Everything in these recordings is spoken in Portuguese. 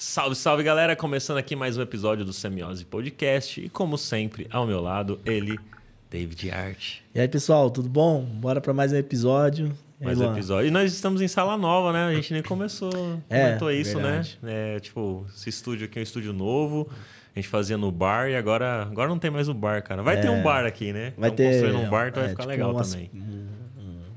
Salve, salve galera! Começando aqui mais um episódio do Semiose Podcast. E como sempre, ao meu lado, ele, David Art. E aí, pessoal, tudo bom? Bora para mais um episódio. mais um episódio. E nós estamos em sala nova, né? A gente nem começou, é, comentou isso, né? verdade. né? É, tipo, esse estúdio aqui é um estúdio novo. A gente fazia no bar e agora, agora não tem mais o bar, cara. Vai é, ter um bar aqui, né? Vai ter. construindo um bar, então vai é, ficar tipo legal umas, também.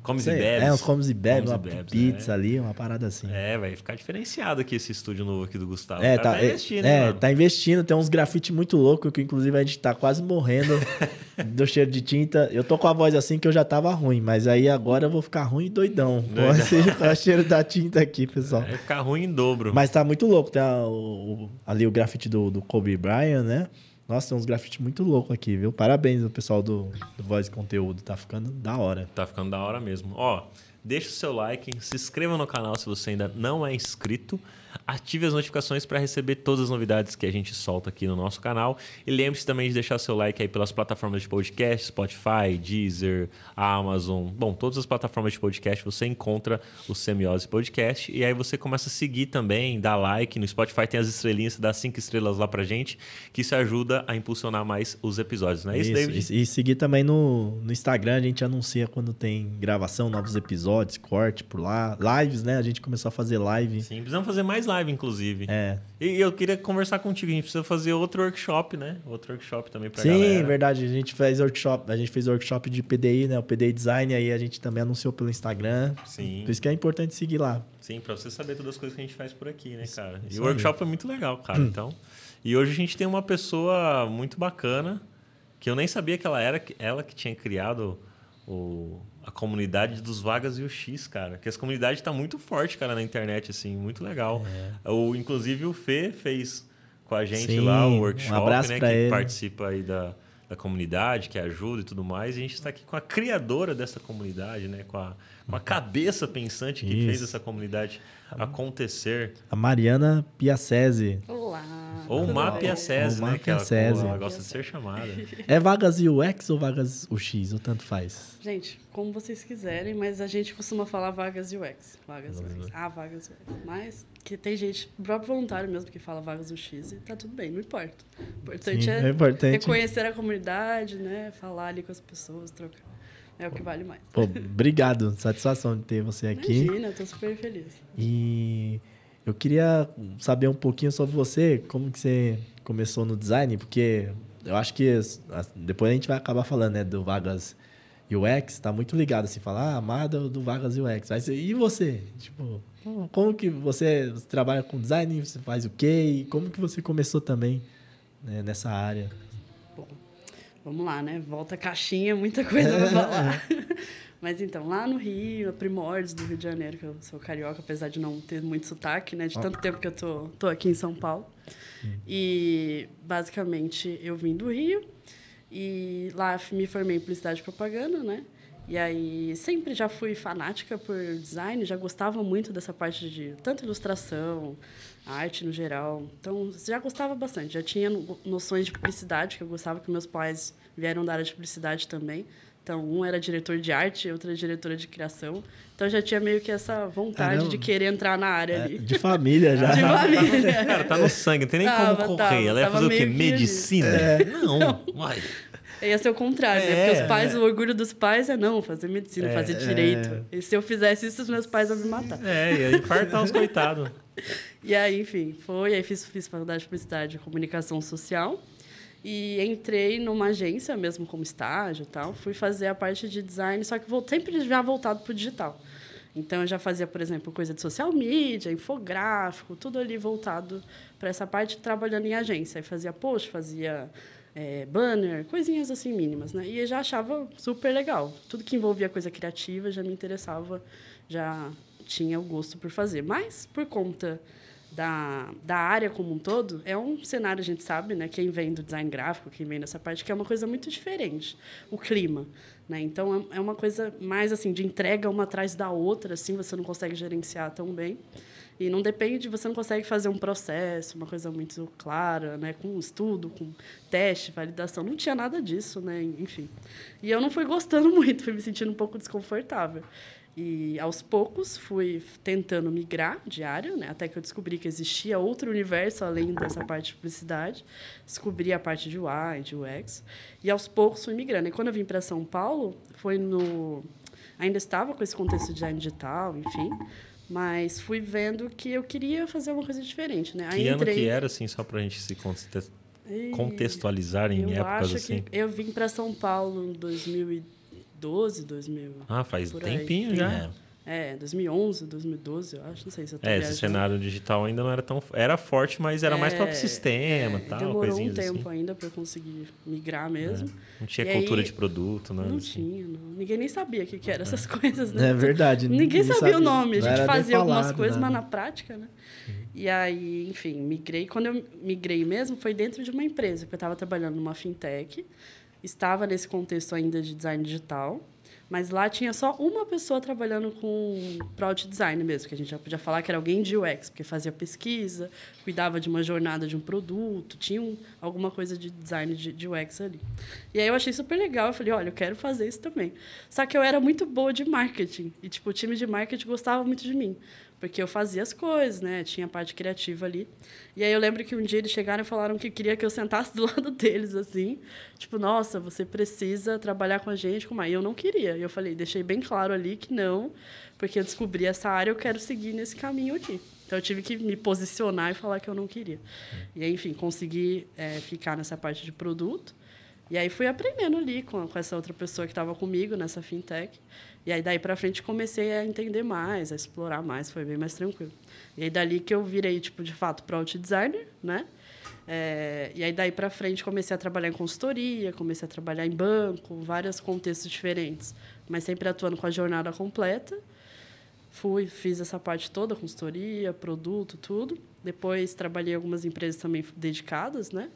Comes Sei, e bebes. É, uns comes e bebes, uma bebes, pizza é. ali, uma parada assim. É, vai ficar diferenciado aqui esse estúdio novo aqui do Gustavo. É, tá, investindo, é, é tá investindo, tem uns grafite muito louco que inclusive a gente tá quase morrendo do cheiro de tinta. Eu tô com a voz assim que eu já tava ruim, mas aí agora eu vou ficar ruim e doidão. Com o cheiro da tinta aqui, pessoal. Vai ficar ruim em dobro. Mas tá muito louco, tem a, o, ali o grafite do, do Kobe Bryant, né? Nossa, tem uns grafites muito loucos aqui, viu? Parabéns ao pessoal do, do Voz Conteúdo. Tá ficando da hora. Tá ficando da hora mesmo. Ó, deixa o seu like, se inscreva no canal se você ainda não é inscrito ative as notificações para receber todas as novidades que a gente solta aqui no nosso canal. E lembre-se também de deixar seu like aí pelas plataformas de podcast, Spotify, Deezer, Amazon. Bom, todas as plataformas de podcast você encontra o Semiose Podcast. E aí você começa a seguir também, dá like. No Spotify tem as estrelinhas, dá cinco estrelas lá pra gente, que isso ajuda a impulsionar mais os episódios, não é isso, isso David? E, e seguir também no, no Instagram, a gente anuncia quando tem gravação, novos episódios, corte por lá. Lives, né? A gente começou a fazer live. Sim, precisamos fazer mais live, inclusive. É. E eu queria conversar contigo. A gente precisa fazer outro workshop, né? Outro workshop também pra Sim, galera. Sim, verdade. A gente fez workshop, a gente fez workshop de PDI, né? O PDI Design, aí a gente também anunciou pelo Instagram. Sim. Por isso que é importante seguir lá. Sim, pra você saber todas as coisas que a gente faz por aqui, né, cara? Isso e o workshop foi muito legal, cara. Então. E hoje a gente tem uma pessoa muito bacana, que eu nem sabia que ela era, ela que tinha criado o a comunidade dos Vagas e o X, cara. Que essa comunidade está muito forte, cara, na internet, assim, muito legal. É. O, inclusive o Fê fez com a gente Sim, lá o workshop, um né? Que ele. participa aí da, da comunidade, que ajuda e tudo mais. E a gente está aqui com a criadora dessa comunidade, né? Com a, com a cabeça pensante que Isso. fez essa comunidade acontecer. A Mariana Piacese. Olá. Ou Mapia SESI, né? Que ela, ela gosta de ser chamada. É vagas UX ou vagas UX? Ou tanto faz? Gente, como vocês quiserem, mas a gente costuma falar vagas UX. Vagas UX. Ah, vagas UX. Mas que tem gente, próprio voluntário mesmo, que fala vagas UX e tá tudo bem, não importa. O importante Sim, é, é importante. reconhecer a comunidade, né? Falar ali com as pessoas, trocar. É o que vale mais. Pô, obrigado. Satisfação de ter você aqui. Imagina, eu tô super feliz. E eu queria saber um pouquinho sobre você, como que você começou no design, porque eu acho que depois a gente vai acabar falando, né, do Vagas UX, tá muito ligado assim, falar, ah, amada do Vagas UX. Mas, e você? Tipo, como que você, trabalha com design, você faz o quê? E como que você começou também né, nessa área? Vamos lá, né? Volta a caixinha, muita coisa para falar. Mas então, lá no Rio, primórdios do Rio de Janeiro, que eu sou carioca, apesar de não ter muito sotaque, né? De tanto tempo que eu tô, tô aqui em São Paulo. Hum. E, basicamente, eu vim do Rio e lá me formei em publicidade e propaganda, né? E aí, sempre já fui fanática por design, já gostava muito dessa parte de tanto ilustração, arte no geral. Então, já gostava bastante. Já tinha noções de publicidade, que eu gostava que meus pais vieram da área de publicidade também. Então, um era diretor de arte, outra era diretora de criação. Então, já tinha meio que essa vontade de querer entrar na área é, ali. De família já. De família. Cara, tá no sangue, não tem nem tava, como correr. Tava, Ela ia fazer o quê? Medicina? É. Não, não. Vai. Ia ser o contrário, é, né? Porque os pais, é. o orgulho dos pais é não, fazer medicina, é, fazer direito. E se eu fizesse isso, os meus pais iam me matar. É, ia infartar os coitados. E aí, enfim, foi. Aí fiz, fiz faculdade de publicidade e comunicação social. E entrei numa agência mesmo como estágio tal. Fui fazer a parte de design, só que sempre já voltado para o digital. Então, eu já fazia, por exemplo, coisa de social media, infográfico, tudo ali voltado para essa parte, trabalhando em agência. Aí fazia post, fazia é, banner, coisinhas assim mínimas, né? E eu já achava super legal. Tudo que envolvia coisa criativa já me interessava, já tinha o gosto por fazer. Mas, por conta da, da área como um todo, é um cenário, a gente sabe, né? Quem vem do design gráfico, quem vem dessa parte, que é uma coisa muito diferente. O clima, né? Então, é, é uma coisa mais, assim, de entrega uma atrás da outra, assim, você não consegue gerenciar tão bem. E não depende, você não consegue fazer um processo, uma coisa muito clara, né? Com estudo, com teste, validação. Não tinha nada disso, né? Enfim. E eu não fui gostando muito, fui me sentindo um pouco desconfortável. E aos poucos fui tentando migrar de área, né? até que eu descobri que existia outro universo além dessa parte de publicidade. Descobri a parte de UI, de UX. E aos poucos fui migrando. E quando eu vim para São Paulo, foi no. Ainda estava com esse contexto de design digital, enfim. Mas fui vendo que eu queria fazer uma coisa diferente, né? Aí que entrei... ano que era, assim, só para a gente se contextualizar em eu épocas acho assim? Que eu vim para São Paulo em 2012, 2000. Ah, faz tempinho já. É. É, 2011, 2012, eu acho, não sei se eu tô É, esse cenário digital ainda não era tão... Era forte, mas era é, mais para o sistema é, tal, Demorou um assim. tempo ainda para eu conseguir migrar mesmo. É, não tinha e cultura aí, de produto, né? Não assim. tinha, não. Ninguém nem sabia o que, que eram essas coisas, né? É verdade. Ninguém sabia, sabia, o nome. A gente fazia algumas falado, coisas, nada. mas na prática, né? Uhum. E aí, enfim, migrei. Quando eu migrei mesmo, foi dentro de uma empresa, porque eu estava trabalhando numa fintech, estava nesse contexto ainda de design digital, mas lá tinha só uma pessoa trabalhando com product design mesmo, que a gente já podia falar que era alguém de UX, porque fazia pesquisa, cuidava de uma jornada de um produto, tinha um, alguma coisa de design de, de UX ali. E aí eu achei super legal, eu falei, olha, eu quero fazer isso também. Só que eu era muito boa de marketing, e tipo, o time de marketing gostava muito de mim porque eu fazia as coisas, né? Tinha a parte criativa ali. E aí eu lembro que um dia eles chegaram e falaram que queria que eu sentasse do lado deles, assim. Tipo, nossa, você precisa trabalhar com a gente. Como aí eu não queria. E eu falei, deixei bem claro ali que não, porque eu descobri essa área, eu quero seguir nesse caminho aqui. Então eu tive que me posicionar e falar que eu não queria. E aí, enfim, consegui é, ficar nessa parte de produto. E aí fui aprendendo ali com, com essa outra pessoa que estava comigo nessa fintech. E aí daí para frente comecei a entender mais, a explorar mais, foi bem mais tranquilo. E aí dali que eu virei tipo de fato product designer, né? É, e aí daí para frente comecei a trabalhar em consultoria, comecei a trabalhar em banco, vários contextos diferentes, mas sempre atuando com a jornada completa. Fui, fiz essa parte toda, consultoria, produto, tudo. Depois trabalhei em algumas empresas também dedicadas, né?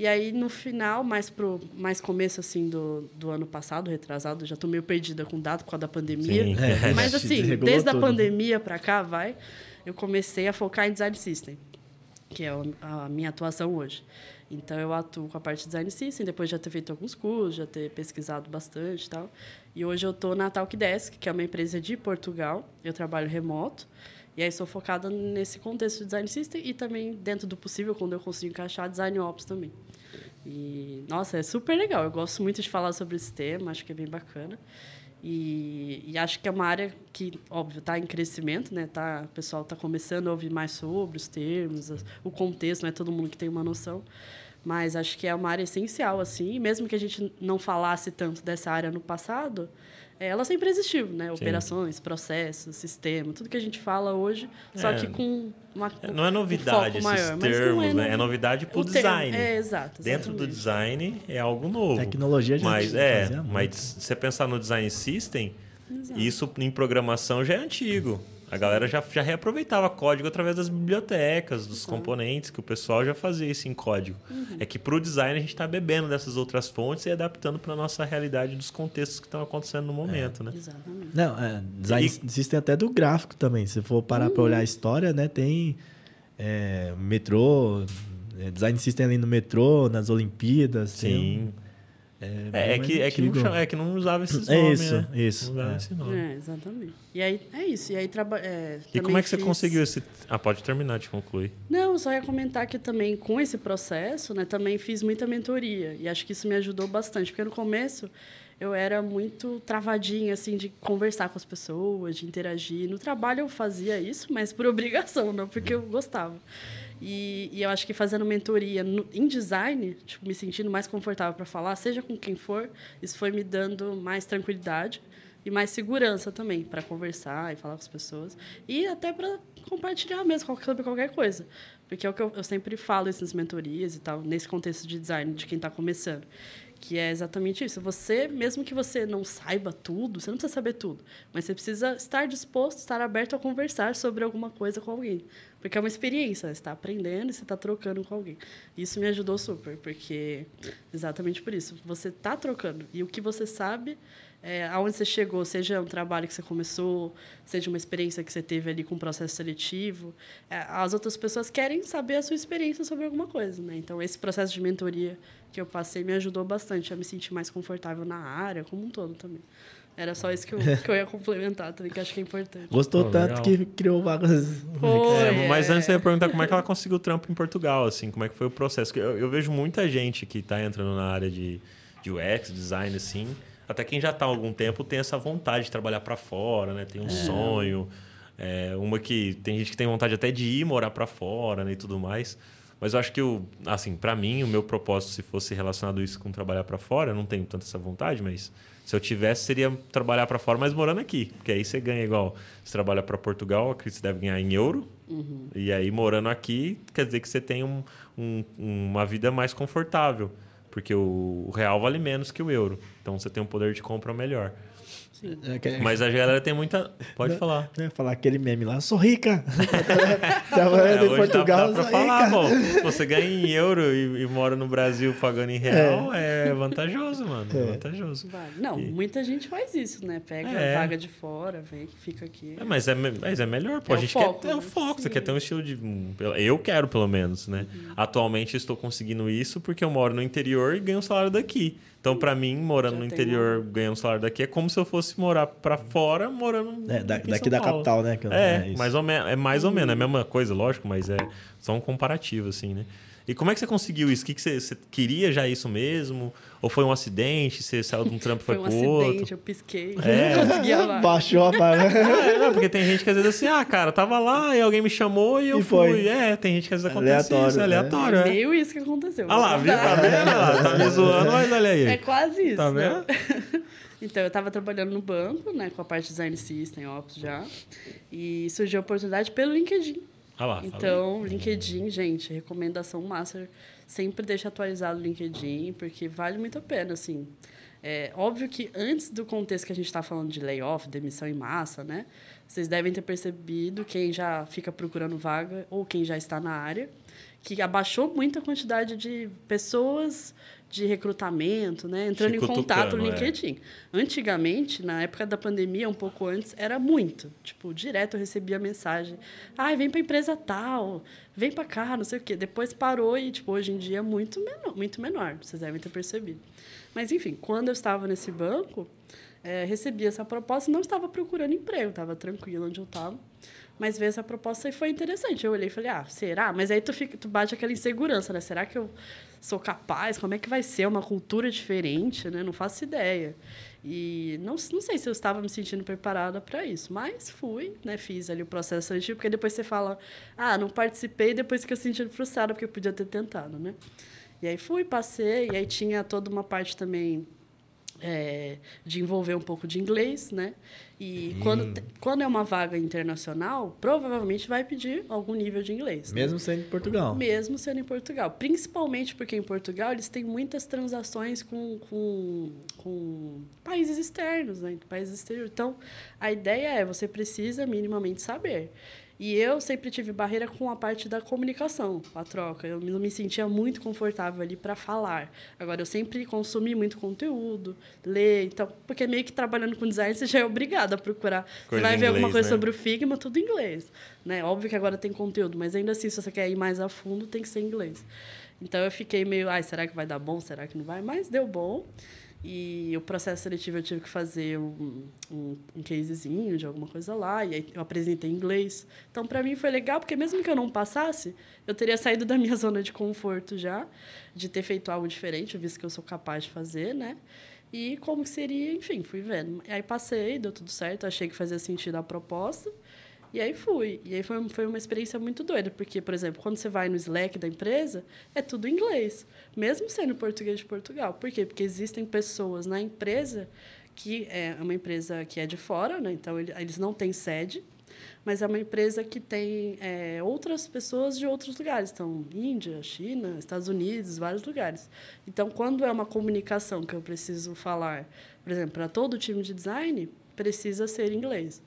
E aí, no final, mais pro mais começo assim do, do ano passado, retrasado, já estou meio perdida com dado por causa da pandemia. Sim. É, Mas assim, desde a tudo. pandemia para cá, vai, eu comecei a focar em design system, que é a minha atuação hoje. Então eu atuo com a parte de design system, depois de já ter feito alguns cursos, já ter pesquisado bastante e tal. E hoje eu estou na Talkdesk, que é uma empresa de Portugal. Eu trabalho remoto. E aí sou focada nesse contexto de design system e também, dentro do possível, quando eu consigo encaixar, design ops também. E, nossa, é super legal. Eu gosto muito de falar sobre esse tema, acho que é bem bacana. E, e acho que é uma área que, óbvio, está em crescimento, né? Tá, o pessoal está começando a ouvir mais sobre os termos, o contexto, não é todo mundo que tem uma noção. Mas acho que é uma área essencial, assim. E mesmo que a gente não falasse tanto dessa área no passado, ela sempre existiu, né? Sim. Operações, processos, sistema, tudo que a gente fala hoje, só É. que com uma Não é novidade um maior, mas não termos, é né? É novi- novidade pro o termo- design. É, exato. Dentro do design é algo novo. Tecnologia já mas é, mas se você pensar no design system, Exato. isso em programação já é antigo. A galera já, já reaproveitava código através das bibliotecas, dos componentes, que o pessoal já fazia isso em código. Uhum. É que para o design a gente está bebendo dessas outras fontes e adaptando para a nossa realidade dos contextos que estão acontecendo no momento, né? Exatamente. Não, é, design E- system até do gráfico também. Se for parar para olhar a história, né? Tem é, metrô, é, design system ali no metrô, nas Olimpíadas. tem Sim. É, É, é que, é, que não, chama- é que não usava esses É nomes, isso, né? isso, Não usava é. esse nome. É, exatamente. E aí é isso. E aí traba... é, E como é que você fiz- conseguiu esse... Ah, pode terminar de concluir. Não, eu só ia comentar que também com esse processo, né, também fiz muita mentoria e acho que isso me ajudou bastante, porque no começo eu era muito travadinha assim de conversar com as pessoas, de interagir. No trabalho eu fazia isso, mas por obrigação, não porque eu gostava. E, e eu acho que fazendo mentoria no- em design, tipo, me sentindo mais confortável para falar, seja com quem for, isso foi me dando mais tranquilidade e mais segurança também para conversar e falar com as pessoas e até para compartilhar mesmo sobre qualquer coisa porque é o que eu, eu sempre falo isso nas mentorias e tal nesse contexto de design de quem está começando que é exatamente isso. Você mesmo que você não saiba tudo você não precisa saber tudo mas você precisa estar disposto estar aberto a conversar sobre alguma coisa com alguém. Porque é uma experiência você está aprendendo e você está trocando com alguém. Isso me ajudou super porque exatamente por isso você está trocando. E o que você sabe é, aonde você chegou, seja um trabalho que você começou, seja uma experiência que você teve ali com um processo seletivo, é, as outras pessoas querem saber a sua experiência sobre alguma coisa, né? Então esse processo de mentoria que eu passei me ajudou bastante a me sentir mais confortável na área como um todo também. Era só isso que eu, que eu ia complementar também, que acho que é importante. Gostou Pô, tanto legal. que criou vagas. Foi, É, mas antes eu ia perguntar como é que ela conseguiu trampo em Portugal, assim, como é que foi o processo. Eu, eu vejo muita gente que está entrando na área de, de UX, design, assim, até quem já está há algum tempo tem essa vontade de trabalhar para fora, né? Tem um sonho. É, uma que tem gente que tem vontade até de ir morar para fora né, e tudo mais. Mas eu acho que, o, assim, para mim, o meu propósito, se fosse relacionado isso com trabalhar para fora, eu não tenho tanta essa vontade, mas se eu tivesse, seria trabalhar para fora, mas morando aqui. Porque aí você ganha igual. Você trabalha para Portugal, acredito que você deve ganhar em euro. E aí, morando aqui, quer dizer que você tem um, um- uma vida mais confortável. Porque o, o real vale menos que o euro. Então você tem um poder de compra melhor. É, que- Mas a galera tem muita. Pode falar. né, falar aquele meme lá, sou rica. É, Trabalhando em hoje Portugal, dá, dá pra sou falar, você ganha em euro e, e mora no Brasil pagando em real, é, vantajoso, mano. É, vantajoso. Vale. Não, E- muita gente faz isso, né? Pega É. vaga de fora, vem, fica aqui. É, mas, é, mas é melhor, pô. É a o gente foco, quer ter o né? foco, você Sim. quer ter um estilo de. um, Eu quero, pelo menos, né? Uhum. Atualmente eu estou conseguindo isso porque eu moro no interior e ganho um salário daqui. Então, pra mim, morando Já no interior, ganhando um salário daqui, é como se eu fosse morar pra fora, morando. É, da- daqui São da Paulo. capital, né? que- É, isso. mais ou menos, é mais ou menos, é a mesma coisa, lógico, mas é só um comparativo, assim, né? E como é que você conseguiu isso? O que, que você, você queria já isso mesmo? Ou foi um acidente? Você saiu de um trampo e foi, Foi um pro acidente, outro? eu pisquei. É. Não consegui a vaga. Baixou a vaga. É, não, porque tem gente que às vezes assim, ah, cara, tava lá e alguém me chamou e eu E fui. foi. É, tem gente que às vezes acontece Aleatório, isso, é né? aleatório, É é. meio isso que aconteceu. Ah lá, viu? Tá vendo? Ah, Tá me zoando, mas olha aí. É quase isso. Tá né? vendo? Então, eu estava trabalhando no banco, né, com a parte de design system, Ops já, e surgiu a oportunidade pelo LinkedIn. Ah lá. Então, LinkedIn, gente, recomendação master, sempre deixa atualizado o LinkedIn, porque vale muito a pena, assim. É óbvio que antes do contexto que a gente está falando de layoff, demissão em massa, né? Vocês devem ter percebido, quem já fica procurando vaga ou quem já está na área, que abaixou muito a quantidade de pessoas de recrutamento, né? Entrando em contato no é. LinkedIn. Antigamente, na época da pandemia, um pouco antes, era muito. Tipo, direto eu recebia mensagem. Ai, vem pra empresa tal, vem pra cá, não sei o quê. Depois parou e, tipo, hoje em dia é muito menor, muito menor. Vocês devem ter percebido. Mas, enfim, quando eu estava nesse banco, eh, recebi essa proposta não estava procurando emprego. Estava tranquilo onde eu estava. Mas veio essa proposta e foi interessante. Eu olhei e falei, ah, será? Mas aí tu, fica, tu bate aquela insegurança, né? Será que eu sou capaz? Como é que vai ser? Uma cultura diferente, né? Não faço ideia. E não, não sei se eu estava me sentindo preparada para isso, mas fui, né? Fiz ali o processo seletivo, porque depois você fala, ah, não participei, depois fica se sentindo frustrada, porque eu podia ter tentado, né? E aí fui, passei, e aí tinha toda uma parte também é, de envolver um pouco de inglês, né? E quando, te- quando é uma vaga internacional, provavelmente vai pedir algum nível de inglês. né? Mesmo sendo em Portugal. Mesmo sendo em Portugal. Principalmente porque em Portugal eles têm muitas transações com, com, com países externos, né? Países exteriores. Então, a ideia é você precisa minimamente saber. E eu sempre tive barreira com a parte da comunicação, a troca. Eu não me sentia muito confortável ali para falar. Agora, eu sempre consumi muito conteúdo, ler. Então, porque meio que trabalhando com design, você já é obrigado a procurar. Coisa você vai ver alguma coisa né? sobre o Figma, tudo em inglês. Né? Óbvio que agora tem conteúdo, mas ainda assim, se você quer ir mais a fundo, tem que ser em inglês. Então eu fiquei meio, ai, será que vai dar bom? Será que não vai? Mas deu bom. E o processo seletivo eu tive que fazer um, um, um casezinho de alguma coisa lá, e aí eu apresentei em inglês. Então, para mim foi legal, porque mesmo que eu não passasse, eu teria saído da minha zona de conforto já, de ter feito algo diferente, visto que eu sou capaz de fazer, né? E como que seria, enfim, fui vendo. E aí passei, deu tudo certo, achei que fazia sentido a proposta. E aí fui. E aí foi, foi uma experiência muito doida, porque, por exemplo, quando você vai no Slack da empresa, é tudo inglês, mesmo sendo português de Portugal. Por quê? Porque existem pessoas na empresa que é uma empresa que é de fora, né? então ele- eles não têm sede, mas é uma empresa que tem é, outras pessoas de outros lugares. Então, Índia, China, Estados Unidos, vários lugares. Então, quando é uma comunicação que eu preciso falar, por exemplo, para todo o time de design, precisa ser inglês.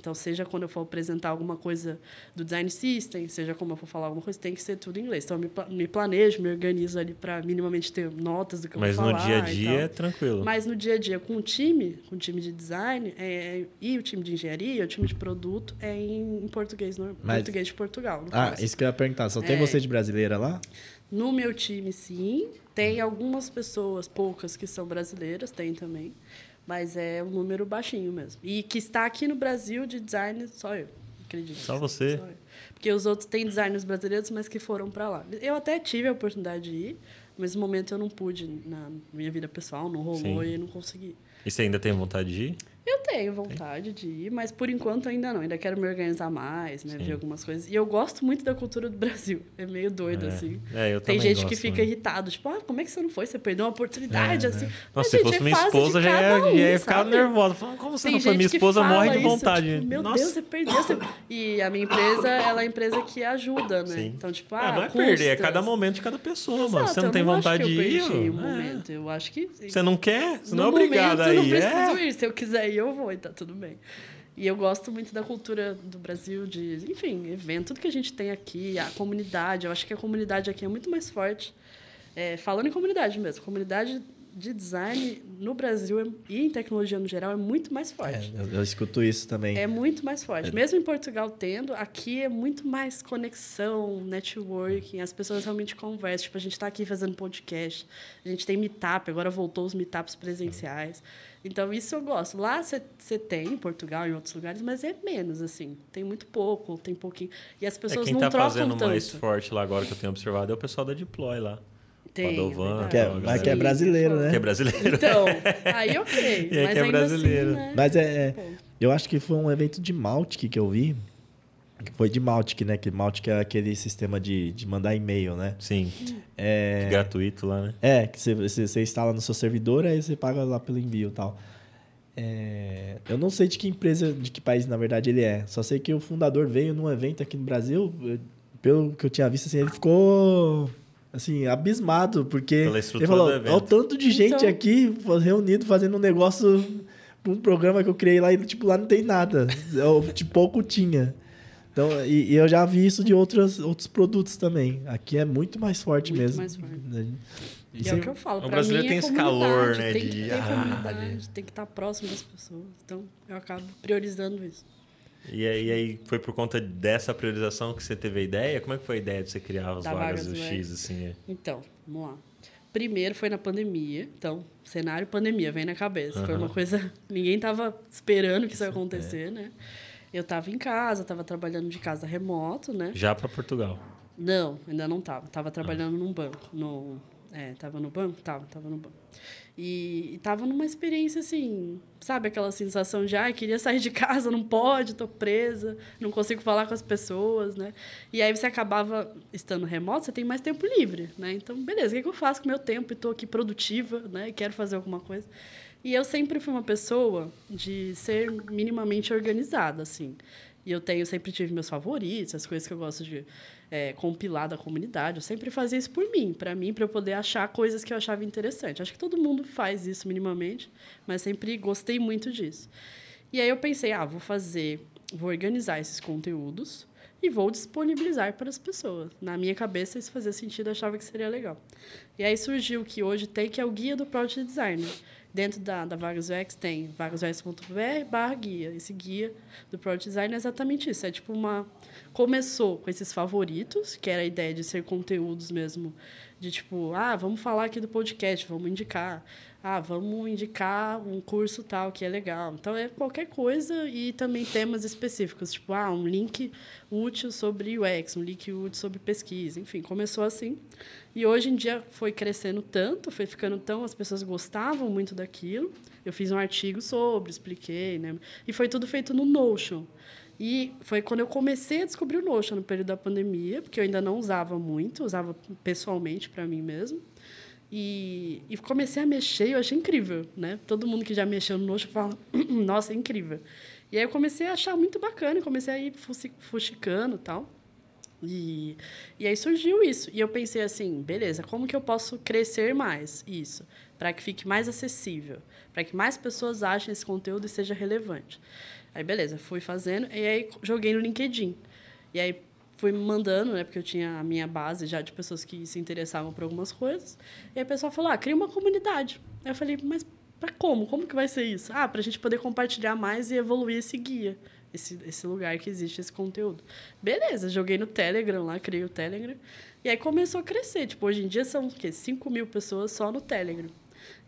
Então, seja quando eu for apresentar alguma coisa do design system, seja como eu for falar alguma coisa, tem que ser tudo em inglês. Então, eu me, me planejo, me organizo ali para minimamente ter notas do que eu Mas vou no falar. dia a dia é tranquilo. Mas no dia a dia, com o time, com o time de design é, e o time de engenharia, o time de produto, é em, em português, no, Mas- português de Portugal. no Ah, caso. isso que eu ia perguntar. Só tem É. você de brasileira lá? No meu time, sim. Tem algumas pessoas, poucas, que são brasileiras, tem também. Mas é um número baixinho mesmo. E que está aqui no Brasil de design, só eu, acredito. Só você? Só. Porque os outros têm designers brasileiros, mas que foram para lá. Eu até tive a oportunidade de ir, mas no momento eu não pude, na minha vida pessoal, não rolou Sim. e não consegui. E você ainda tem vontade de ir? Eu tenho vontade de ir, mas por enquanto ainda não. Ainda quero me organizar mais, né? Sim. Ver algumas coisas. E eu gosto muito da cultura do Brasil. É meio doido, É. assim. É, eu Tem gente que gosto fica muito. irritado, tipo, ah, como é que você não foi? Você perdeu uma oportunidade, É, assim. é. Mas, Nossa, se gente, fosse é minha esposa, já ia, cada já ia um, ficar nervosa. Falando, como você Tem não foi? Minha que esposa morre de isso, vontade. tipo, Meu Nossa. Deus, você perdeu. Você... E a minha empresa, ela é a empresa que ajuda, né? Sim. Então, tipo, Ah, ah, não é perder, é cada momento de cada pessoa, mano. Exato, Você não tem vontade que de ir? um é. momento. Eu acho que... Você não quer? Você não é No obrigado momento, a eu não preciso É. ir. Se eu quiser ir, eu vou e tá tudo bem. E eu gosto muito da cultura do Brasil, de, enfim, evento, tudo que a gente tem aqui, a comunidade. Eu acho que a comunidade aqui é muito mais forte. É, falando em comunidade mesmo, comunidade de design no Brasil é- e em tecnologia no geral é muito mais forte. É, eu, eu escuto isso também. É muito mais forte. Mesmo em Portugal tendo, aqui é muito mais conexão, networking, as pessoas realmente conversam. Tipo, a gente está aqui fazendo podcast, a gente tem meetup, agora voltou os meetups presenciais. Então, isso eu gosto. Lá você tem, em Portugal e em outros lugares, mas é menos, assim. Tem muito pouco, tem pouquinho. E as É pessoas quem não tá trocam fazendo tanto. mais forte lá agora que eu tenho observado é o pessoal da Deploy lá. Tem, Padovan, verdade. Que é- mas que é brasileiro, né? Que é brasileiro. Então, aí ok. E aí mas que é ainda brasileiro. Assim, né? Mas é, é, eu acho que foi um evento de Mautic que eu vi. Que Foi de Mautic, né? Que Mautic é aquele sistema de, de mandar e-mail, né? Sim, É, gratuito lá, né? é que você, você, instala no seu servidor, aí você paga lá pelo envio e tal. É, eu não sei de que empresa, de que país, na verdade, ele é. Só sei que o fundador veio num evento aqui no Brasil. eu- Pelo que eu tinha visto, assim, ele ficou assim, abismado, porque Pela ele estrutura falou, do evento. olha o tanto de gente Então. aqui reunido fazendo um negócio, um programa que eu criei lá e tipo, lá não tem nada. Eu, tipo, pouco tinha. Então, e, e eu já vi isso de outros, outros produtos também. Aqui é muito mais forte Muito mesmo. mais forte. E E é o que eu falo. O brasileiro mim tem é esse calor, né, Tem de- que ter ah, comunidade, tem que estar próximo das pessoas. Então, eu acabo priorizando isso. E aí, e aí foi por conta dessa priorização que você teve a ideia? Como é que foi a ideia de você criar as Da vagas do X, assim? é? Então, vamos lá. Primeiro foi na pandemia. Então, cenário pandemia vem na cabeça. Foi uma coisa. Ninguém tava esperando que isso ia acontecer, né? Eu tava em casa, tava trabalhando de casa remoto, né? Já para Portugal. Não, ainda não tava. Tava trabalhando num banco. No, é, tava no banco? Tava, tava no banco. E, e tava numa experiência assim, sabe aquela sensação de, ai, queria sair de casa, não pode, tô presa, não consigo falar com as pessoas, né? E aí você acabava estando remoto, você tem mais tempo livre, né? Então, beleza, o que, que eu faço com o meu tempo? E tô aqui produtiva, né? Quero fazer alguma coisa. E eu sempre fui uma pessoa de ser minimamente organizada, assim. E eu tenho, sempre tive meus favoritos, as coisas que eu gosto de é, compilar da comunidade. Eu sempre fazia isso por mim, para mim, para eu poder achar coisas que eu achava interessante. Acho que todo mundo faz isso minimamente, mas sempre gostei muito disso. E aí eu pensei, ah, vou fazer, vou organizar esses conteúdos e vou disponibilizar para as pessoas. Na minha cabeça isso fazia sentido, eu achava que seria legal. E aí surgiu o que hoje tem, que é o guia do Product Designer. Dentro da, da Vagas UX tem vagasux.br barra guia. Esse guia do Product Design é exatamente isso. É tipo uma... Começou com esses favoritos, que era a ideia de ser conteúdos mesmo, de tipo, ah, vamos falar aqui do podcast, vamos indicar. Ah, vamos indicar um curso tal que é legal. Então, é qualquer coisa e também temas específicos, tipo, ah, um link útil sobre UX, um link útil sobre pesquisa. Enfim, começou assim. E hoje em dia foi crescendo tanto, foi ficando tão... As pessoas gostavam muito daquilo. Eu fiz um artigo sobre, expliquei, né? E foi tudo feito no Notion. E foi quando eu comecei a descobrir o Notion, no período da pandemia, porque eu ainda não usava muito, usava pessoalmente para mim mesmo. E, e comecei a mexer eu achei incrível, né? Todo mundo que já mexeu no Notion fala, nossa, é incrível. E aí eu comecei a achar muito bacana, comecei a ir fuxicando e tal. E, e aí surgiu isso. E eu pensei assim, beleza, como que eu posso crescer mais isso? Para que fique mais acessível, para que mais pessoas achem esse conteúdo e seja relevante. Aí, beleza, fui fazendo, e aí joguei no LinkedIn. E aí fui mandando, né, porque eu tinha a minha base já de pessoas que se interessavam por algumas coisas. E aí o pessoal falou, ah, cria uma comunidade. Aí eu falei, mas para como? Como que vai ser isso? Ah, para a gente poder compartilhar mais e evoluir esse guia, esse, esse lugar que existe esse conteúdo. Beleza, joguei no Telegram lá, criei o Telegram. E aí começou a crescer. Tipo, hoje em dia são o quê? 5 mil pessoas só no Telegram.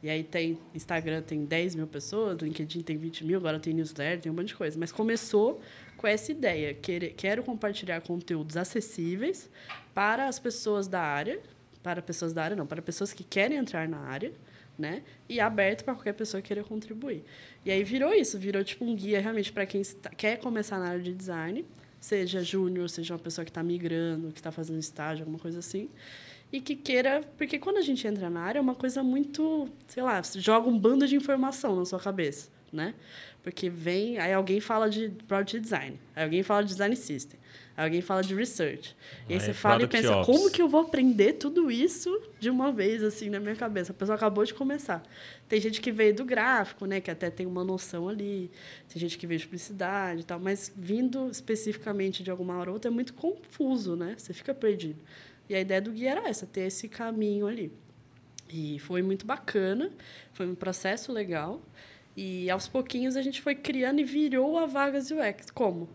E aí tem Instagram tem 10 mil pessoas, LinkedIn tem 20 mil, agora tem newsletter, tem um monte de coisa. Mas começou com essa ideia, querer, quero compartilhar conteúdos acessíveis para as pessoas da área, para pessoas da área não, para pessoas que querem entrar na área, né? E aberto para qualquer pessoa queira contribuir. E aí virou isso, virou tipo um guia realmente para quem quer começar na área de design, seja júnior, seja uma pessoa que está migrando, que está fazendo estágio, alguma coisa assim e que queira. Porque quando a gente entra na área, é uma coisa muito. Sei lá, joga um bando de informação na sua cabeça, né? Porque vem. Aí alguém fala de product design, aí alguém fala de design system, alguém fala de research. E aí, aí você fala e pensa: ops. como que eu vou aprender tudo isso de uma vez, assim, na minha cabeça? A pessoa acabou de começar. Tem gente que veio do gráfico, né? Que até tem uma noção ali. Tem gente que veio de publicidade e tal. Mas vindo especificamente de alguma hora ou outra é muito confuso, né? Você fica perdido. E a ideia do guia era essa, ter esse caminho ali. E foi muito bacana, foi um processo legal. E aos pouquinhos a gente foi criando e virou a Vagas UX. Como?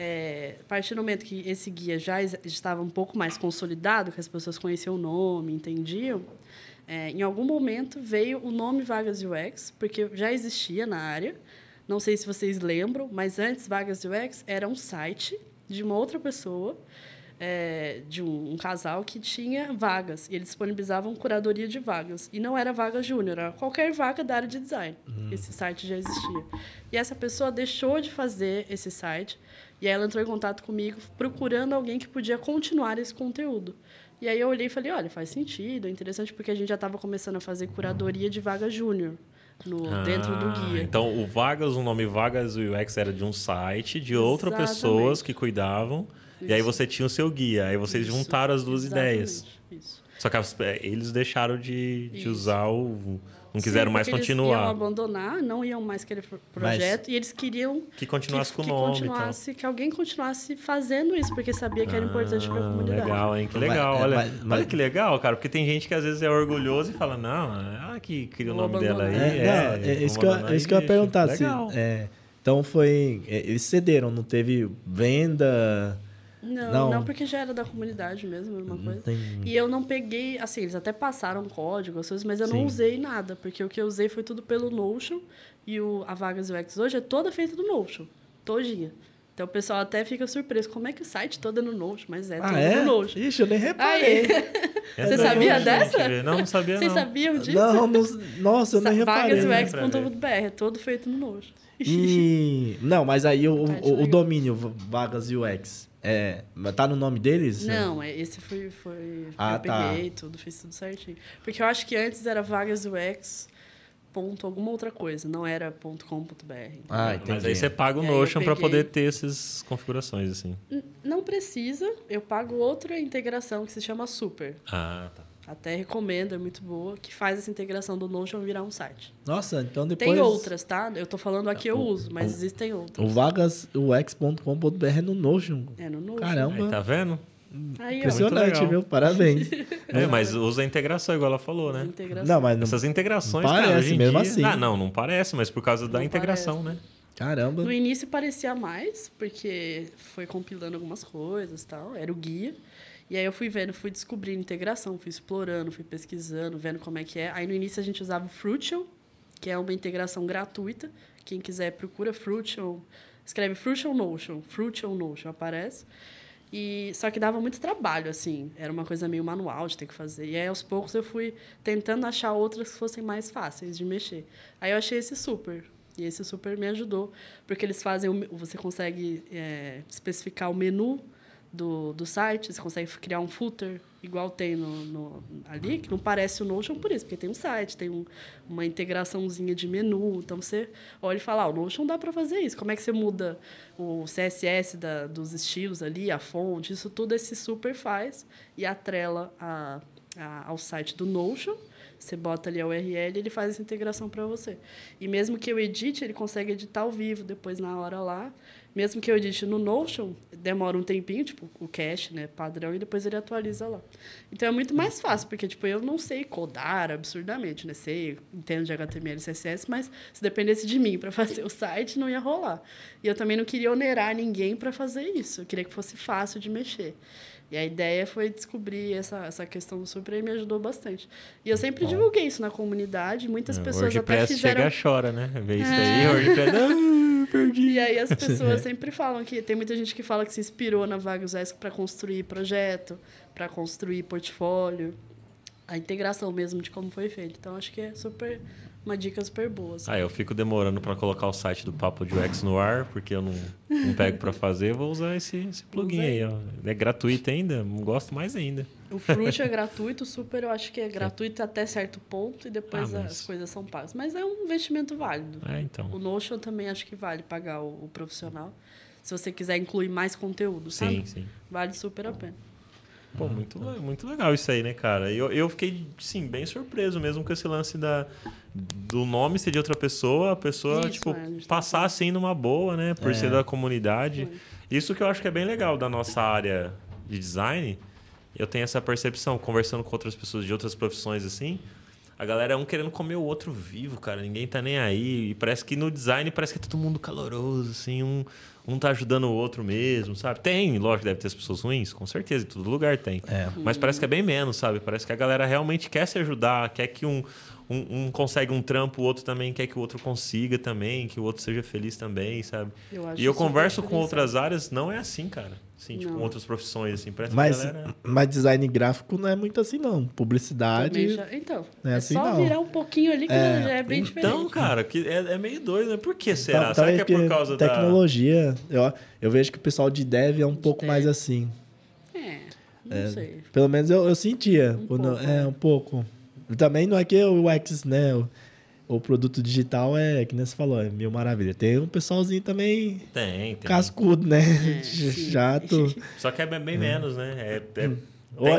É, a partir do momento que esse guia já estava um pouco mais consolidado, que as pessoas conheciam o nome, entendiam, é, em algum momento veio o nome Vagas UX, porque já existia na área. Não sei se vocês lembram, mas antes Vagas UX era um site de uma outra pessoa é, de um, um, casal que tinha vagas e eles disponibilizavam curadoria de vagas e não era vaga júnior, era qualquer vaga da área de design. Uhum. Esse site já existia. E essa pessoa deixou de fazer esse site e aí ela entrou em contato comigo procurando alguém que podia continuar esse conteúdo. E aí eu olhei e falei, olha, faz sentido, é interessante porque a gente já estava começando a fazer curadoria de vaga júnior. No, ah, dentro do guia. Então, o Vagas, o nome Vagas UX era de um site de outras pessoas que cuidavam isso. E aí você tinha o seu guia. Aí vocês Isso. juntaram as duas Exatamente. ideias. Isso. Só que é, eles deixaram de, de usar o. Não quiseram Sim, mais continuar. Eles iam abandonar, não iam mais querer projeto Mas e eles queriam que continuasse que, com o nome. Que, continuasse, que alguém continuasse fazendo isso, porque sabia que era ah, importante para a comunidade. Legal, hein? Que legal. Mas, olha, mas, mas, olha que legal, cara, porque tem gente que às vezes é orgulhoso e fala: não, ah, que cria o nome abandonar. dela aí. É, é, não, é, isso, que eu, é isso que eu ia perguntar. Se, é, então foi. É, eles cederam, não teve venda não, não, não, porque já era da comunidade mesmo, uma coisa. Tem... E eu não peguei, assim, eles até passaram código, as coisas, mas eu Sim. não usei nada, porque o que eu usei foi tudo pelo Notion e o, a Vagas UX hoje é toda feita do Notion, todinha. Então o pessoal até fica surpreso, como é que o site todo é no Notion? Mas é ah, todo é? no Notion. Ixi, eu nem reparei. Você sabia dessa? Não, não sabia Vocês sabiam disso? Não, não, nossa, eu nem reparei. VagasUX.br, é todo feito no Notion. E... Não, mas aí o, o, o domínio Vagas UX é, tá no nome deles? Não, é, esse foi. foi ah, eu tá. peguei tudo, fiz tudo certinho. Porque eu acho que antes era vagas UX ponto alguma outra coisa, não era ponto .com.br. Ah, entendi. Mas aí você paga o Notion para poder ter essas configurações assim. N não precisa, eu pago outra integração que se chama Super. Ah, tá. Até recomendo, é muito boa, que faz essa integração do Notion virar um site. Nossa, então depois... Tem outras, tá? Eu tô falando aqui, eu uso, mas o, existem outras. O vagasux.com.br é no Notion. É no Notion. Caramba. Aí, tá vendo? Aí, Impressionante, viu? Parabéns. é, mas usa a integração, igual ela falou, né? Não, mas não Essas integrações, não parece, cara, hoje mesmo dia... assim. Ah, não, não parece, mas por causa da integração, parece. né? Caramba. No início parecia mais, porque foi compilando algumas coisas tal, era o guia. E aí eu fui vendo, fui descobrindo integração, fui explorando, fui pesquisando, vendo como é que é. Aí no início a gente usava o Fruition, que é uma integração gratuita. Quem quiser procura Fruition, escreve Fruition Notion, Fruition Notion aparece. E só que dava muito trabalho assim, era uma coisa meio manual de ter que fazer. E aí aos poucos eu fui tentando achar outras que fossem mais fáceis de mexer. Aí eu achei esse super. E esse super me ajudou, porque eles fazem, você consegue é, especificar o menu do, do site, você consegue criar um footer igual tem no, no, ali, que não parece o Notion por isso, porque tem um site, tem um, uma integraçãozinha de menu. Então você olha e fala, ah, o Notion dá para fazer isso. Como é que você muda o CSS da, dos estilos ali, a fonte, isso tudo esse super faz e atrela a, a, ao site do Notion. Você bota ali a URL e ele faz essa integração para você. E mesmo que eu edite, ele consegue editar ao vivo depois na hora lá Mesmo que eu edite no Notion, demora um tempinho, tipo, o cache, né, padrão, e depois ele atualiza lá. Então é muito mais fácil, porque, tipo, eu não sei codar absurdamente, né? Sei, entendo de HTML e CSS, mas se dependesse de mim para fazer o site, não ia rolar. E eu também não queria onerar ninguém para fazer isso. Eu queria que fosse fácil de mexer. E a ideia foi descobrir essa, essa questão do Super e me ajudou bastante. E eu sempre Bom. divulguei isso na comunidade, muitas é, pessoas WordPress até fizeram... chega chora, né? Vê isso é. aí, WordPress... Ah, perdi. E aí as pessoas sempre falam que... Tem muita gente que fala que se inspirou na Vagos ESC para construir projeto, para construir portfólio. A integração mesmo de como foi feito. Então, acho que é super uma dica super boa. Assim. Ah, eu fico demorando para colocar o site do Papo de UX no ar, porque eu não, não pego para fazer. Vou usar esse, esse plugin aí. Ó. É gratuito ainda, gosto mais ainda. O Fruit é gratuito, Super eu acho que é gratuito até certo ponto e depois ah, mas... as coisas são pagas. Mas é um investimento válido. É, então. O Notion também acho que vale pagar o, o profissional. Se você quiser incluir mais conteúdo, sim, sabe? Sim, Vale super a pena. Pô, muito, muito legal isso aí, né, cara? Eu, eu fiquei, sim, bem surpreso mesmo com esse lance da, do nome ser de outra pessoa, a pessoa, isso, tipo, é, passar assim numa boa, né? Por é. ser da comunidade. Isso que eu acho que é bem legal da nossa área de design. Eu tenho essa percepção, conversando com outras pessoas de outras profissões, assim. A galera é um querendo comer o outro vivo, cara. Ninguém tá nem aí. E parece que no design parece que é todo mundo caloroso, assim. Um, um tá ajudando o outro mesmo, sabe? Tem, lógico, deve ter as pessoas ruins, com certeza, em todo lugar tem. É. Mas parece que é bem menos, sabe? Parece que a galera realmente quer se ajudar, quer que um, um, um, consegue um trampo, o outro também quer que o outro consiga também, que o outro seja feliz também, sabe? Eu e eu converso com outras áreas, não é assim, cara. Sim, tipo, com outras profissões, assim, parece mas, galera... mas design gráfico não é muito assim, não. Publicidade. Já... Então, é, é assim, só não. virar um pouquinho ali que é, já é bem então, diferente. Então, cara, que é, é, meio doido, né? Por que será? Tá, será que é por causa tecnologia, da. Tecnologia. Eu, eu vejo que o pessoal de dev é um de pouco dev. mais assim. É, não é, sei. Pelo menos eu, eu sentia. Um quando, pouco, é, um pouco. Também não é que o UX, né? O produto digital é, que nem você falou, é mil maravilha. Tem um pessoalzinho também. Tem, tem. Cascudo, né? É, Chato. Só que é bem é. menos, né? É, é, tem,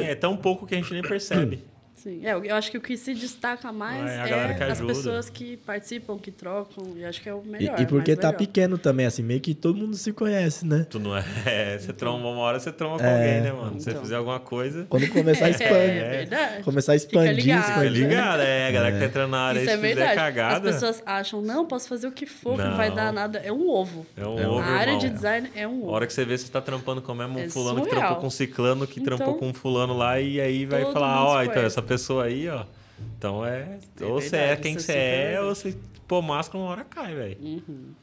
é tão pouco que a gente nem percebe. Sim, é, eu acho que o que se destaca mais é, é as pessoas que participam, que trocam, e acho que é o melhor. E, e porque tá melhor. pequeno também, assim, meio que todo mundo se conhece, né? Tu não é. é você então, tromba uma hora, você tromba com é, alguém, né, mano? Se você então. fizer alguma coisa. Quando começar a expandir. É, verdade. Começar a expandir. Fica ligado, Fica ligado é. A galera que tá entrando na área, Isso é verdade. cagada. As pessoas acham, não, posso fazer o que for, não. que não vai dar nada. É um ovo. É um ovo. A área de design é um ovo. A hora que você vê, você tá trampando com o mesmo fulano que trampou com um ciclano, que trampou com um fulano lá, e aí vai falar, ó, então, essa pessoa aí, ó. Então é. é ou você é quem você é, é ou você pô máscara uma hora cai, velho. Uhum.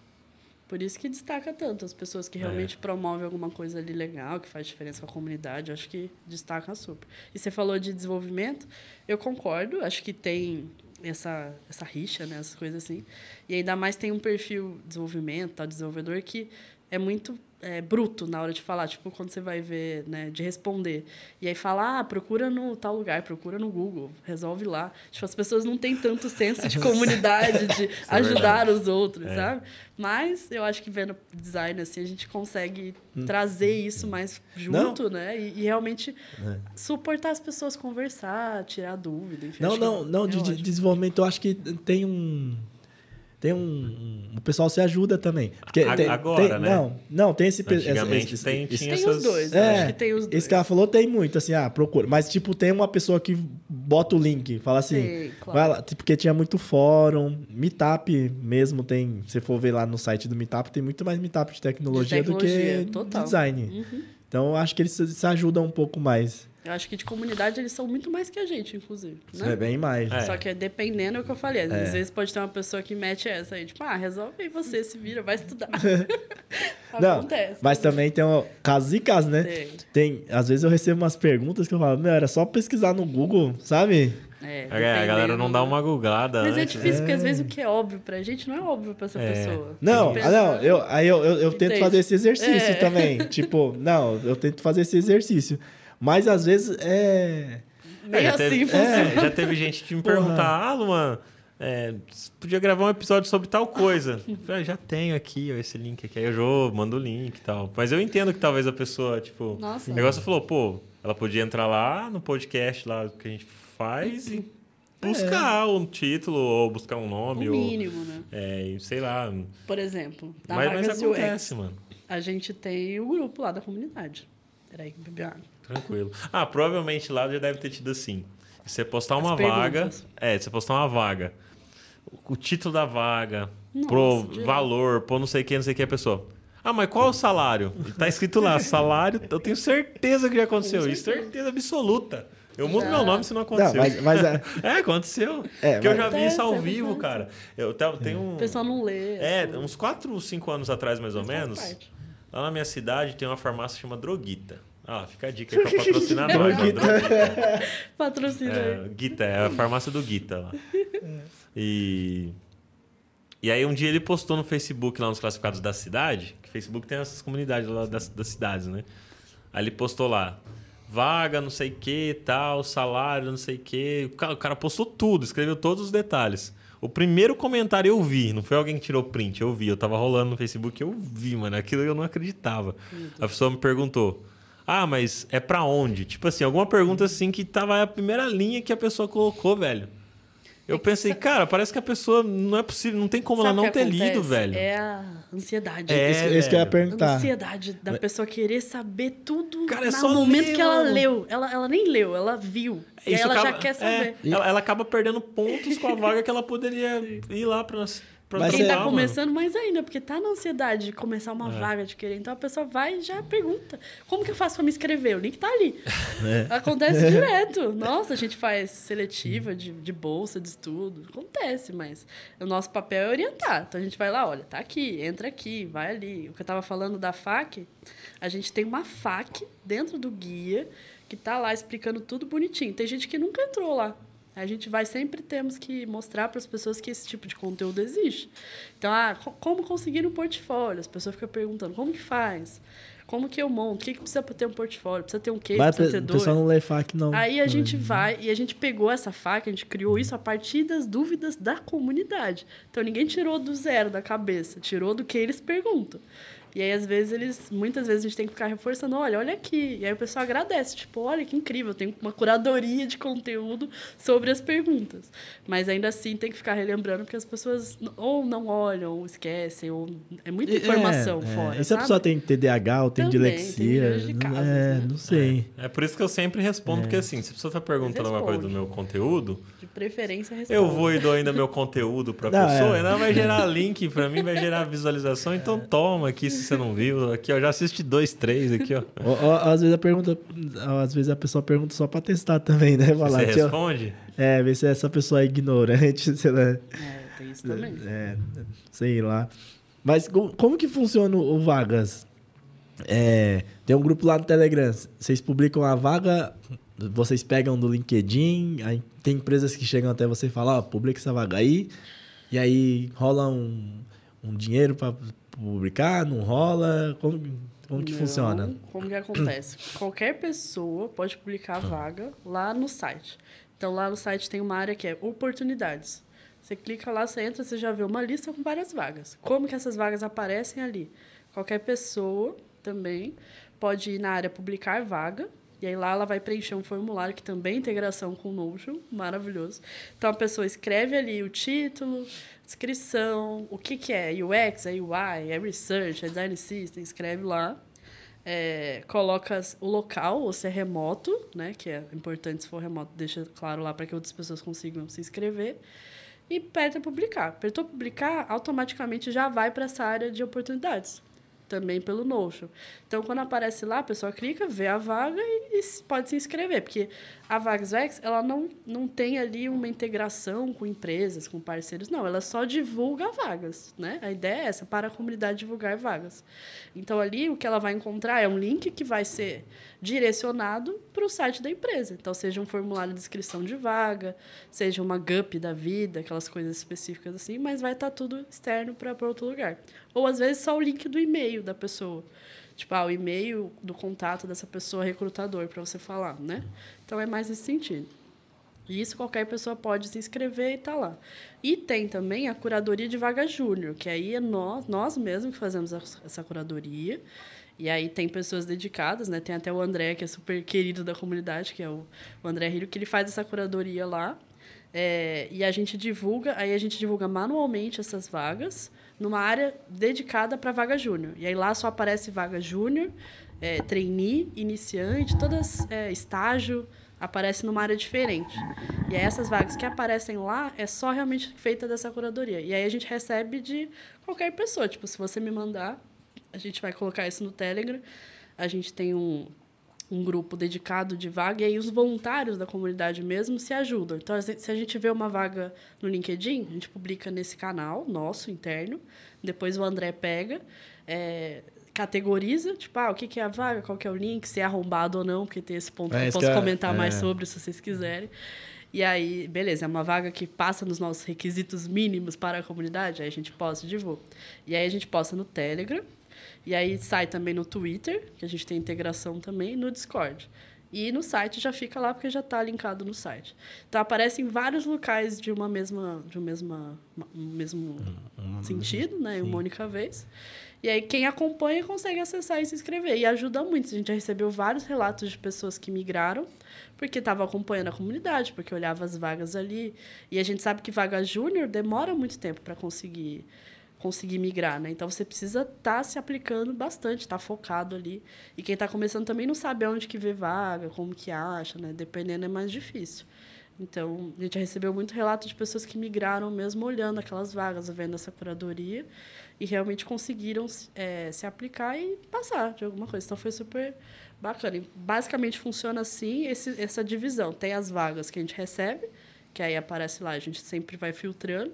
Por isso que destaca tanto as pessoas que realmente é. promovem alguma coisa ali legal, que faz diferença com a comunidade, acho que destaca super. E você falou de desenvolvimento, eu concordo, acho que tem essa, essa rixa, né, essas coisas assim. E ainda mais tem um perfil de desenvolvimento, tal, desenvolvedor, que é muito é, bruto na hora de falar, tipo, quando você vai ver, né, de responder. E aí fala, ah, procura no tal lugar, procura no Google, resolve lá. Tipo, as pessoas não têm tanto senso de comunidade, de é ajudar os outros, é. sabe? Mas eu acho que vendo design, assim, a gente consegue hum. trazer isso mais junto, não. né? E, e realmente é. suportar as pessoas conversar, tirar dúvida, enfim. Não, não, não, de, de desenvolvimento eu acho que tem um tem um, O pessoal se ajuda também. Porque tem, Agora, tem, né? Não, não, tem esse... Antigamente esse, tem, esse, tinha tem essas... os dois. É, acho que tem os dois. Esse cara falou tem muito, assim, ah, procura. Mas, tipo, tem uma pessoa que bota o link, fala assim... Sim, claro. vai lá, porque tinha muito fórum, Meetup mesmo tem... Se for ver lá no site do Meetup, tem muito mais Meetup de tecnologia, de tecnologia do que total. design. Uhum. Então, eu acho que eles se ajudam um pouco mais. Eu acho que de comunidade eles são muito mais que a gente, inclusive. Né? É bem mais. É. Só que é dependendo do que eu falei. Às é. vezes pode ter uma pessoa que mete essa aí, tipo, ah, resolve aí você, se vira, vai estudar. Não, Acontece. Mas também tem um, casos e casos, né? Tem. tem. Às vezes eu recebo umas perguntas que eu falo, meu, era só pesquisar no Google, sabe? É, é a galera não dá uma googlada. Mas é antes. é difícil, porque às vezes o que é óbvio pra gente não é óbvio pra essa é. pessoa. Não, ah, não, eu, aí eu, eu, eu tento fazer esse exercício é. também. tipo, não, eu tento fazer esse exercício. Mas às vezes é. Meio assim teve, funciona. É, já teve gente que me perguntar, ah, Luan, é, podia gravar um episódio sobre tal coisa. falei, ah, já tenho aqui ó, esse link aqui. Aí eu jogo, mando o link e tal. Mas eu entendo que talvez a pessoa, tipo. Nossa. O negócio falou, pô, ela podia entrar lá no podcast lá que a gente faz e buscar é. um título ou buscar um nome. O mínimo, ou, né? É, sei lá. Por exemplo, da mas, mas acontece, UX. mano. A gente tem o grupo lá da comunidade. Peraí, que bebi água. Tranquilo. Ah, provavelmente lá já deve ter tido assim. Você postar uma As vaga. perguntas. É, você postar uma vaga. O título da vaga, Nossa, pro direto. valor, pro não sei o que, não sei o que a pessoa. Ah, mas qual é o salário? Tá escrito lá, salário, eu tenho certeza que já aconteceu isso, certeza absoluta. Eu mudo Já. meu nome se não Não, aconteceu. mas, mas é, É, aconteceu. É, Porque eu mas- já vi isso ao Acontece, vivo, cara. Eu tava- tenho um. O pessoal não lê. É, assim, uns 4, 5 anos atrás, mais ou menos. parte. Lá na minha cidade tem uma farmácia chamada Droguita. Ah, fica a dica aí pra patrocinar nós. ó, Droguita. Patrocina. É, Guita, é a farmácia do Guita lá. E. E aí um dia ele postou no Facebook lá nos classificados da cidade, que Facebook tem essas comunidades lá das, das cidades, né? Aí ele postou lá, vaga, não sei o que, tal, salário, não sei o que. O cara, o cara postou tudo, escreveu todos os detalhes. O primeiro comentário eu vi, não foi alguém que tirou print, eu vi. Eu tava rolando no Facebook, eu vi, mano. Aquilo eu não acreditava. A pessoa me perguntou: Ah, mas é pra onde? Tipo assim, alguma pergunta assim que tava a primeira linha que a pessoa colocou, velho. Eu É que pensei, sa- cara, parece que a pessoa não é possível, não tem como Sabe ela não ter acontece? lido, velho. É a ansiedade. É, isso, isso que eu ia velho. A perguntar. ansiedade da pessoa querer saber tudo Cara, é no só momento ler, que ela mano. leu. Ela, ela nem leu, ela viu. e aí Isso ela já acaba- quer é, saber. ela, ela acaba perdendo pontos com a vaga que ela poderia ir lá pra, pra Quem tá começando mais ainda, porque tá na ansiedade de começar uma É. vaga de querer. Então a pessoa vai e já pergunta: como que eu faço pra me inscrever? O link tá ali. É. Acontece direto. Nossa, a gente faz seletiva de, de bolsa de estudo. Acontece, mas o nosso papel é orientar. Então a gente vai lá, olha, tá aqui, entra aqui, vai ali. O que eu tava falando da FAQ, a gente tem uma FAQ dentro do guia que tá lá explicando tudo bonitinho. Tem gente que nunca entrou lá. A gente vai sempre temos que mostrar para as pessoas que esse tipo de conteúdo existe. Então, ah, co- como conseguir um portfólio? As pessoas ficam perguntando, como que faz? Como que eu monto? O que, que precisa para ter um portfólio? Precisa ter um quê? Vai, Precisa ter o dois? pessoal não lê FAQ, não. Aí a gente vai e a gente pegou essa faca, a gente criou isso a partir das dúvidas da comunidade. Então ninguém tirou do zero da cabeça, tirou do que eles perguntam. E aí, às vezes, eles. Muitas vezes a gente tem que ficar reforçando, olha, olha aqui. E aí o pessoal agradece, tipo, olha que incrível, tem uma curadoria de conteúdo sobre as perguntas. Mas ainda assim tem que ficar relembrando, porque as pessoas ou não olham, ou esquecem, ou é muita informação É, é. fora. E se a pessoa tem TDAH ou tem Também, tem dilexia? casos, é, né? não sei. É por isso que eu sempre respondo, porque assim, se a pessoa tá perguntando alguma coisa do meu conteúdo, De preferência, responde. eu vou e dou ainda meu conteúdo pra Não, pessoa, é. ainda vai gerar link pra mim, vai gerar visualização, então toma aqui se você não viu. Aqui, ó, já assiste dois, três aqui, ó. Ó, ó, às vezes a pergunta, às vezes a pessoa pergunta só pra testar também, né? Falar, Você "Tio, responde? é, ver se essa pessoa é ignorante, sei lá. É, tem isso também. É, sei lá. Mas co- como que funciona o Vagas? É, tem um grupo lá no Telegram. Vocês publicam a vaga, vocês pegam do LinkedIn, aí tem empresas que chegam até você e falam, ó, publica essa vaga aí, e aí rola um, um dinheiro para publicar, não rola? Como, como que Não, funciona? Como que acontece? Qualquer pessoa pode publicar a vaga lá no site. Então, lá no site tem uma área que é oportunidades. Você clica lá, você entra, você já vê uma lista com várias vagas. Como que essas vagas aparecem ali? Qualquer pessoa também pode ir na área publicar vaga. E aí lá ela vai preencher um formulário que também é integração com o Notion, maravilhoso. Então a pessoa escreve ali o título, descrição, o que, que é UX, é UI, é Research, é Design System, escreve lá. É, coloca o local, ou se é remoto, né? Que é importante se for remoto, deixa claro lá para que outras pessoas consigam se inscrever. E aperta publicar. Apertou publicar, automaticamente já vai para essa área de oportunidades. Também pelo Notion. Então, quando aparece lá, a pessoa clica, vê a vaga e, e pode se inscrever. Porque a VagsVex, ela não, não tem ali uma integração com empresas, com parceiros. Não, ela só divulga vagas, né? A ideia é essa, para a comunidade divulgar vagas. Então, ali, o que ela vai encontrar é um link que vai ser direcionado para o site da empresa. Então, seja um formulário de inscrição de vaga, seja uma GUP da vida, aquelas coisas específicas assim, mas vai estar tudo externo para outro lugar. Ou, às vezes, só o link do e-mail da pessoa. Tipo, ah, o e-mail do contato dessa pessoa recrutador para você falar, né? Então, é mais nesse sentido. E isso qualquer pessoa pode se inscrever e tá lá. E tem também a curadoria de vaga júnior, que aí é nós, nós mesmos que fazemos essa curadoria. E aí tem pessoas dedicadas, né? Tem até o André, que é super querido da comunidade, que é o, o André Rio, que ele faz essa curadoria lá. É, e a gente divulga, aí a gente divulga manualmente essas vagas numa área dedicada para vaga júnior. E aí lá só aparece vaga júnior, é, trainee, iniciante, todas é, estágio, aparece numa área diferente. E aí essas vagas que aparecem lá é só realmente feita dessa curadoria. E aí a gente recebe de qualquer pessoa. Tipo, se você me mandar, a gente vai colocar isso no Telegram. A gente tem um, um grupo dedicado de vaga, e aí os voluntários da comunidade mesmo se ajudam. Então, se a gente vê uma vaga no LinkedIn, a gente publica nesse canal nosso interno, depois o André pega, é, categoriza, tipo, ah, o que é a vaga, qual que é o link, se é arrombado ou não, porque tem esse ponto é, que eu posso que comentar é... mais sobre se vocês quiserem. E aí, beleza, é uma vaga que passa nos nossos requisitos mínimos para a comunidade, aí a gente posta e divulga. E aí a gente posta no Telegram, e aí sai também no Twitter, que a gente tem integração também, no Discord. E no site já fica lá porque já está linkado no site. Então aparece em vários locais de uma mesma, de um mesma, um mesmo um, sentido, né, uma única vez. E aí quem acompanha consegue acessar e se inscrever e ajuda muito. A gente já recebeu vários relatos de pessoas que migraram porque estava acompanhando a comunidade, porque olhava as vagas ali. E a gente sabe que vaga júnior demora muito tempo para conseguir conseguir migrar, né? Então você precisa estar tá se aplicando bastante, estar tá focado ali. E quem está começando também não sabe aonde que vê vaga, como que acha, né? Dependendo é mais difícil. Então, a gente recebeu muito relato de pessoas que migraram mesmo olhando aquelas vagas, vendo essa curadoria e realmente conseguiram é, se aplicar e passar de alguma coisa. Então, foi super bacana. E, basicamente, funciona assim, esse, essa divisão. Tem as vagas que a gente recebe, que aí aparece lá, a gente sempre vai filtrando.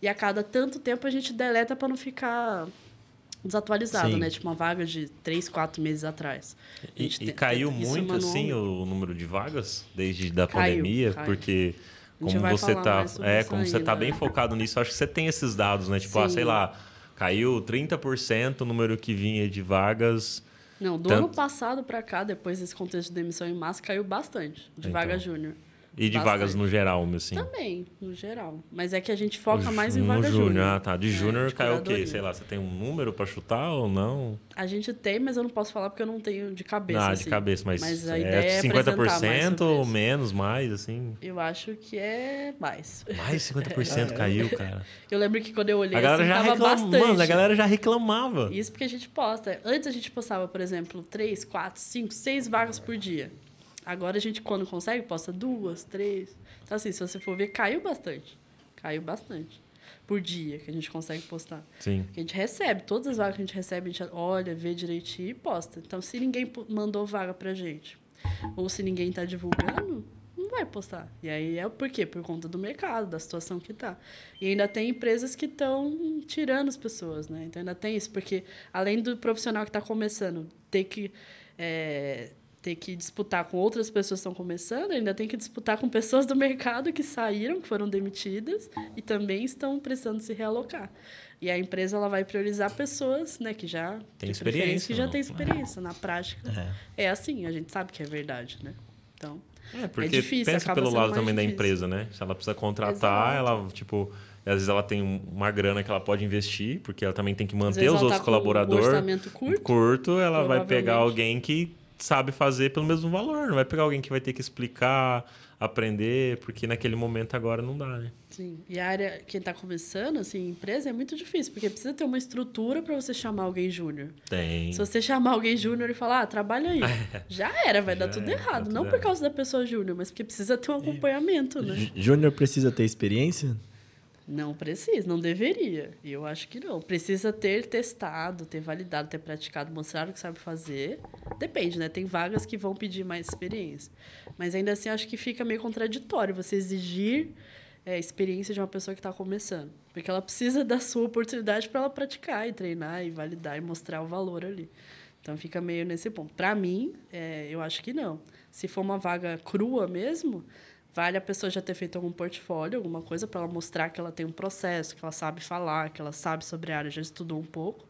E a cada tanto tempo a gente deleta para não ficar desatualizado, Sim. né? Tipo uma vaga de três, quatro meses atrás. E, e caiu muito assim o número de vagas desde da caiu, pandemia, caiu. porque como você tá, é, como você tá bem focado nisso, acho que você tem esses dados, né? Tipo, ah, sei lá, caiu 30% o número que vinha de vagas. Não, do tanto... ano passado para cá, depois desse contexto de demissão em massa, caiu bastante de então. vaga júnior. E de Bastante. vagas no geral, assim? Também, no geral. Mas é que a gente foca mais em vaga júnior. Ah, tá. De é, júnior cai o quê? Sei lá, você tem um número para chutar ou não? A gente tem, mas eu não posso falar porque eu não tenho de cabeça. Ah, assim. de cabeça, mas, mas a é ideia é 50% ou menos, mais, assim? Eu acho que é mais. Mais 50% é. caiu, cara. Eu lembro que quando eu olhei, a galera assim, já reclamava, bastante. Mano, a galera já reclamava. Isso porque a gente posta. Antes a gente postava, por exemplo, 3, 4, 5, 6 vagas por dia. Agora a gente, quando consegue, posta duas, três. Então, assim, se você for ver, caiu bastante. Caiu bastante. Por dia que a gente consegue postar. Sim. a gente recebe, todas as vagas que a gente recebe, a gente olha, vê direitinho e posta. Então, se ninguém mandou vaga pra gente, ou se ninguém tá divulgando, não vai postar. E aí é por quê? Por conta do mercado, da situação que tá. E ainda tem empresas que estão tirando as pessoas, né? Então ainda tem isso, porque além do profissional que está começando ter que é, ter que disputar com outras pessoas que estão começando, ainda tem que disputar com pessoas do mercado que saíram, que foram demitidas e também estão precisando se realocar. E a empresa ela vai priorizar pessoas, né, que já tem experiência, que já tem experiência na prática. É. é. assim, a gente sabe que é verdade, né? Então, é, porque é difícil, pensa pelo lado também difícil. da empresa, né? Se ela precisa contratar, Exato. ela, tipo, às vezes ela tem uma grana que ela pode investir, porque ela também tem que manter os outros tá colaboradores. Um orçamento curto, curto ela vai pegar alguém que sabe fazer pelo mesmo valor. Não vai pegar alguém que vai ter que explicar, aprender, porque naquele momento agora não dá, né? Sim. E a área, quem está começando, assim, empresa, é muito difícil, porque precisa ter uma estrutura para você chamar alguém júnior. Tem. Se você chamar alguém júnior e falar, ah, trabalha aí, já era, vai já dar tudo errado. Tudo não errado. por causa da pessoa júnior, mas porque precisa ter um é. acompanhamento, né? Júnior precisa ter experiência? Não precisa, não deveria. Eu acho que não. Precisa ter testado, ter validado, ter praticado, mostrar o que sabe fazer. Depende, né? Tem vagas que vão pedir mais experiência. Mas ainda assim, acho que fica meio contraditório você exigir é, experiência de uma pessoa que está começando. Porque ela precisa da sua oportunidade para ela praticar e treinar e validar e mostrar o valor ali. Então fica meio nesse ponto. Para mim, é, eu acho que não. Se for uma vaga crua mesmo, Vale a pessoa já ter feito algum portfólio, alguma coisa, para ela mostrar que ela tem um processo, que ela sabe falar, que ela sabe sobre a área, já estudou um pouco.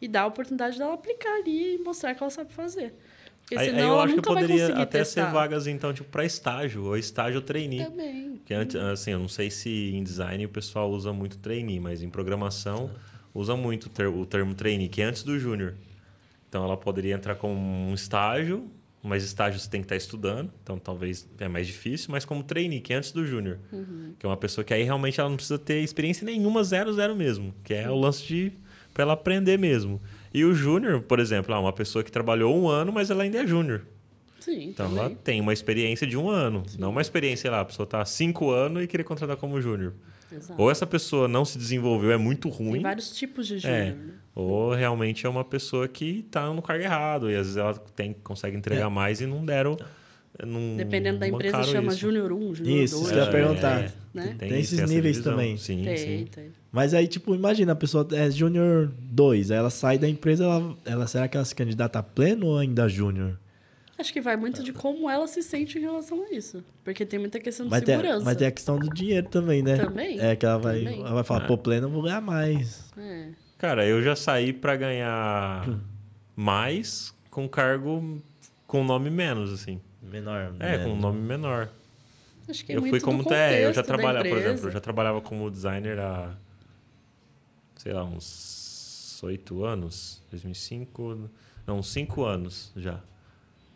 E dar a oportunidade dela aplicar ali e mostrar que ela sabe fazer. Porque aí, senão aí eu ela acho que poderia até testar. ser vagas, então, tipo, para estágio, ou estágio trainee. Também. Porque, assim, eu não sei se em design o pessoal usa muito trainee, mas em programação usa muito o termo trainee, que é antes do júnior. Então, ela poderia entrar com um estágio mas estágio você tem que estar estudando, então talvez é mais difícil, mas como trainee, que é antes do júnior, que é uma pessoa que aí realmente ela não precisa ter experiência nenhuma, zero, zero mesmo, que é o lance de para ela aprender mesmo. E o júnior, por exemplo, é uma pessoa que trabalhou um ano, mas ela ainda é júnior. Sim, Então também. ela tem uma experiência de um ano, não uma experiência, sei lá, a pessoa está há cinco anos e querer contratar como júnior. Ou essa pessoa não se desenvolveu, é muito ruim. Tem vários tipos de É. júnior. né? Ou realmente é uma pessoa que está no cargo errado e às vezes ela tem, consegue entregar mais e não deram. Não Dependendo da empresa, chama isso. Júnior 1, Júnior Isso, 2. isso que eu ia perguntar. Né? Tem esses essa níveis divisão. também. Sim, Tem, sim. tem. Mas aí, tipo, imagina, a pessoa é Júnior 2, aí ela sai da empresa, ela, ela, será que ela se candidata a pleno ou ainda Júnior? Acho que vai muito de como ela se sente em relação a isso. Porque tem muita questão de Mas tem, segurança. mas tem a questão do dinheiro também, né? Também, É que ela vai, também. ela vai falar, pô, pleno eu vou ganhar mais. É. Cara, eu já saí para ganhar mais com cargo com nome menos, assim. Menor. É, com um nome menor. Acho que é eu muito fui como é, eu já trabalhava, por exemplo, eu já trabalhava como designer há sei lá, uns oito anos, 2005, não, uns cinco anos já.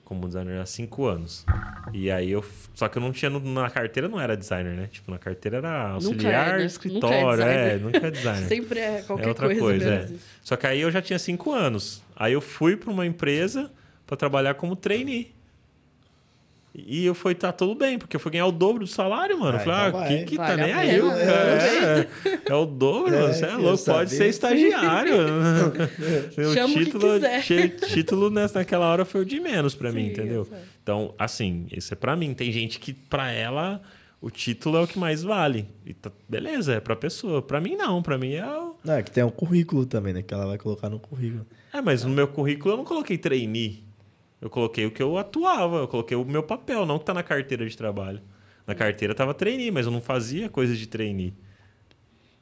Como designer há cinco anos. E aí eu. Só que eu não tinha. Na carteira não era designer, né? Tipo, na carteira era auxiliar é, né? de Nunca é escritório. é, designer. nunca é designer. Sempre é qualquer é outra coisa, coisa, é. mesmo. Só que aí eu já tinha cinco anos. Aí eu fui para uma empresa para trabalhar como trainee. E eu fui, tá tudo bem, porque eu fui ganhar o dobro do salário, mano. Ah, eu falei, então ah, vai. que, que tá nem aí, pena, o né? cara. É, é o dobro, É, mano. Você é eu louco, pode ser estagiário. O título, título nessa, naquela hora foi o de menos para mim, entendeu? Então, assim, isso é para mim. Tem gente que, para ela, o título é o que mais vale. E tá- beleza, é pra pessoa. Para mim, não. Para mim é o. Não, é que tem um currículo também, né? Que ela vai colocar no currículo. É, mas no meu currículo eu não coloquei trainee. Eu coloquei o que eu atuava, eu coloquei o meu papel, não o que tá na carteira de trabalho. Na carteira tava trainee, mas eu não fazia coisas de trainee.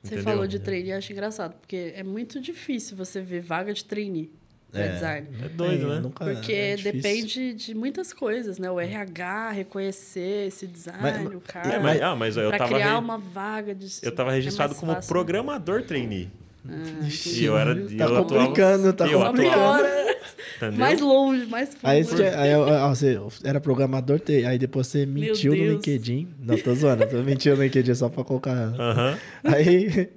Você Entendeu? falou de trainee, eu acho engraçado, porque é muito difícil você ver vaga de trainee para design. É doido, né? nunca- Porque é depende de muitas coisas, né? O RH, reconhecer esse design, Mas- o cara. É, mas, ah, mas eu pra tava, criar re- uma vaga de. eu tava é registrado como fácil. programador trainee. Ah, E eu era. Tá eu atuava- complicando, tá e eu complicando. atuava, entendeu? mais longe, mais fundo. Aí, você, aí ó, você era programador, aí depois você mentiu no. LinkedIn. Não, tô zoando, tô mentindo no LinkedIn só pra colocar. Aham. Aí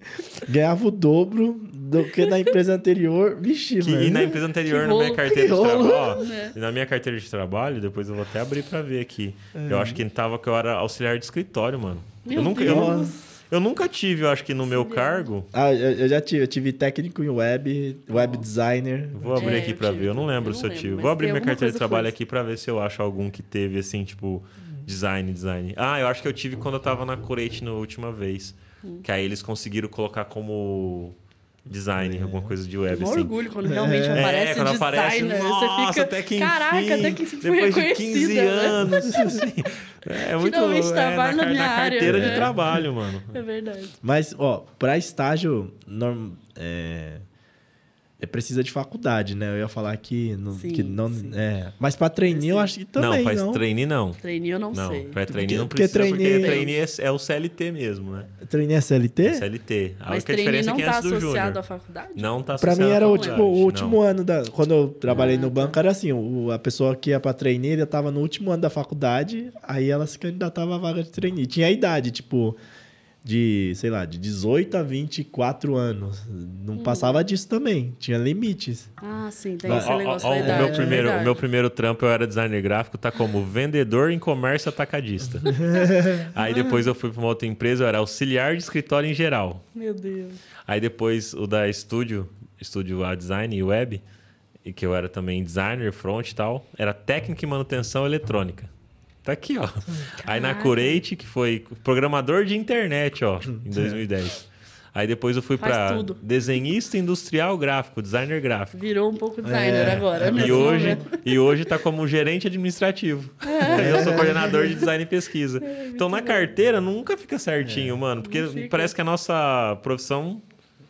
ganhava o dobro do que na empresa anterior. Vixe, Que, mano. e na empresa anterior, Que na minha carteira de trabalho. ó, Né? e na minha carteira de trabalho, depois eu vou até abrir pra ver aqui. É. Eu acho que tava que eu era auxiliar de escritório, mano. Meu eu nunca, eu, Deus. nu- eu nunca tive, eu acho que no meu cargo. Ah, eu, eu já tive. Eu tive técnico em web, web designer. Vou abrir É, aqui tive ver, eu não lembro Eu não se eu tive. Vou abrir minha carteira de trabalho aqui pra ver se eu acho algum que teve, assim, tipo, design, design. Ah, eu acho que eu tive quando eu tava na Corate na última vez. Hum. Que aí eles conseguiram colocar como design, alguma coisa de web, É um assim. orgulho quando realmente É, aparece quando designer. aparece, nossa, você fica, até que enfim, caraca, até que foi depois de reconhecida, 15 né? anos. assim. é muito Finalmente é, trabalho na car- minha área, carteira né? de trabalho, mano. É verdade. Mas, ó, pra estágio, norm, é, é precisa de faculdade, né? Eu ia falar que, no, Sim, que não. sim. É. Mas pra trainee, eu acho que também. não, Não, pra trainee não. Trainee eu não, Não, sei. pra trainee Porque- não porque precisa, porque trainee- trainee é, é o CLT mesmo, né? Trainee é CLT? É CLT. A Mas única diferença é não que é tá antes do associado à faculdade? Não tá mim associado à era o, tipo, o último não. ano da. Quando eu trabalhei Ah, no tá. banco, era assim: o, a pessoa que ia pra trainee, ele tava no último ano da faculdade, aí ela se candidatava à vaga de trainee. Tinha a idade, tipo, de, sei lá, de 18 a 24 anos. Hum. Não passava disso também. Tinha limites. Ah, sim, tem Ó, esse ó, negócio ó, da o idade. meu é primeiro, o verdade. meu primeiro trampo eu era designer gráfico, tá como vendedor em comércio atacadista. Aí depois eu fui para uma outra empresa, eu era auxiliar de escritório em geral. Meu Deus. Aí depois o da estúdio, estúdio a design e web, e que eu era também designer, front e tal, era técnica e manutenção eletrônica. Tá aqui, ó. Aí na Caraca. Curate, que foi programador de internet, ó, em 2010. Aí depois eu fui para desenhista industrial gráfico, designer gráfico. Virou um pouco designer É, agora. E hoje, momento. e hoje tá como gerente administrativo. Eu sou coordenador de design e pesquisa. Então na carteira nunca fica certinho, mano. Porque parece que a nossa profissão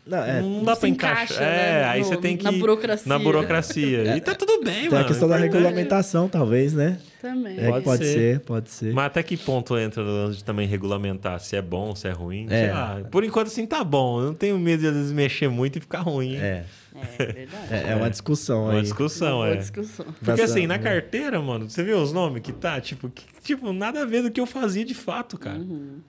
Não, é, não dá pra encaixar. encaixa, É, né, aí no- você tem que. na burocracia. Na burocracia. E tá tudo bem, tem mano. a questão da regulamentação, talvez, né? Também. É, Pode pode, ser. ser. pode ser. Mas até que ponto entra no lance de também regulamentar se é bom, se é ruim? É. Sei lá. Por enquanto, assim, tá bom. Eu não tenho medo de às vezes mexer muito e ficar ruim. É, É verdade. é, é uma discussão É uma aí. discussão, Boa é. discussão. Porque assim, na né? carteira, mano, você viu os nomes que tá? Tipo, que- tipo, nada a ver do que eu fazia de fato, cara.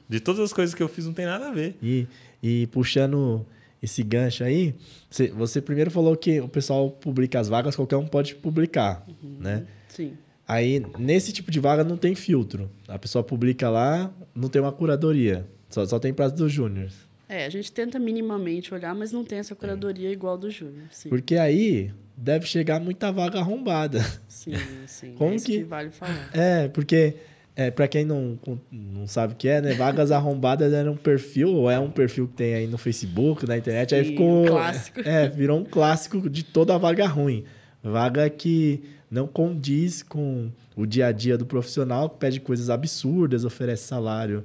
De todas as coisas que eu fiz, não tem nada a ver. E, e puxando esse gancho aí, você, você primeiro falou que o pessoal publica as vagas, qualquer um pode publicar, né? Sim. Aí, nesse tipo de vaga não tem filtro. A pessoa publica lá, não tem uma curadoria. Só, só tem prazo dos júniores. É, a gente tenta minimamente olhar, mas não tem essa curadoria igual do Júnior. Sim, Porque aí deve chegar muita vaga arrombada. sim, sim. Como é isso que- que vale falar. É, porque, é, para quem não, não sabe o que é, né? Vagas arrombadas era um perfil, ou é um perfil que tem aí no Facebook, na internet, aí Sim, ficou. um clássico. É, virou um clássico de toda vaga ruim. Vaga que não condiz com o dia a dia do profissional, que pede coisas absurdas, oferece salário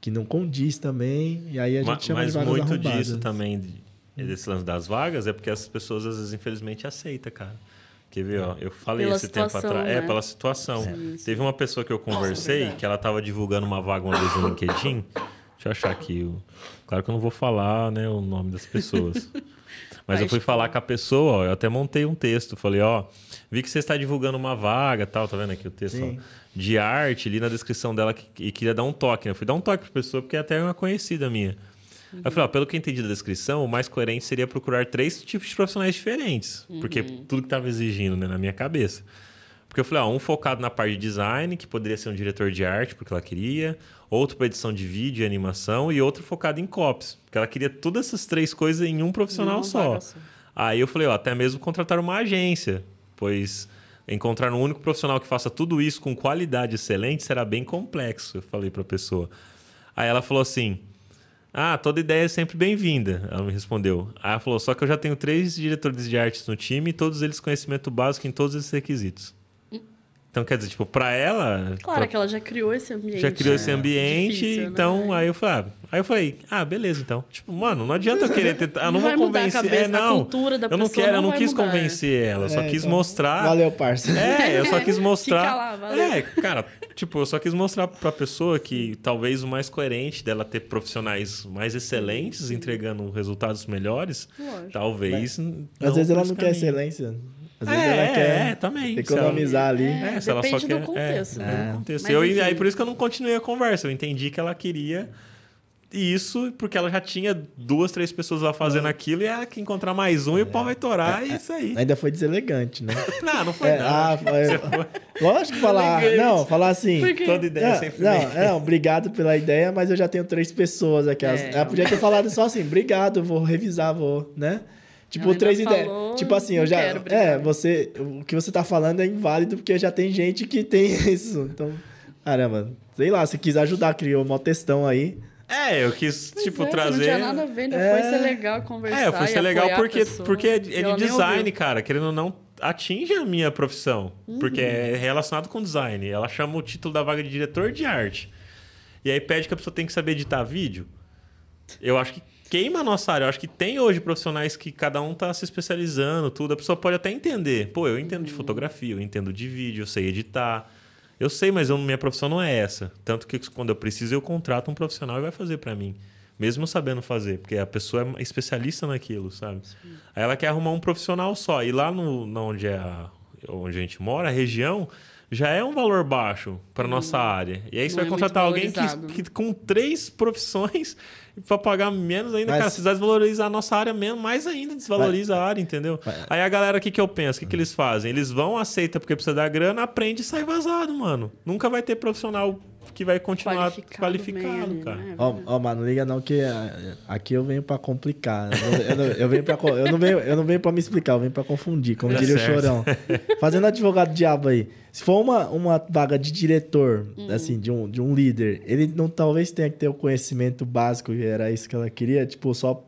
que não condiz também, e aí a gente Ma- chama Mas de vagas muito arrombadas. disso também, de- desse lance das vagas, é porque essas pessoas, às vezes, infelizmente, aceitam, cara. Quer ver, ó? Eu falei Pela esse tempo situação, atrás. É, né? pela situação. Sim, sim. Teve uma pessoa que eu conversei, verdade. que ela tava divulgando uma vaga uma vez no LinkedIn. Deixa eu achar aqui. o- Claro que eu não vou falar né, o nome das pessoas. Mas eu fui falar com a pessoa, ó, eu até montei um texto. Falei, ó, vi que você está divulgando uma vaga tal, tá vendo aqui o texto? Ó, de arte ali na descrição dela que- e queria dar um toque. né? Eu fui dar um toque pra pessoa porque é até uma conhecida minha. Aí eu falei, ó, pelo que eu entendi da descrição, o mais coerente seria procurar três tipos de profissionais diferentes. Porque tudo que tava exigindo, né, na minha cabeça. Porque eu falei, ó, um focado na parte de design, que poderia ser um diretor de arte, porque ela queria. Outro para edição de vídeo e animação. E outro focado em copies. Porque ela queria todas essas três coisas em um profissional vaga só. Aí eu falei, ó, até mesmo contratar uma agência. Pois encontrar um único profissional que faça tudo isso com qualidade excelente será bem complexo, eu falei para a pessoa. Aí ela falou assim: Ah, toda ideia é sempre bem-vinda. Ela me respondeu. Aí ela falou: Só que eu já tenho três diretores de artes no time e todos eles conhecimento básico em todos esses requisitos. Então, quer dizer, tipo, para ela. Claro pra- que ela já criou esse ambiente. já criou esse né? ambiente, Difícil, né? então aí eu falei, ah, aí eu falei, ah, beleza, então. Tipo, mano, não adianta eu querer tentar, eu não, Não vou vai mudar a convencer, cabeça, é, a não. cultura da eu não quero, eu não não vai quis mudar. convencer ela, eu só É, quis então, mostrar. Valeu, parça. É, eu só quis mostrar. Fica lá, valeu. É, cara, tipo, eu só quis mostrar pra pessoa que talvez o mais coerente dela ter profissionais mais excelentes entregando resultados melhores, Lógico. talvez. Às vezes ela não quer excelência. Às vezes É, ela é, quer é, também. economizar ali. É, se ela só quer, do contexto, é, né? depende do contexto. Mas, Eu, enfim. aí por isso que eu não continuei a conversa. Eu entendi que ela queria isso, porque ela já tinha duas, três pessoas lá fazendo aquilo, e ela quer encontrar mais um e o pau vai torar, e é isso aí. Ainda foi deselegante, né? Não, não foi É, não. ah, foi... Lógico que falar. Elegante. Não, falar assim. Toda ideia Não, sempre não, não, obrigado pela ideia, mas eu já tenho três pessoas aqui. Elas- É. Ela podia ter falado só assim, obrigado, vou revisar, vou, né? Tipo, três ideias. falou, Tipo assim, eu não já. quero, é, você. O que você tá falando é inválido porque já tem gente que tem isso. Então, caramba, sei lá, se quis ajudar, criou uma textão aí. É, eu quis, Pois tipo, é, trazer. Não tinha nada a ver, ainda É. foi ser legal conversar. É, foi e ser legal porque, porque é de, é design, ouviu. cara. Querendo ou não, atinge a minha profissão. Porque é relacionado com design. Ela chama o título da vaga de diretor de arte. E aí pede que a pessoa tem que saber editar vídeo. Eu acho que queima a nossa área. Eu acho que tem hoje profissionais que cada um tá se especializando, tudo. A pessoa pode até entender. Pô, eu entendo de fotografia, eu entendo de vídeo, eu sei editar. Eu sei, mas eu, minha profissão não é essa. Tanto que quando eu preciso, eu contrato um profissional e vai fazer para mim. Mesmo sabendo fazer, porque a pessoa é especialista naquilo, sabe? Aí ela quer arrumar um profissional só. E lá no, na onde, é a, onde a gente mora, a região, já é um valor baixo para nossa área. E aí você Não vai é contratar alguém que, que com três profissões para pagar menos ainda, Mas- cara, se desvalorizar a nossa área mesmo, mais ainda desvaloriza a área, entendeu? Aí a galera, o que, que eu penso? O que, que eles fazem? Eles vão, aceita porque precisa dar grana, aprende e sai vazado, mano. Nunca vai ter profissional que vai continuar Qualificado qualificado, ali, cara. né? Ó, ó, mano, não liga não que ah, aqui eu venho pra complicar. Eu não, eu não- eu venho pra, co- eu não venho, eu não venho pra me explicar, eu venho pra confundir, como Tá diria certo. o Chorão. Fazendo advogado diabo aí. Se for uma, uma vaga de diretor, Hum. assim, de um, de um líder, ele não talvez tenha que ter o conhecimento básico, e era isso que ela queria, tipo, só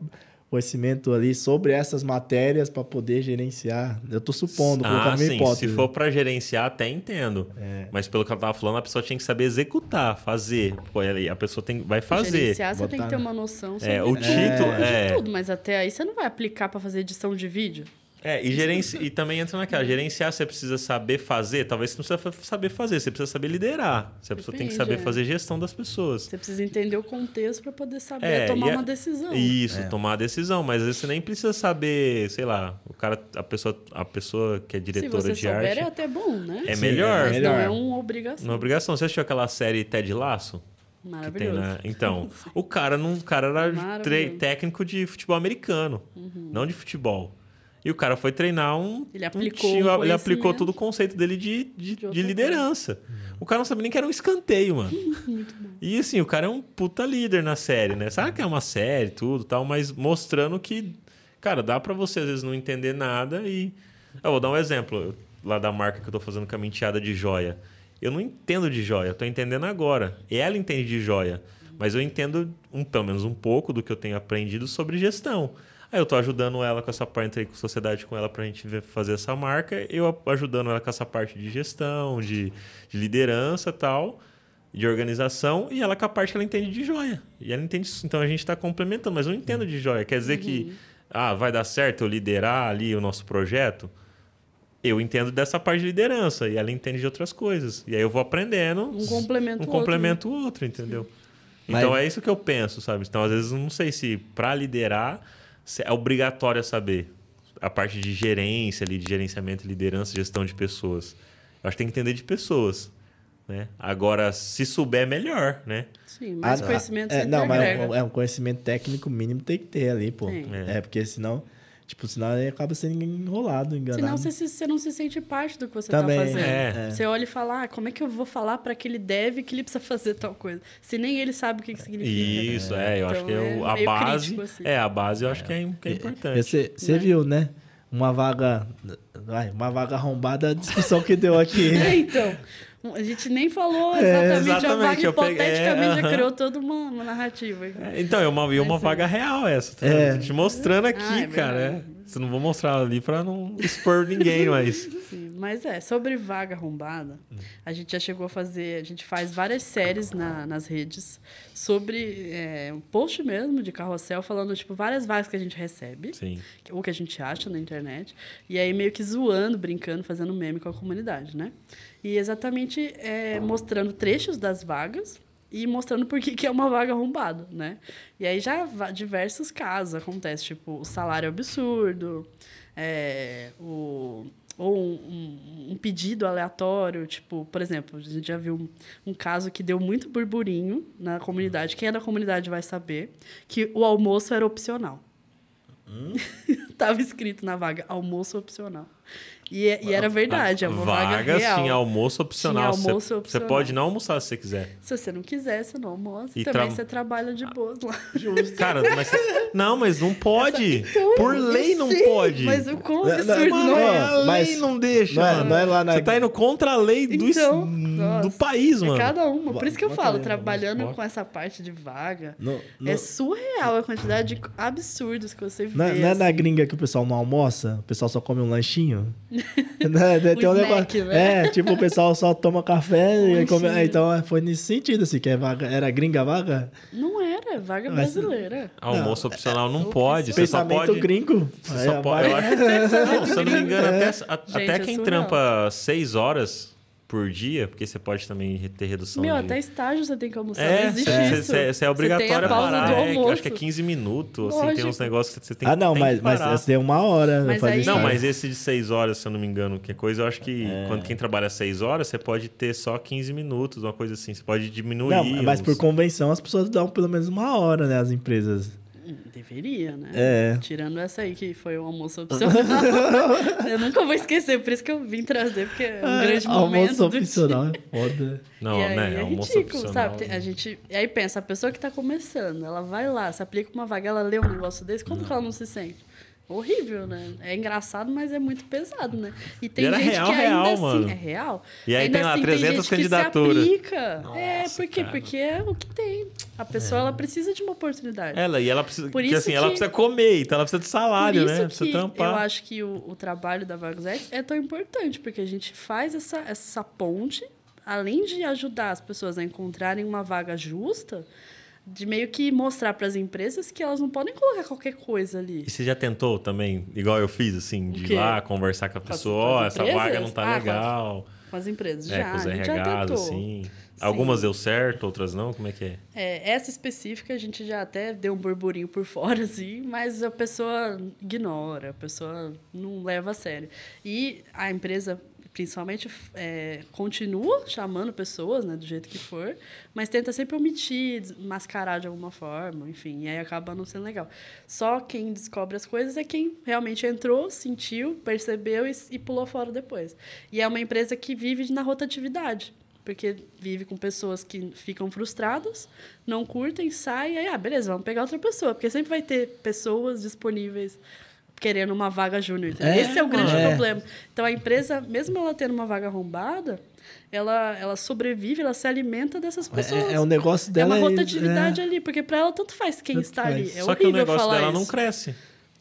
conhecimento ali sobre essas matérias para poder gerenciar. Eu tô supondo, ah, colocando minha sim. hipótese. Se for para gerenciar, até entendo. É. Mas pelo que eu tava falando, a pessoa tinha que saber executar, fazer. Pô, a pessoa tem, vai fazer. Gerenciar, você tem que Botar- ter uma noção sobre É, o título, de é. tudo, mas até aí você não vai aplicar para fazer edição de vídeo. É, e, gerenci... e também entra naquela, gerenciar você precisa saber fazer, talvez você não precisa saber fazer, você precisa saber liderar. Você a pessoa tem que saber é. fazer gestão das pessoas. Você precisa entender o contexto para poder saber É, tomar a- uma decisão. Isso, tomar a decisão, mas às vezes você nem precisa saber, sei lá, o cara, a pessoa, a pessoa que é Se diretora você de souber, arte é até bom, né? é Sim, melhor. é Mas melhor. não é uma obrigação. Não é obrigação. Você assistiu aquela série Ted Laço? Tem Maravilhoso. na... Então, o cara, não, o cara era técnico de futebol americano, não de futebol. E o cara foi treinar um. Ele um aplicou time, o ele aplicou todo o conceito dele de, de, De de liderança. O cara não sabia nem que era um escanteio, mano. E assim, o cara é um puta líder na série, né? Sabe que é uma série, e tudo tal, mas mostrando que, cara, dá pra você às vezes não entender nada e. Eu vou dar um exemplo lá da marca que eu tô fazendo com a menteada de joia. Eu não entendo de joia, eu tô entendendo agora. Ela entende de joia, mas eu entendo um, pelo menos um pouco do que eu tenho aprendido sobre gestão. Aí eu tô ajudando ela com essa parte, entrei com sociedade com ela pra gente ver- fazer essa marca, eu ajudando ela com essa parte de gestão, de, de liderança e tal de organização e ela com a parte que ela entende de joia. E ela entende isso. Então a gente está complementando, mas eu não entendo de joia. Quer dizer que ah, vai dar certo eu liderar ali o nosso projeto? Eu entendo dessa parte de liderança e ela entende de outras coisas. E aí eu vou aprendendo. Um complementa um o outro, complementa o outro, entendeu? Mas- Então é isso que eu penso, sabe? Então às vezes eu não sei se para liderar é obrigatório saber a parte de gerência ali, de gerenciamento, liderança, gestão de pessoas. Eu acho que tem que entender de pessoas. Né? Agora, se souber, melhor, né? Sim, mais Ah, conhecimento é, Não, mas é um, é um conhecimento técnico mínimo tem que ter ali, pô. Tem. É. porque senão, tipo, senão aí acaba sendo enrolado, enganado. Senão você, se- você não se sente parte do que você Também, está fazendo. é. Você olha e fala, ah, como é que eu vou falar para que ele deve que ele precisa fazer tal coisa? Se nem ele sabe o que, que significa. Isso, é. eu acho Então, que é o- é a meio base. crítico, assim. É, a base eu acho que é, que é importante. Você, você Né? viu, né? Uma vaga. Uma vaga arrombada a discussão que deu aqui. É, então, a gente nem falou É, exatamente, a exatamente, vaga hipoteticamente é, criou toda uma, uma narrativa. É, Então, é uma, e uma vaga real essa. Tá É. Te mostrando aqui, Ah, é cara. É. Você não vou mostrar ali pra não expor ninguém, mas. Sim, mas é, sobre vaga arrombada, a gente já chegou a fazer, a gente faz várias séries na- nas redes sobre é, um post mesmo de carrossel falando, tipo, várias vagas que a gente recebe, Sim. ou que a gente acha na internet, e aí meio que zoando, brincando, fazendo meme com a comunidade, né? E exatamente é, mostrando trechos das vagas e mostrando por que, que é uma vaga arrombada, né? E aí já diversos casos acontecem, tipo, o salário absurdo, é, o, ou um, um- pedido aleatório, tipo, por exemplo, a gente já viu um, um caso que deu muito burburinho na comunidade, quem é da comunidade vai saber, que o almoço era opcional. Tava escrito na vaga, almoço opcional. E, é- e era verdade, é uma vaga Vagas real. tinha almoço opcional. Tinha almoço você, opcional. você pode não almoçar se você quiser. Se você não quiser, você não almoça. E Também tra- você trabalha de boas lá. Cara, mas. Não, mas não pode. Então, Por lei não sei, pode. Mas o quão Não, absurdo não, não, é? a lei mas não deixa, não é- mano. não é lá na- Você tá indo contra a lei do, Então, do nossa, país, mano. É cada uma. Por isso que eu falo, trabalhando com essa parte de vaga, No- no- é surreal a quantidade de absurdos que você vê. Não, é- não é na assim. gringa que o pessoal não almoça? O pessoal só come um lanchinho? né? Tem Um snack, negócio. né? É, tipo, o pessoal só toma café e come. é, Então é, foi nesse sentido, assim, que é vaga, era gringa vaga? Não era, é vaga Mas- brasileira. Almoço opcional não é- pode. Você só Pensamento pode. gringo. Você só pode eu acho, não, se eu não me engano, até, a- até é quem trampa seis horas por dia, porque você pode também ter redução Meu, de... até estágio você tem que almoçar. É, não existe você isso. você- você é Você tem obrigatório a parar. do é, acho que é 15 minutos, assim, tem uns negócios que você tem, Ah, não, tem mas, que mas essa tem uma hora. Mas pra fazer aí- isso Não, mas esse de 6 horas, se eu não me engano, que é coisa, eu acho que É. quando quem trabalha 6 horas, você pode ter só 15 minutos, uma coisa assim. Você pode diminuir. Não, mas uns- por convenção as pessoas dão pelo menos uma hora, né? As empresas. Deveria, né? É. Tirando essa aí que foi o almoço opcional. eu nunca vou esquecer, por isso que eu vim trazer, porque é um grande Ah, momento Almoço do opcional é foda. Não, e aí né? é almoço ridículo, opcional. sabe? Tem- A gente, e aí pensa, a pessoa que tá começando, ela vai lá, se aplica uma vaga, ela lê um negócio desse, como que ela não se sente? Horrível, né? É engraçado, mas é muito pesado, né? E tem E gente real, que ainda real, assim... mano. É real? E aí ainda tem lá assim, 300 gente que se candidaturas. aplica. é, por quê? cara. Porque é o que tem. A pessoa ela precisa de uma oportunidade. Ela, e ela precisa, Por que, isso assim, ela que- precisa comer, então ela precisa de salário, né? Precisa que tampar. eu acho que o, o trabalho da Vagos é tão importante, porque a gente faz essa, essa ponte, além de ajudar as pessoas a encontrarem uma vaga justa, de meio que mostrar para as empresas que elas não podem colocar qualquer coisa ali. E você já tentou também, igual eu fiz, assim, de ir lá conversar com a pessoa, ó, as essa vaga não tá Ah, legal. Com as empresas. É, já, com os gente já RHs, tentou. assim. Sim. Algumas deu certo, outras não, como é que é? É, essa específica a gente já até deu um burburinho por fora, assim, mas a pessoa ignora, a pessoa não leva a sério. E a empresa, principalmente, é, continua chamando pessoas, né, do jeito que for, mas tenta sempre omitir, mascarar de alguma forma, enfim, e aí acaba não sendo legal. Só quem descobre as coisas é quem realmente entrou, sentiu, percebeu e, e pulou fora depois. E é uma empresa que vive na rotatividade porque vive com pessoas que ficam frustradas, não curtem, saem, aí, ah, beleza, vamos pegar outra pessoa, porque sempre vai ter pessoas disponíveis querendo uma vaga júnior. É, Esse é o grande é. problema. Então a empresa, mesmo ela tendo uma vaga arrombada, ela, ela sobrevive, ela se alimenta dessas pessoas. É, é um negócio É dela. uma é- rotatividade ali, porque para ela tanto faz quem Tanto está faz. ali. É Só que o horrível negócio falar dela isso. não cresce.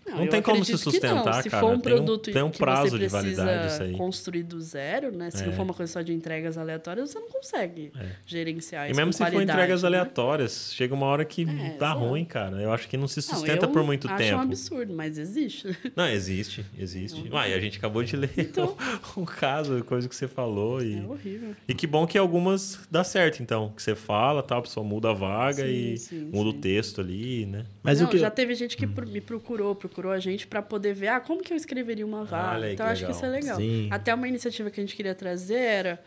Não, eu tem como se não. sustentar, Se cara. for um Tem um- produto tem um prazo de validade isso aí. construir do zero, né? Se não É. for uma coisa só de entregas aleatórias, você não consegue gerenciar E isso mesmo com se for entregas né? aleatórias, chega uma hora que É, dá exato. ruim, cara. Eu acho que não se Não, sustenta eu por muito acho tempo. um absurdo, mas existe. Não, existe, existe. Uai, a gente acabou de ler Então. o, caso, coisa que você falou. E, É horrível. e que bom que algumas dá certo, então. Que você fala, tal, a pessoa muda a vaga Sim, e sim, muda sim. o texto ali, né? Mas não, o que. já teve gente que me procurou, procurou a gente para poder ver, ah, como que eu escreveria uma vaga. Aí, então acho que isso é legal. legal. Sim. Até uma iniciativa que a gente queria trazer era,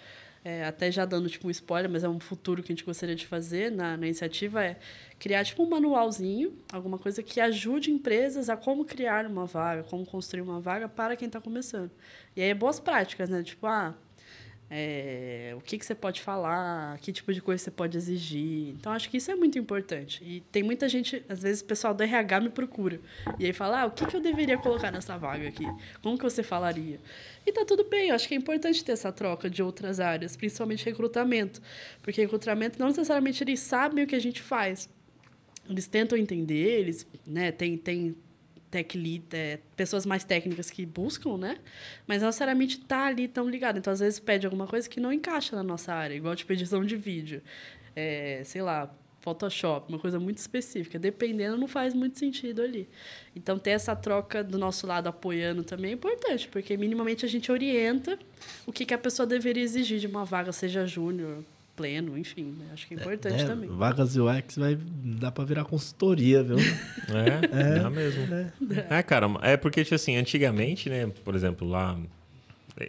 é, até já dando tipo um spoiler, mas é um futuro que a gente gostaria de fazer na, na iniciativa é criar tipo um manualzinho, alguma coisa que ajude empresas a como criar uma vaga, como construir uma vaga para quem está começando. E aí é boas práticas, né? Tipo, ah, é, o que, que você pode falar, que tipo de coisa você pode exigir. Então, acho que isso é muito importante. E tem muita gente, às vezes o pessoal do RH me procura. E aí fala, ah, o que, que eu deveria colocar nessa vaga aqui? Como que você falaria? E tá tudo bem, eu acho que é importante ter essa troca de outras áreas, principalmente recrutamento. Porque recrutamento, não necessariamente eles sabem o que a gente faz. Eles tentam entender, eles, né, tem, tem tech lead, é, pessoas mais técnicas que buscam, né? Mas não necessariamente tá ali tão ligado. Então, às vezes, pede alguma coisa que não encaixa na nossa área, igual tipo edição de vídeo. É, sei lá, Photoshop, uma coisa muito específica. Dependendo, não faz muito sentido ali. Então, ter essa troca do nosso lado apoiando também é importante, porque minimamente a gente orienta o que, que a pessoa deveria exigir de uma vaga, seja júnior, pleno, enfim. né? Acho que é importante né, também. Vagas UX vai dar pra virar consultoria, viu? É, dá mesmo. É. cara, é porque, tipo assim, antigamente, né, por exemplo, lá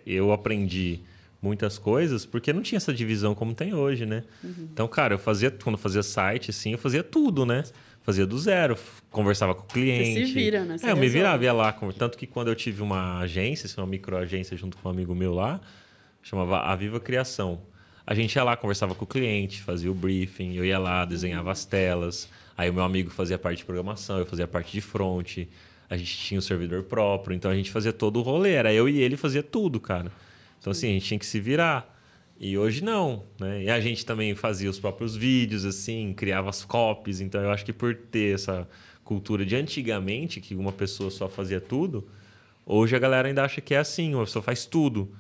eu aprendi muitas coisas porque não tinha essa divisão como tem hoje, né? Uhum. Então, cara, eu fazia, quando eu fazia site, assim, eu fazia tudo, né? Fazia do zero, conversava com o cliente. se vira, né? Você é, eu me virava, ia lá. Tanto que quando eu tive uma agência, assim, uma microagência junto com um amigo meu lá, chamava A Viva Criação. A gente ia lá, conversava com o cliente, fazia o briefing, eu ia lá, desenhava as telas. Aí o meu amigo fazia parte de programação, eu fazia parte de front. A gente tinha o servidor próprio, então a gente fazia todo o rolê. Era eu e ele fazia tudo, cara. Então, assim, a gente tinha que se virar. E hoje não, né? E a gente também fazia os próprios vídeos, assim, criava as copies. Então, eu acho que por ter essa cultura de antigamente, que uma pessoa só fazia tudo, hoje a galera ainda acha que é assim, uma pessoa faz tudo.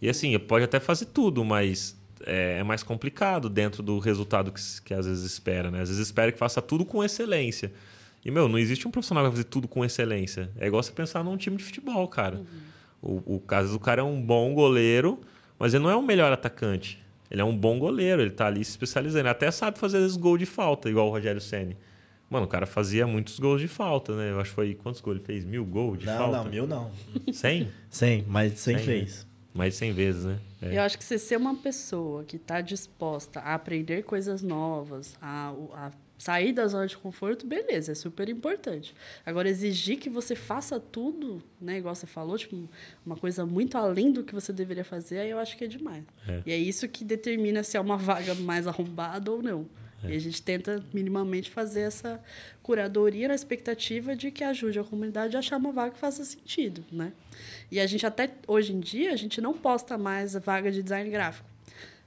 E assim, pode até fazer tudo, mas é, é mais complicado dentro do resultado que, que às vezes espera, né? Às vezes espera que faça tudo com excelência. E, meu, não existe um profissional que vai fazer tudo com excelência. É igual você pensar num time de futebol, cara. O, o caso do cara é um bom goleiro, mas ele não é o melhor atacante. Ele é um bom goleiro, ele tá ali se especializando. Ele até sabe fazer às vezes, gol de falta, igual o Rogério Senni. Mano, o cara fazia muitos gols de falta, né? Eu acho que foi. Quantos gols ele fez? Mil gols de não, falta? não, mil não. Cem? 100, mas 100 Cem, fez. Mais de 100 vezes, né? É. Eu acho que você ser uma pessoa que está disposta a aprender coisas novas, a, a sair da zona de conforto, beleza, é super importante. Agora, exigir que você faça tudo, né, igual você falou, tipo, uma coisa muito além do que você deveria fazer, aí eu acho que é demais. É. E é isso que determina se é uma vaga mais arrombada ou não. É. E a gente tenta minimamente fazer essa curadoria na expectativa de que ajude a comunidade a achar uma vaga que faça sentido, né? E a gente até hoje em dia a gente não posta mais a vaga de design gráfico.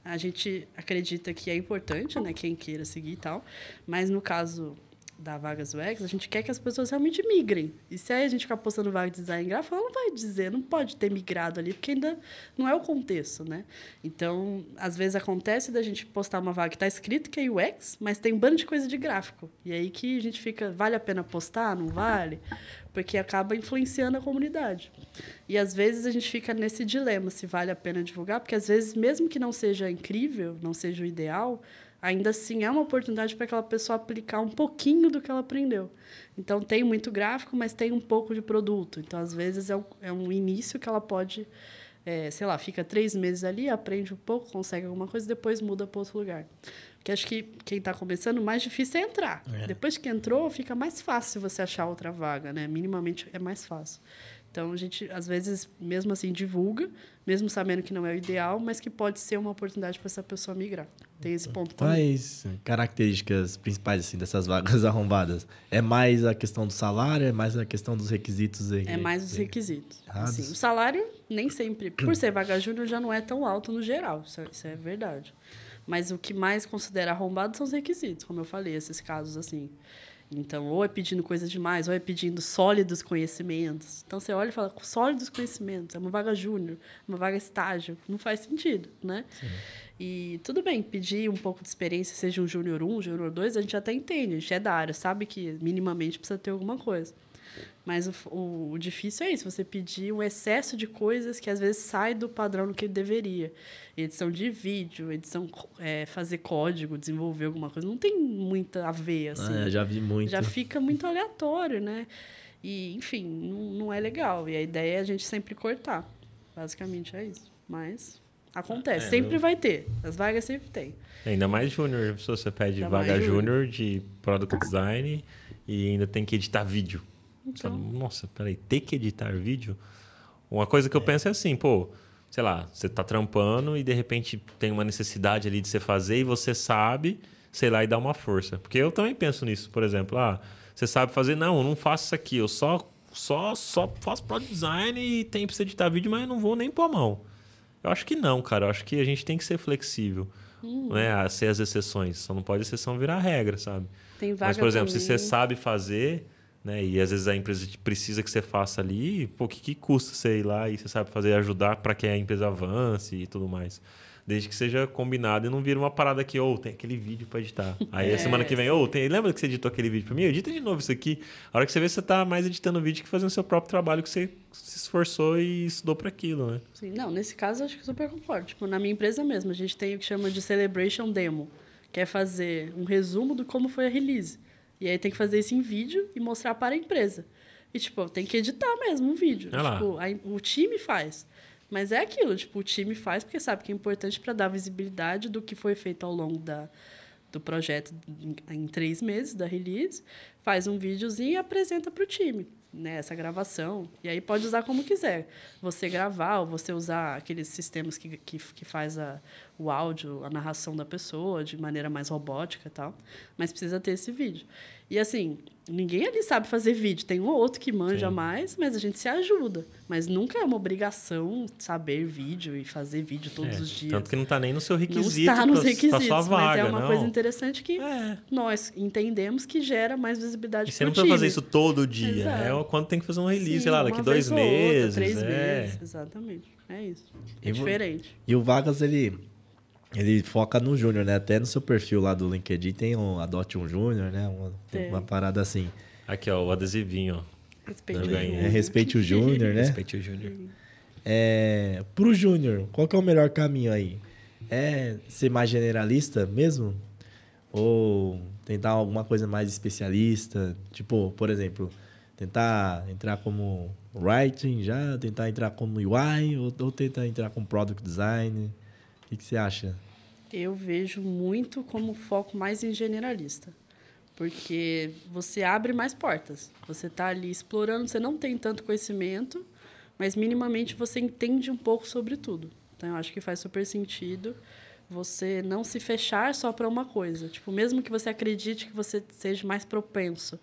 a gente acredita que é importante, né? Quem queira seguir e tal. Mas no caso da Vagas UX, a gente quer que as pessoas realmente migrem. E se aí a gente ficar postando vaga de design gráfico, ela não vai dizer, não pode ter migrado ali, porque ainda não é o contexto, né? Então, às vezes acontece da gente postar uma vaga que está escrito que é UX, mas tem um bando de coisa de gráfico. E aí que a gente fica, vale a pena postar, não vale? Porque acaba influenciando a comunidade. E às vezes a gente fica nesse dilema se vale a pena divulgar, porque às vezes, mesmo que não seja incrível, não seja o ideal, ainda assim é uma oportunidade para aquela pessoa aplicar um pouquinho do que ela aprendeu. Então, tem muito gráfico, mas tem um pouco de produto. Então, às vezes, é um, é um início que ela pode, é, sei lá, fica três meses ali, aprende um pouco, consegue alguma coisa, depois muda para outro lugar. Porque acho que quem está começando, o mais difícil é entrar. É. Depois que entrou, fica mais fácil você achar outra vaga, né? Minimamente é mais fácil. Então, a gente, às vezes, mesmo assim, divulga, mesmo sabendo que não é o ideal, mas que pode ser uma oportunidade para essa pessoa migrar. Tem esse ponto também. Quais características principais assim, dessas vagas arrombadas? É mais a questão do salário? É mais a questão dos requisitos? Aí, é mais os requisitos. Assim, o salário, nem sempre, por ser vaga júnior, já não é tão alto no geral. Isso é, isso é verdade. Mas o que mais considera arrombado são os requisitos, como eu falei, esses casos assim. Então, ou é pedindo coisas demais, ou é pedindo sólidos conhecimentos. Então, você olha e fala, sólidos conhecimentos, é uma vaga júnior, uma vaga estágio. Não faz sentido, né? Sim. E tudo bem, pedir um pouco de experiência, seja um júnior 1, um, júnior 2, a gente até entende, a gente é da área, sabe que minimamente precisa ter alguma coisa. Mas o, o, o, difícil é isso, você pedir um excesso de coisas que às vezes sai do padrão do que deveria. Edição de vídeo, edição, é, fazer código, desenvolver alguma coisa, não tem muita a ver, assim. Ah, já vi muito. Já fica muito aleatório, né? E, enfim, não, não é legal. E a ideia é a gente sempre cortar. Basicamente é isso. Mas acontece, é, sempre eu... vai ter. As vagas sempre tem. Ainda mais júnior, se você pede ainda vaga júnior de product design e ainda tem que editar vídeo. Então... Nossa, peraí, ter que editar vídeo? Uma coisa que eu penso é assim, pô, sei lá, você tá trampando e de repente tem uma necessidade ali de você fazer e você sabe, sei lá, e dá uma força. Porque eu também penso nisso, por exemplo, ah, você sabe fazer, não, eu não faço isso aqui, eu só só só faço product design e tem que editar vídeo, mas eu não vou nem pôr a mão. Eu acho que não, cara. Eu acho que a gente tem que ser flexível, hum. né? A ser as exceções. Só não pode exceção virar regra, sabe? Tem vaga Mas, por exemplo, também. se você sabe fazer, né? E às vezes a empresa precisa que você faça ali, pô, o que, que custa você ir lá e você sabe fazer ajudar para que a empresa avance e tudo mais. Desde que seja combinado e não vira uma parada que, ou oh, tem aquele vídeo para editar. Aí é, a semana que vem, ou oh, tem, lembra que você editou aquele vídeo para mim? Edita de novo isso aqui. A hora que você vê, você tá mais editando o vídeo que fazendo o seu próprio trabalho que você se esforçou e estudou para aquilo, né? Sim, não, nesse caso acho que super concordo. Tipo, na minha empresa mesmo, a gente tem o que chama de Celebration Demo, que é fazer um resumo do como foi a release. E aí tem que fazer isso em vídeo e mostrar para a empresa. E, tipo, tem que editar mesmo um vídeo. Tipo, a, o time faz. Mas é aquilo, tipo, o time faz porque sabe que é importante para dar visibilidade do que foi feito ao longo da, do projeto em, em três meses da release, faz um videozinho e apresenta para o time né, essa gravação. E aí pode usar como quiser. Você gravar ou você usar aqueles sistemas que, que, que faz a, o áudio, a narração da pessoa de maneira mais robótica e tal. Mas precisa ter esse vídeo. E assim, ninguém ali sabe fazer vídeo. Tem um ou outro que manja Sim. mais, mas a gente se ajuda. Mas nunca é uma obrigação saber vídeo e fazer vídeo todos é, os dias. Tanto que não está nem no seu requisito. Não está nos requisitos, vaga, mas é uma não. coisa interessante que é. nós entendemos que gera mais visibilidade para o time. Você não precisa fazer isso todo dia. Exato. É quando tem que fazer um release, Sim, sei lá, daqui dois meses. Outra, três é. meses, exatamente. É isso. É e diferente. E o Vagas, ele ele foca no júnior, né? Até no seu perfil lá do LinkedIn tem um Adote um Júnior, né? Uma, uma, parada assim. Aqui, ó, o adesivinho, ó. Respeite o Júnior. É, respeite o Júnior, né? Respeite o Júnior. É, pro Júnior, qual que é o melhor caminho aí? É ser mais generalista mesmo? Ou tentar alguma coisa mais especialista? Tipo, por exemplo, tentar entrar como writing já, tentar entrar como UI ou, ou tentar entrar como product design? que, que você acha? Eu vejo muito como foco mais em generalista. Porque você abre mais portas. Você está ali explorando, você não tem tanto conhecimento, mas minimamente você entende um pouco sobre tudo. Então, eu acho que faz super sentido você não se fechar só para uma coisa. Tipo, mesmo que você acredite que você seja mais propenso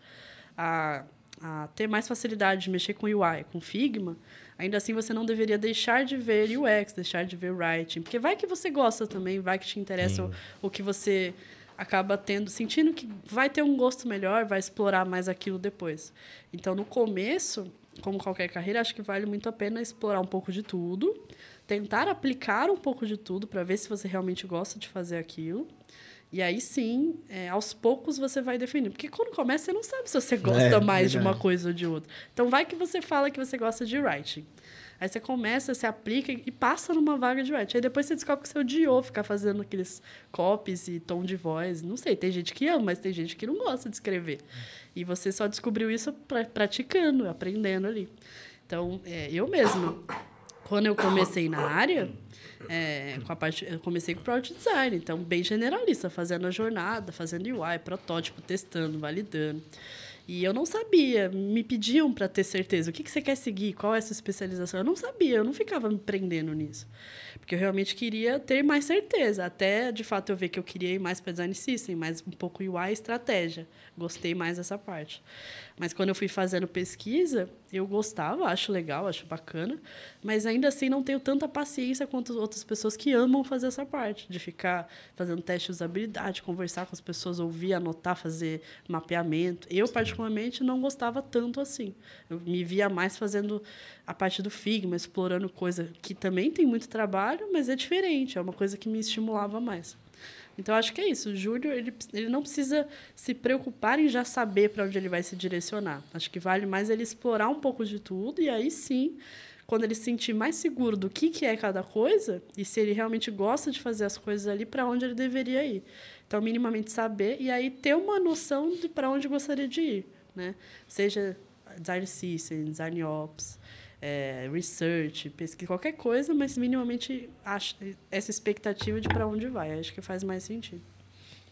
a, a ter mais facilidade de mexer com UI, com Figma, ainda assim você não deveria deixar de ver UX, deixar de ver writing, porque vai que você gosta também, vai que te interessa o, o que você acaba tendo, sentindo que vai ter um gosto melhor, vai explorar mais aquilo depois. Então, no começo, como qualquer carreira, acho que vale muito a pena explorar um pouco de tudo, tentar aplicar um pouco de tudo para ver se você realmente gosta de fazer aquilo. E aí sim, é, aos poucos você vai definir. Porque quando começa, você não sabe se você gosta É, mais de uma coisa ou de outra. Então vai que você fala que você gosta de writing. Aí você começa, você aplica e passa numa vaga de writing. Aí depois você descobre que você odiou ficar fazendo aqueles copies e tom de voz. Não sei, tem gente que ama, mas tem gente que não gosta de escrever. E você só descobriu isso pra, praticando, aprendendo ali. Então, é, eu mesma, quando eu comecei na área, é, com a parte, eu comecei com Product Design, então bem generalista, fazendo a jornada, fazendo UI, protótipo, testando, validando. E eu não sabia, me pediam para ter certeza, o que, que você quer seguir, qual é a sua especialização. Eu não sabia, eu não ficava me prendendo nisso. Porque eu realmente queria ter mais certeza, até de fato eu ver que eu queria ir mais para design system, mais um pouco UI e estratégia. Gostei mais dessa parte. Mas quando eu fui fazendo pesquisa, eu gostava, acho legal, acho bacana, mas ainda assim não tenho tanta paciência quanto outras pessoas que amam fazer essa parte, de ficar fazendo teste de usabilidade, conversar com as pessoas, ouvir, anotar, fazer mapeamento. Eu, particularmente, não gostava tanto assim. Eu me via mais fazendo a parte do Figma, explorando coisa que também tem muito trabalho, mas é diferente, é uma coisa que me estimulava mais. Então, acho que é isso. O Júnior, ele, ele não precisa se preocupar em já saber para onde ele vai se direcionar. Acho que vale mais ele explorar um pouco de tudo e aí sim, quando ele se sentir mais seguro do que, que é cada coisa e se ele realmente gosta de fazer as coisas ali, para onde ele deveria ir. Então, minimamente saber e aí ter uma noção de para onde gostaria de ir. Né? Seja design system, design ops, é, research, pesquisa, qualquer coisa, mas minimamente acha essa expectativa de para onde vai. Acho que faz mais sentido.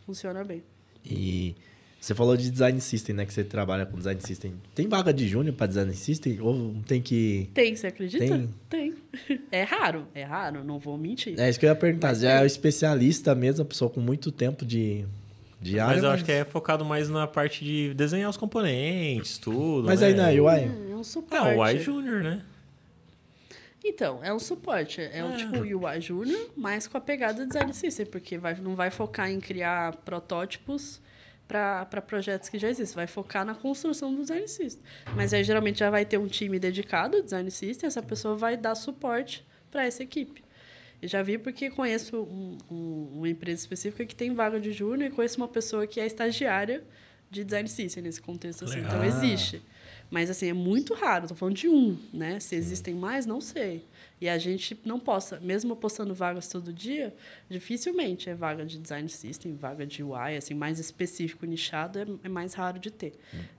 Funciona bem. E você falou de design system, né? Que você trabalha com design system. Tem vaga de júnior para design system? Ou tem que. Tem, você acredita? Tem. Tem. É raro, é raro, não vou mentir. É isso que eu ia perguntar. Mas Já é tem. o especialista mesmo, a pessoa com muito tempo de, de área. Mas eu acho que é focado mais na parte de desenhar os componentes, tudo. Mas né? aí na UI. É um suporte. É, o UI Junior, né? Então, é um suporte. É um É. tipo UI Junior, mas com a pegada design system, porque vai, não vai focar em criar protótipos para projetos que já existem. Vai focar na construção do design system. Mas aí geralmente já vai ter um time dedicado ao design system, essa pessoa vai dar suporte para essa equipe. Eu já vi porque conheço um- um- uma empresa específica que tem vaga de júnior e conheço uma pessoa que é estagiária de design system nesse contexto. Assim. Então, existe. Mas, assim, é muito raro. Estou falando de um, né? Se existem mais, não sei. E a gente não possa, mesmo postando vagas todo dia, dificilmente é vaga de design system, vaga de UI, assim, mais específico, nichado, é, é mais raro de ter.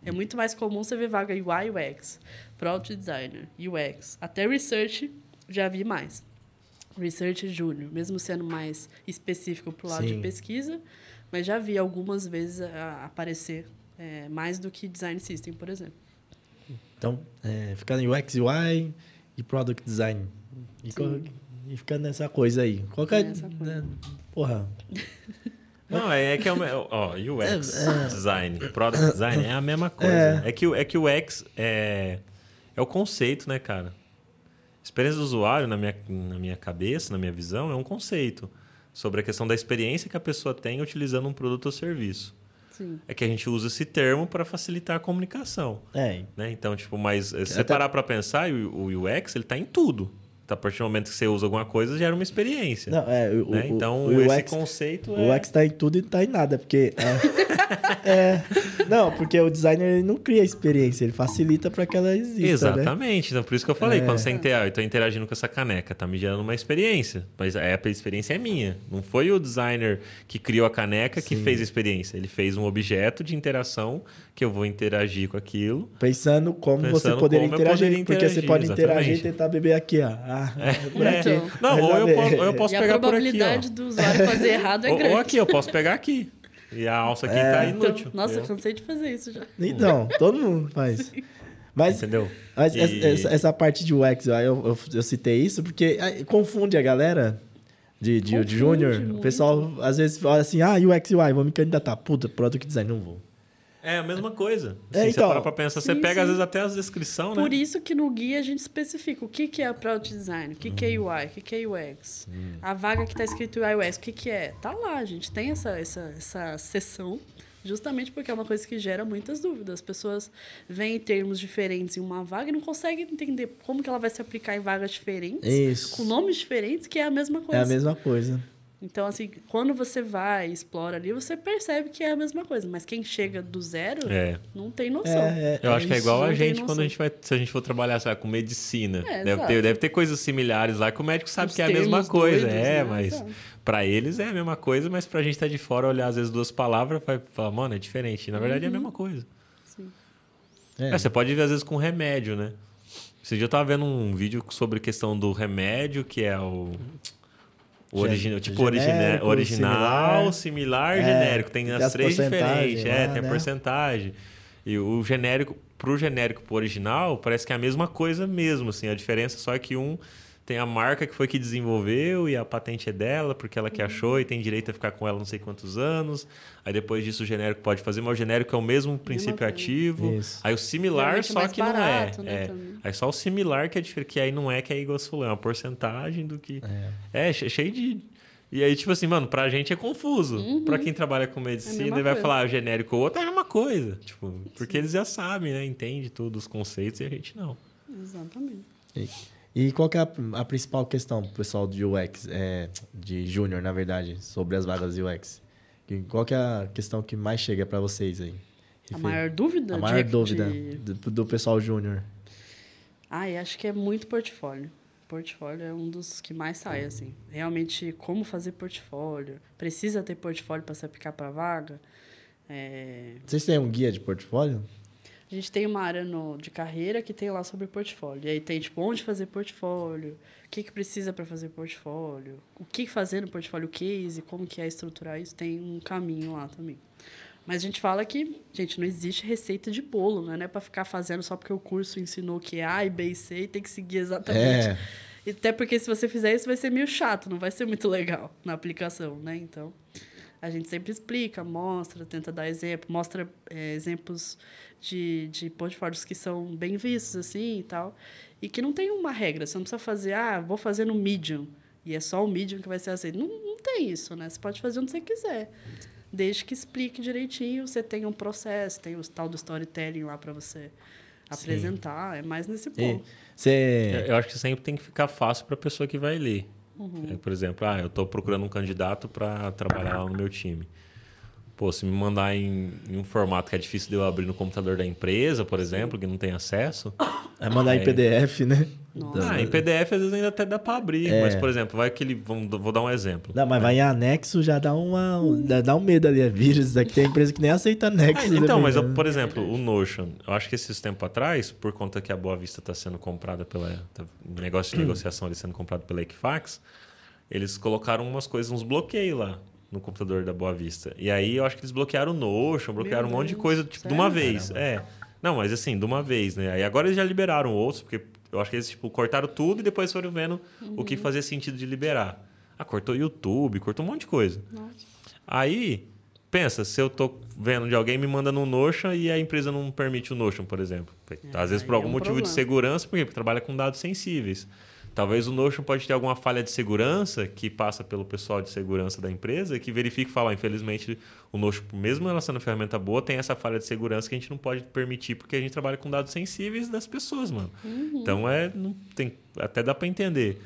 É muito mais comum você ver vaga UI, UX, Product Designer, UX, até Research, já vi mais. Research Júnior, mesmo sendo mais específico para o lado Sim. de pesquisa, mas já vi algumas vezes a- aparecer é, mais do que Design System, por exemplo. Então, é, ficar em UX, UI e Product Design. E, co- e ficando nessa coisa aí. Qualquer. Nessa coisa. né, porra. Não, é, é que é o. Ó, UX É, design, product design é a mesma coisa. É, que, o- é que o UX é, é o conceito, né, cara? Experiência do usuário, na minha, na minha cabeça, na minha visão, é um conceito sobre a questão da experiência que a pessoa tem utilizando um produto ou serviço. Sim. É que a gente usa esse termo para facilitar a comunicação. É, Né? Então, tipo, mas eh, se você Até- parar para pensar, o, o UX ele tá em tudo. Então, a partir do momento que você usa alguma coisa, gera uma experiência. não, é, o, né? o- Então, o esse UX, conceito o é... UX tá em tudo e tá em nada, porque. É, é, não, porque o designer ele não cria experiência, ele facilita para que ela exista. Né? Exatamente. Então, por isso que eu falei, É. quando você interage, eu tô interagindo com essa caneca, tá me gerando uma experiência. Mas a a experiência é minha. Não foi o designer que criou a caneca que Sim. fez a experiência. Ele fez um objeto de interação que eu vou interagir com aquilo. Pensando como você Pensando poderia como interagir. poderia porque você interagir, pode interagir e exatamente. tentar beber aqui, ó. Ah, por aqui. Então. Não, ou eu posso, ou eu posso e a pegar por aqui, probabilidade ó. do usuário fazer errado é Ou, grande. ou aqui, eu posso pegar aqui. E a alça aqui tá Então, inútil. nossa, eu cansei de fazer isso já. Então, todo mundo faz. Mas, Entendeu? mas E- essa- essa, parte de UX, eu, eu, eu citei isso porque ah, confunde a galera de, de, de júnior. O pessoal às vezes fala assim, ah, UX, UI, vou me candidatar. Puta, Product Design, não vou. É a mesma coisa. É, Assim, então. você para pra pensar, você Sim, pega sim. às vezes até as descrições, né? Por isso que no guia a gente especifica o que, que é Product Design, o que, que é UI, o que, que é UX. A vaga que está escrito UX, o que, que é? Tá lá, a gente tem essa, essa, essa seção, justamente porque é uma coisa que gera muitas dúvidas. As pessoas veem termos diferentes em uma vaga e não conseguem entender como que ela vai se aplicar em vagas diferentes, Isso. com nomes diferentes, que é a mesma É coisa. a mesma coisa. Então, assim, quando você vai e explora ali, você percebe que é a mesma coisa. Mas quem chega do zero É. não tem noção. É, é, Eu acho que é igual a gente quando a gente vai, se a gente for trabalhar, sei lá, com medicina. É, deve, exato. ter, deve ter coisas similares lá que o médico sabe Os que é a mesma coisa. doidos, é, né? mas pra eles é a mesma coisa, mas pra gente tá de fora olhar às vezes duas palavras, vai falar, mano, é diferente. Na verdade é a mesma coisa. Sim. É. É, você pode ver às vezes com remédio, né? Esse dia eu tava vendo um vídeo sobre questão do remédio, que é o. O original, tipo origina, genérico, original, similar, É, genérico. Tem tem as as três diferentes. É, lá, tem a né? porcentagem. E o genérico, pro genérico pro original, parece que é a mesma coisa mesmo, assim. A diferença só é que um tem a marca que foi que desenvolveu e a patente é dela, porque ela Uhum. que achou e tem direito a ficar com ela não sei quantos anos. Aí depois disso o genérico pode fazer, mas o genérico é o mesmo princípio ativo. Isso. Aí o similar Geralmente é só que não barato, é. né, é. também. Aí só o similar que é diferente, que aí não é que é igual a fulano, é uma porcentagem do que. É, che- cheio de. E aí, tipo assim, mano, pra gente é confuso. Pra quem trabalha com medicina Uhum. É mesma e vai coisa. falar genérico ou outro, é a mesma coisa. Tipo, porque eles já sabem, né? Entende todos os conceitos e a gente não. Exatamente. E, e qual que é a, a principal questão pessoal de UX, é, de júnior, na verdade, sobre as vagas de UX? E Qual que é a questão que mais chega para vocês aí? A maior dúvida? A maior de- dúvida do, do pessoal júnior. Ai, acho que é muito portfólio. Portfólio é um dos que mais sai, assim. Realmente, como fazer portfólio? Precisa ter portfólio para se aplicar para vaga? É, Vocês têm um guia de portfólio? A gente tem uma área no, de carreira que tem lá sobre portfólio. E aí tem, tipo, onde fazer portfólio, o que, que precisa para fazer portfólio, o que fazer no portfólio case, como que é estruturar isso. Tem um caminho lá também. Mas a gente fala que, gente, não existe receita de bolo, né? Não é para ficar fazendo só porque o curso ensinou que é A e B e C e tem que seguir exatamente. É. Até porque se você fizer isso vai ser meio chato, não vai ser muito legal na aplicação, né? Então, a gente sempre explica, mostra, tenta dar exemplo, mostra é, exemplos de, de portfólios que são bem vistos, assim, e tal. E que não tem uma regra, você não precisa fazer, ah, vou fazer no Medium, e é só o Medium que vai ser aceito. Não, não tem isso, né? Você pode fazer onde você quiser. Desde que explique direitinho, você tenha um processo, tem o tal do storytelling lá para você apresentar, é mais nesse E ponto. você... Eu acho que sempre tem que ficar fácil para a pessoa que vai ler. Uhum. É, por exemplo, ah, eu estou procurando um candidato para trabalhar lá no meu time. Pô, se me mandar em, em um formato que é difícil de eu abrir no computador da empresa, por exemplo, que não tem acesso. Vai mandar em PDF, né? Nossa. Ah, em PDF às vezes ainda até dá para abrir. É. Mas, por exemplo, vai aquele. Vamos, vou dar um exemplo. Não, mas vai em anexo, já dá, uma, dá- dá um medo ali. É vírus, daqui tem empresa que nem aceita Ah, anexo. então, mas, eu, por exemplo, o Notion, eu acho que esses tempos atrás, por conta que a Boa Vista está sendo comprada pela. Tá, negócio de negociação ali sendo comprado pela Equifax, eles colocaram umas coisas, uns bloqueios lá no computador da Boa Vista. E aí eu acho que eles bloquearam o Notion, bloquearam um monte de coisa, tipo, de sério? uma vez. É. Não, mas assim, de uma vez, né? Aí agora eles já liberaram outros, porque eu acho que eles, tipo, cortaram tudo e depois foram vendo o que fazia sentido de liberar. Ah, cortou YouTube, cortou um monte de coisa. Nossa. Aí, pensa, se eu tô vendo de alguém me manda no Notion e a empresa não permite o Notion, por exemplo. Às vezes por é algum um motivo de problema. segurança, por quê? Porque trabalha com dados sensíveis. Talvez o Notion pode ter alguma falha de segurança que passa pelo pessoal de segurança da empresa que verifica e fala, "Ó, infelizmente, o Notion, mesmo ela sendo uma ferramenta boa, tem essa falha de segurança que a gente não pode permitir porque a gente trabalha com dados sensíveis das pessoas, mano. Uhum. Então é, não tem, até dá para entender.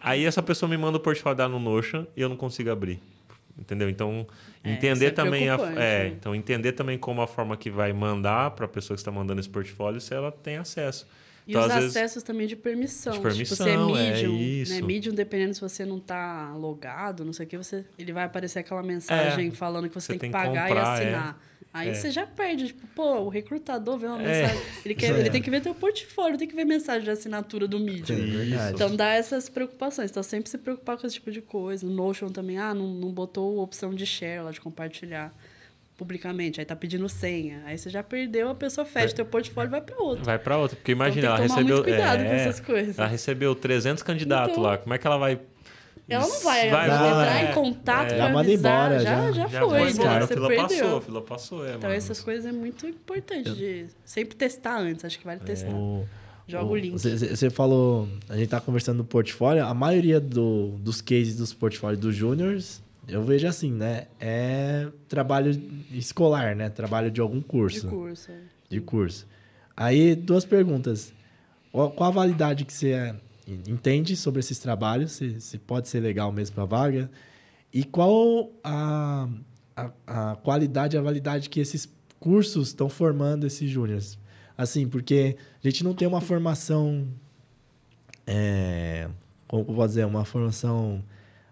Aí essa pessoa me manda o portfólio dela no Notion e eu não consigo abrir. Entendeu? Então, É, entender é também a, é, né? então entender também como a forma que vai mandar para a pessoa que está mandando esse portfólio se ela tem acesso. E Então, os às vezes- acessos também de permissão. De tipo, permissão, você é é Medium, isso. né? Medium, dependendo se você não tá logado, não sei o que, você, ele vai aparecer aquela mensagem É, falando que você, você tem que tem que pagar comprar, e é. assinar. Aí É. você já perde, tipo, pô, o recrutador vê uma É. mensagem. Ele, quer, É. ele tem que ver teu portfólio, tem que ver mensagem de assinatura do Medium. É verdade. Então dá essas preocupações. Então sempre se preocupar com esse tipo de coisa. No Notion também, ah, não, não botou opção de share lá, de compartilhar publicamente. Aí tá pedindo senha. Aí você já perdeu, a pessoa fecha teu portônio e vai para outro. Vai para outra. Porque imagina, Então ela recebeu. muito cuidado com é, essas coisas. Ela recebeu 300 candidatos Então- lá. Como é que ela vai Ela não vai, Vai entrar é, em contato é. Já manda avisar, embora, já, já. já, Já foi, foi embora, né? a Você fila perdeu. passou, a fila passou, é, Então mano. essas coisas é muito importante de sempre testar antes, acho que vale testar. O- Joga o link. Você, você falou, a gente tá conversando do portfólio, a maioria do- dos cases dos portfólios dos júniors, eu vejo assim, né? É trabalho escolar, né? Trabalho de algum de curso. curso. é. De curso. Aí, duas perguntas. Qual, a validade que você é, entende sobre esses trabalhos? Se, se pode ser legal mesmo para vaga? E qual a, a, a qualidade, a validade que esses cursos estão formando esses júniores? Assim, porque a gente não tem uma formação... É, como eu posso dizer? Uma formação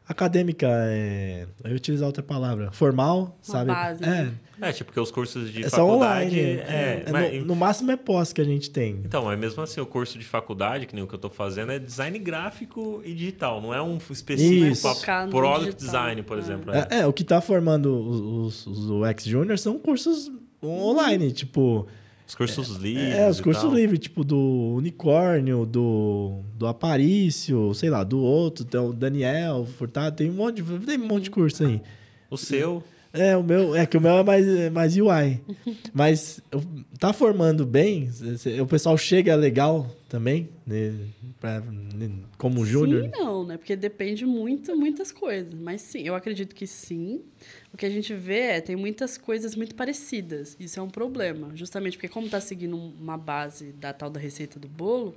acadêmica, é, eu ia utilizar outra palavra, formal, sabe? base, é, né? É, tipo, porque os cursos de é só faculdade. online. É, é, mas- no, no máximo é pós que a gente tem. Então, é mesmo assim, o curso de faculdade, que nem o que eu tô fazendo, é design gráfico e digital. Não é um específico para product digital. design, por É. exemplo. É, é, o que tá formando os, os, os UX Junior são cursos online, tipo... Os cursos livres. É, os cursos livres, tipo do Unicórnio, do, do Aparício, sei lá, do outro, tem o Daniel, Furtado, tem um monte de, tem um monte de curso aí. O seu. É, o meu, é que o meu é mais, é mais UI. Mas tá formando bem? O pessoal chega legal também, né, pra, né, como júnior? Sim não, né? Porque depende muito, muitas coisas. Mas sim, eu acredito que sim. O que a gente vê é tem muitas coisas muito parecidas. Isso é um problema. Justamente porque como está seguindo uma base da tal da receita do bolo,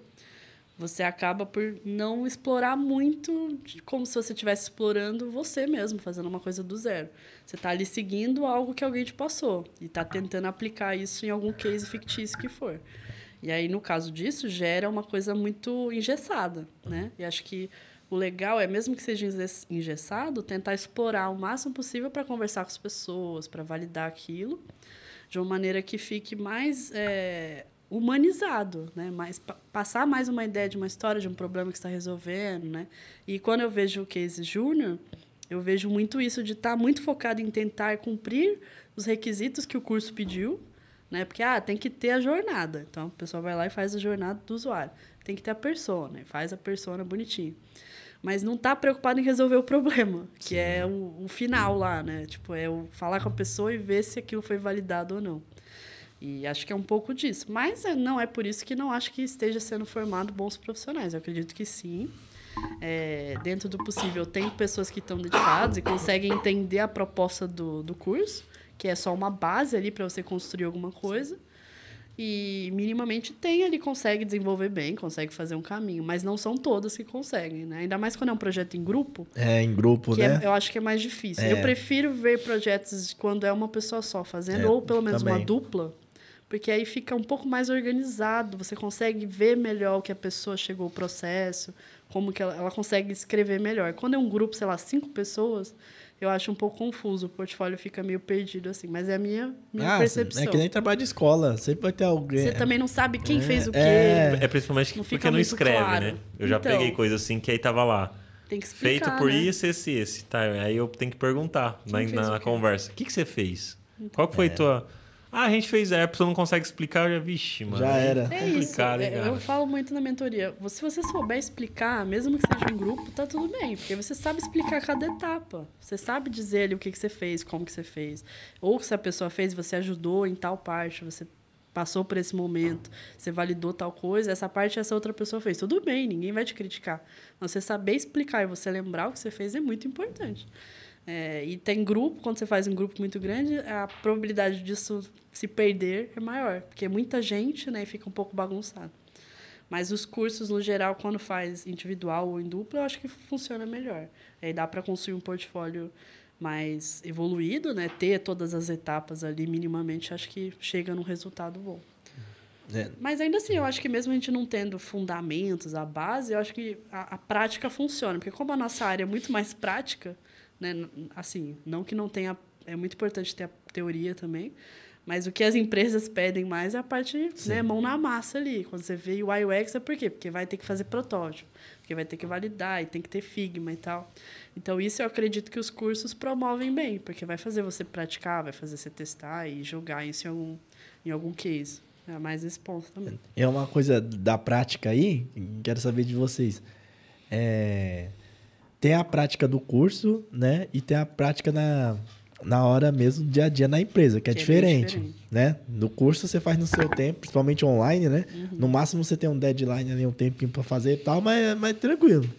você acaba por não explorar muito como se você estivesse explorando você mesmo, fazendo uma coisa do zero. Você está ali seguindo algo que alguém te passou e está tentando aplicar isso em algum case fictício que for. E aí, no caso disso, gera uma coisa muito engessada, né? E acho que o legal é, mesmo que seja enges- engessado, tentar explorar o máximo possível para conversar com as pessoas, para validar aquilo, de uma maneira que fique mais é, humanizado, né? Mais, pa- passar mais uma ideia de uma história, de um problema que está resolvendo, né? E quando eu vejo o case júnior, eu vejo muito isso de estar muito focado em tentar cumprir os requisitos que o curso pediu, né? Porque ah, tem que ter a jornada. Então, o pessoal vai lá e faz a jornada do usuário. Tem que ter a persona, e faz a persona bonitinho. Mas não está preocupado em resolver o problema, que é o, o final lá, né? Tipo, é o falar com a pessoa e ver se aquilo foi validado ou não. E acho que é um pouco disso. Mas é, não é por isso que não acho que esteja sendo formado bons profissionais. Eu acredito que sim. É, dentro do possível, tem pessoas que estão dedicadas e conseguem entender a proposta do, do curso, que é só uma base ali para você construir alguma coisa. E minimamente tem ali, consegue desenvolver bem, consegue fazer um caminho. Mas não são todas que conseguem, né? Ainda mais quando é um projeto em grupo, É, em grupo, que né? é- eu acho que é mais difícil. É. Eu prefiro ver projetos quando é uma pessoa só fazendo, É, ou pelo menos uma também. dupla, porque aí fica um pouco mais organizado, você consegue ver melhor o que a pessoa chegou o processo, como que ela, ela consegue escrever melhor. Quando é um grupo, sei lá, cinco pessoas, eu acho um pouco confuso, o portfólio fica meio perdido assim, mas é a minha, minha Ah, percepção. é que nem trabalho de escola, sempre vai ter alguém... Você também não sabe quem É, fez o quê. é. É principalmente Não porque não escreve, claro. né? Eu já Então. peguei coisa assim que aí tava lá. Tem que Feito explicar, por né? isso, esse, esse. Tá, aí eu tenho que perguntar na, Quem fez na o conversa. O que, que você fez? Qual que foi tua... Ah, a gente fez, é, a pessoa não consegue explicar, eu já, vixe, mano. Já era. É isso. complicado, hein, é, cara? eu falo muito na mentoria. Se você souber explicar, mesmo que seja um grupo, tá tudo bem. Porque você sabe explicar cada etapa. Você sabe dizer ali o que, que você fez, como que você fez. Ou se a pessoa fez, você ajudou em tal parte, você passou por esse momento, você validou tal coisa, essa parte essa outra pessoa fez. Tudo bem, ninguém vai te criticar. Mas você saber explicar e você lembrar o que você fez é muito importante. É, e tem grupo, quando você faz um grupo muito grande, a probabilidade disso se perder é maior, porque é muita gente né, e fica um pouco bagunçado. Mas os cursos, no geral, quando faz individual ou em dupla, eu acho que funciona melhor. Aí dá para construir um portfólio mais evoluído, né? ter todas as etapas ali minimamente, acho que chega num resultado bom. É, Mas ainda assim, eu acho que mesmo a gente não tendo fundamentos, a base, eu acho que a, a prática funciona. Porque como a nossa área é muito mais prática, né? Assim, não que não tenha... É muito importante ter a teoria também. Mas o que as empresas pedem mais é a parte, né, mão na massa ali. Quando você vê o UX é por quê? Porque vai ter que fazer protótipo, porque vai ter que validar e tem que ter Figma e tal. Então, isso eu acredito que os cursos promovem bem, porque vai fazer você praticar, vai fazer você testar e jogar isso em algum, em algum case. É mais esse ponto também. É uma coisa da prática aí, quero saber de vocês. É, tem a prática do curso, né? E tem a prática na, na hora mesmo, dia a dia na empresa, que é, Que é diferente, diferente. né? No curso você faz no seu tempo, principalmente online, né? Uhum. No máximo você tem um deadline ali, um tempinho para fazer e tal, mas, mas tranquilo.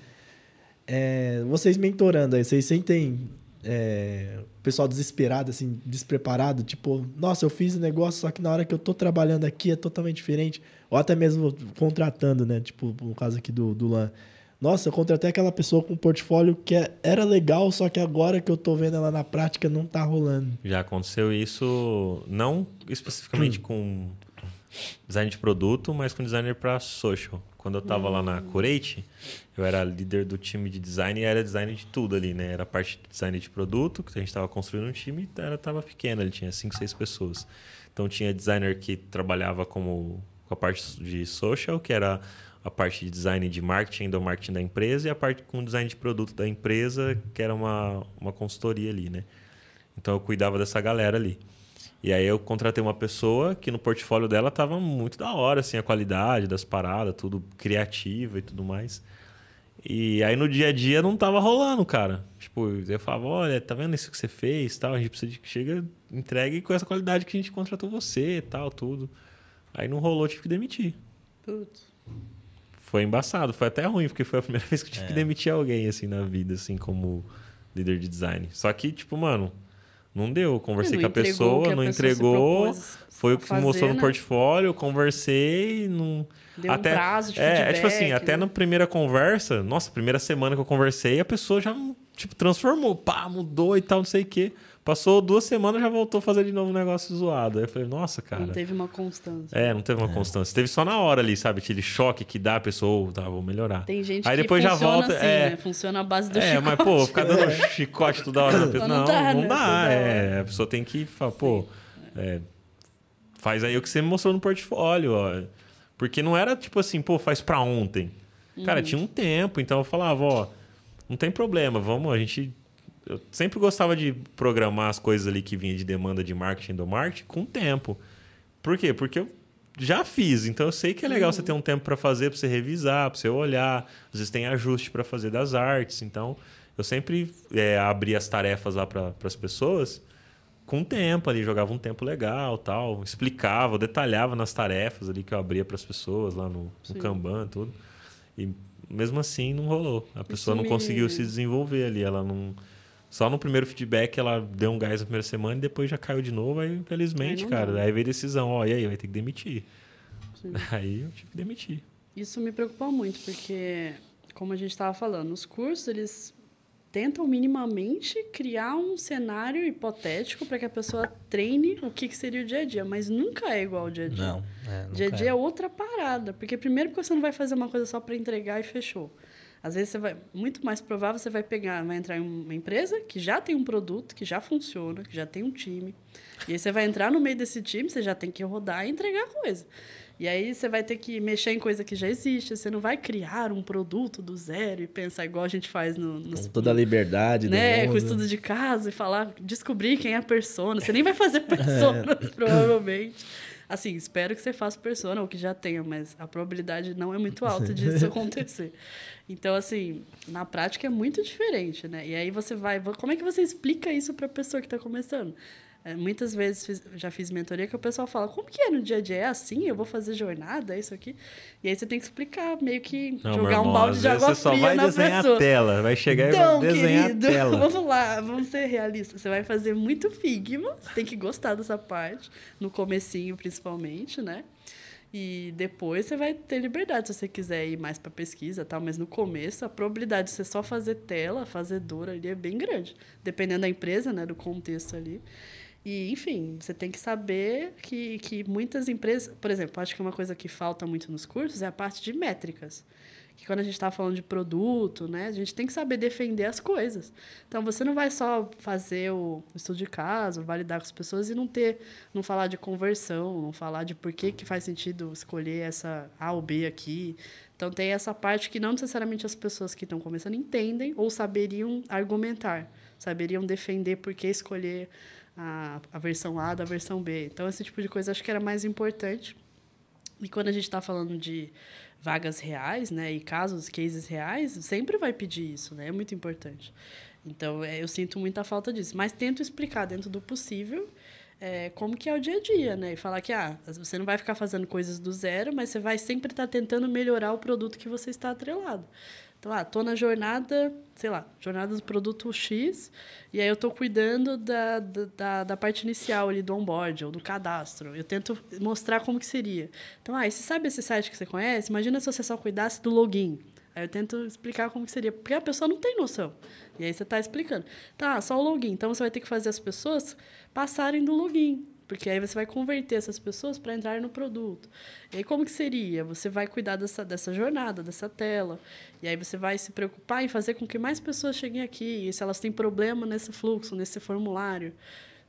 É, vocês mentorando aí, vocês sentem é, o pessoal desesperado, assim, despreparado? Tipo, nossa, eu fiz o negócio, só que na hora que eu tô trabalhando aqui é totalmente diferente. Ou até mesmo contratando, né? Tipo, no caso aqui do, do LAN. Nossa, eu contratei aquela pessoa com um portfólio que é- era legal, só que agora que eu tô vendo ela na prática não tá rolando. Já aconteceu isso, não especificamente com design de produto, mas com designer para social. Quando eu estava lá na Curate, eu era líder do time de design e era design de tudo ali, né? Era parte de design de produto, que a gente estava construindo um time, era tava pequeno, ele tinha 5, 6 pessoas. Então tinha designer que trabalhava como com a parte de social, que era a parte de design de marketing do marketing da empresa e a parte com design de produto da empresa, que era uma, uma consultoria ali, né? Então eu cuidava dessa galera ali. E aí eu contratei uma pessoa que no portfólio dela tava muito da hora, assim, a qualidade das paradas, tudo criativa e tudo mais. E aí no dia a dia não tava rolando, cara. Tipo, eu falava, olha, tá vendo isso que você fez tal? A gente precisa de que chega, entregue com essa qualidade que a gente contratou você tal, tudo. Aí não rolou, tive que demitir. Putz. Foi embaçado, foi até ruim, porque foi a primeira vez que eu tive É. que demitir alguém, assim, na vida, assim, como líder de design. Só que, tipo, mano, não deu. Eu Conversei Não com a pessoa, a não pessoa entregou. propôs Foi o que fazer, mostrou no né? portfólio, eu conversei, não. Deu um até, prazo de é, é tipo assim, até né? na primeira conversa, nossa, primeira semana que eu conversei, a pessoa já, tipo, transformou, pá, mudou e tal, não sei o quê. Passou duas semanas, já voltou a fazer de novo um negócio zoado. Aí eu falei, nossa, cara. Não teve uma constância. É, não teve uma constância. Teve só na hora ali, sabe? Aquele choque que dá a pessoa, tá, vou melhorar. Tem gente Aí que depois já volta, assim, é. né? Funciona à base do É, chicote. mas, pô, ficar dando chicote toda hora na pessoa. Não Não, dá, não né? dá. É, hora. a pessoa tem que falar, pô, é, faz aí o que você me mostrou no portfólio, ó. Porque não era tipo assim, pô, faz pra ontem. Uhum. Cara, tinha um tempo, então eu falava, ó, não tem problema, vamos, a gente. Eu sempre gostava de programar as coisas ali que vinha de demanda de marketing do marketing com tempo. Por quê? Porque eu já fiz, então eu sei que é legal você ter um tempo para fazer, para você revisar, para você olhar. Às vezes tem ajuste para fazer das artes, então eu sempre é, abria as tarefas lá para as pessoas com tempo ali, jogava um tempo legal, tal, explicava, detalhava nas tarefas ali que eu abria para as pessoas lá no, no. Kanban, tudo. E mesmo assim não rolou. A pessoa não me- conseguiu se desenvolver ali, ela não só no primeiro feedback ela deu um gás na primeira semana e depois já caiu de novo, aí infelizmente, cara, dá. aí veio decisão, ó, e aí vai ter que demitir. Sim. Aí eu tive que demitir. Isso me preocupou muito, porque, como a gente estava falando, os cursos, eles tentam minimamente criar um cenário hipotético para que a pessoa treine o que, que seria o dia a dia, mas nunca é igual ao dia a dia. Não. É, Dia a dia é. é outra parada. Porque primeiro que você não vai fazer uma coisa só para entregar e fechou. Às vezes você vai, muito mais provável você vai pegar, vai entrar em uma empresa que já tem um produto, que já funciona, que já tem um time. E aí você vai entrar no meio desse time, você já tem que rodar e entregar coisa. E aí você vai ter que mexer em coisa que já existe. Você não vai criar um produto do zero e pensar igual a gente faz no, nos, Com toda a liberdade né, do com estudo de casa e falar, descobrir quem é a persona. Você nem vai fazer É. persona, provavelmente. Assim, espero que você faça persona ou que já tenha, mas a probabilidade não é muito alta disso acontecer. Então, assim, na prática é muito diferente, né? E aí você vai. Como é que você explica isso para a pessoa que está começando? É, muitas vezes fiz- já fiz mentoria que o pessoal fala, como que é no dia a dia? É assim? Eu vou fazer jornada? Isso aqui? E aí você tem que explicar, meio que Não, jogar um irmão, balde às de água você só fria vai desenhar pessoa. a tela, vai chegar Então, e vai desenhar querido, a tela. vamos lá, vamos ser realistas. Você vai fazer muito Figma, você tem que gostar dessa parte, no comecinho principalmente, né? E depois você vai ter liberdade se você quiser ir mais para pesquisa, tal, mas no começo a probabilidade de você só fazer tela, fazer dor ali é bem grande, dependendo da empresa, né, do contexto ali. E, enfim, você tem que saber que, que muitas empresas, por exemplo, acho que uma coisa que falta muito nos cursos é a parte de métricas. Que quando a gente está falando de produto, né, a gente tem que saber defender as coisas. Então, você não vai só fazer o estudo de caso, validar com as pessoas e não ter, não falar de conversão, não falar de por que, que faz sentido escolher essa A ou B aqui. Então, tem essa parte que não necessariamente as pessoas que estão começando entendem ou saberiam argumentar, saberiam defender por que escolher a, a versão A da versão B. Então, esse tipo de coisa acho que era mais importante. E quando a gente está falando de vagas reais, né, e casos, cases reais, sempre vai pedir isso, né? É muito importante. Então, é, eu sinto muita falta disso, mas tento explicar dentro do possível é, como que é o dia a dia, né? E falar que ah, você não vai ficar fazendo coisas do zero, mas você vai sempre estar tentando melhorar o produto que você está atrelado. Então, ah, tô na jornada, sei lá, jornada do produto X, e aí eu tô cuidando da, da, da parte inicial ali do onboard, ou do cadastro. Eu tento mostrar como que seria. Então, ah, você sabe esse site que você conhece? Imagina se você só cuidasse do login. Aí eu tento explicar como que seria, porque a pessoa não tem noção. E aí você está explicando. Tá, só o login. Então você vai ter que fazer as pessoas passarem do login. Porque aí você vai converter essas pessoas para entrar no produto. E aí como que seria? Você vai cuidar dessa, dessa jornada, dessa tela. E aí você vai se preocupar em fazer com que mais pessoas cheguem aqui. E se elas têm problema nesse fluxo, nesse formulário.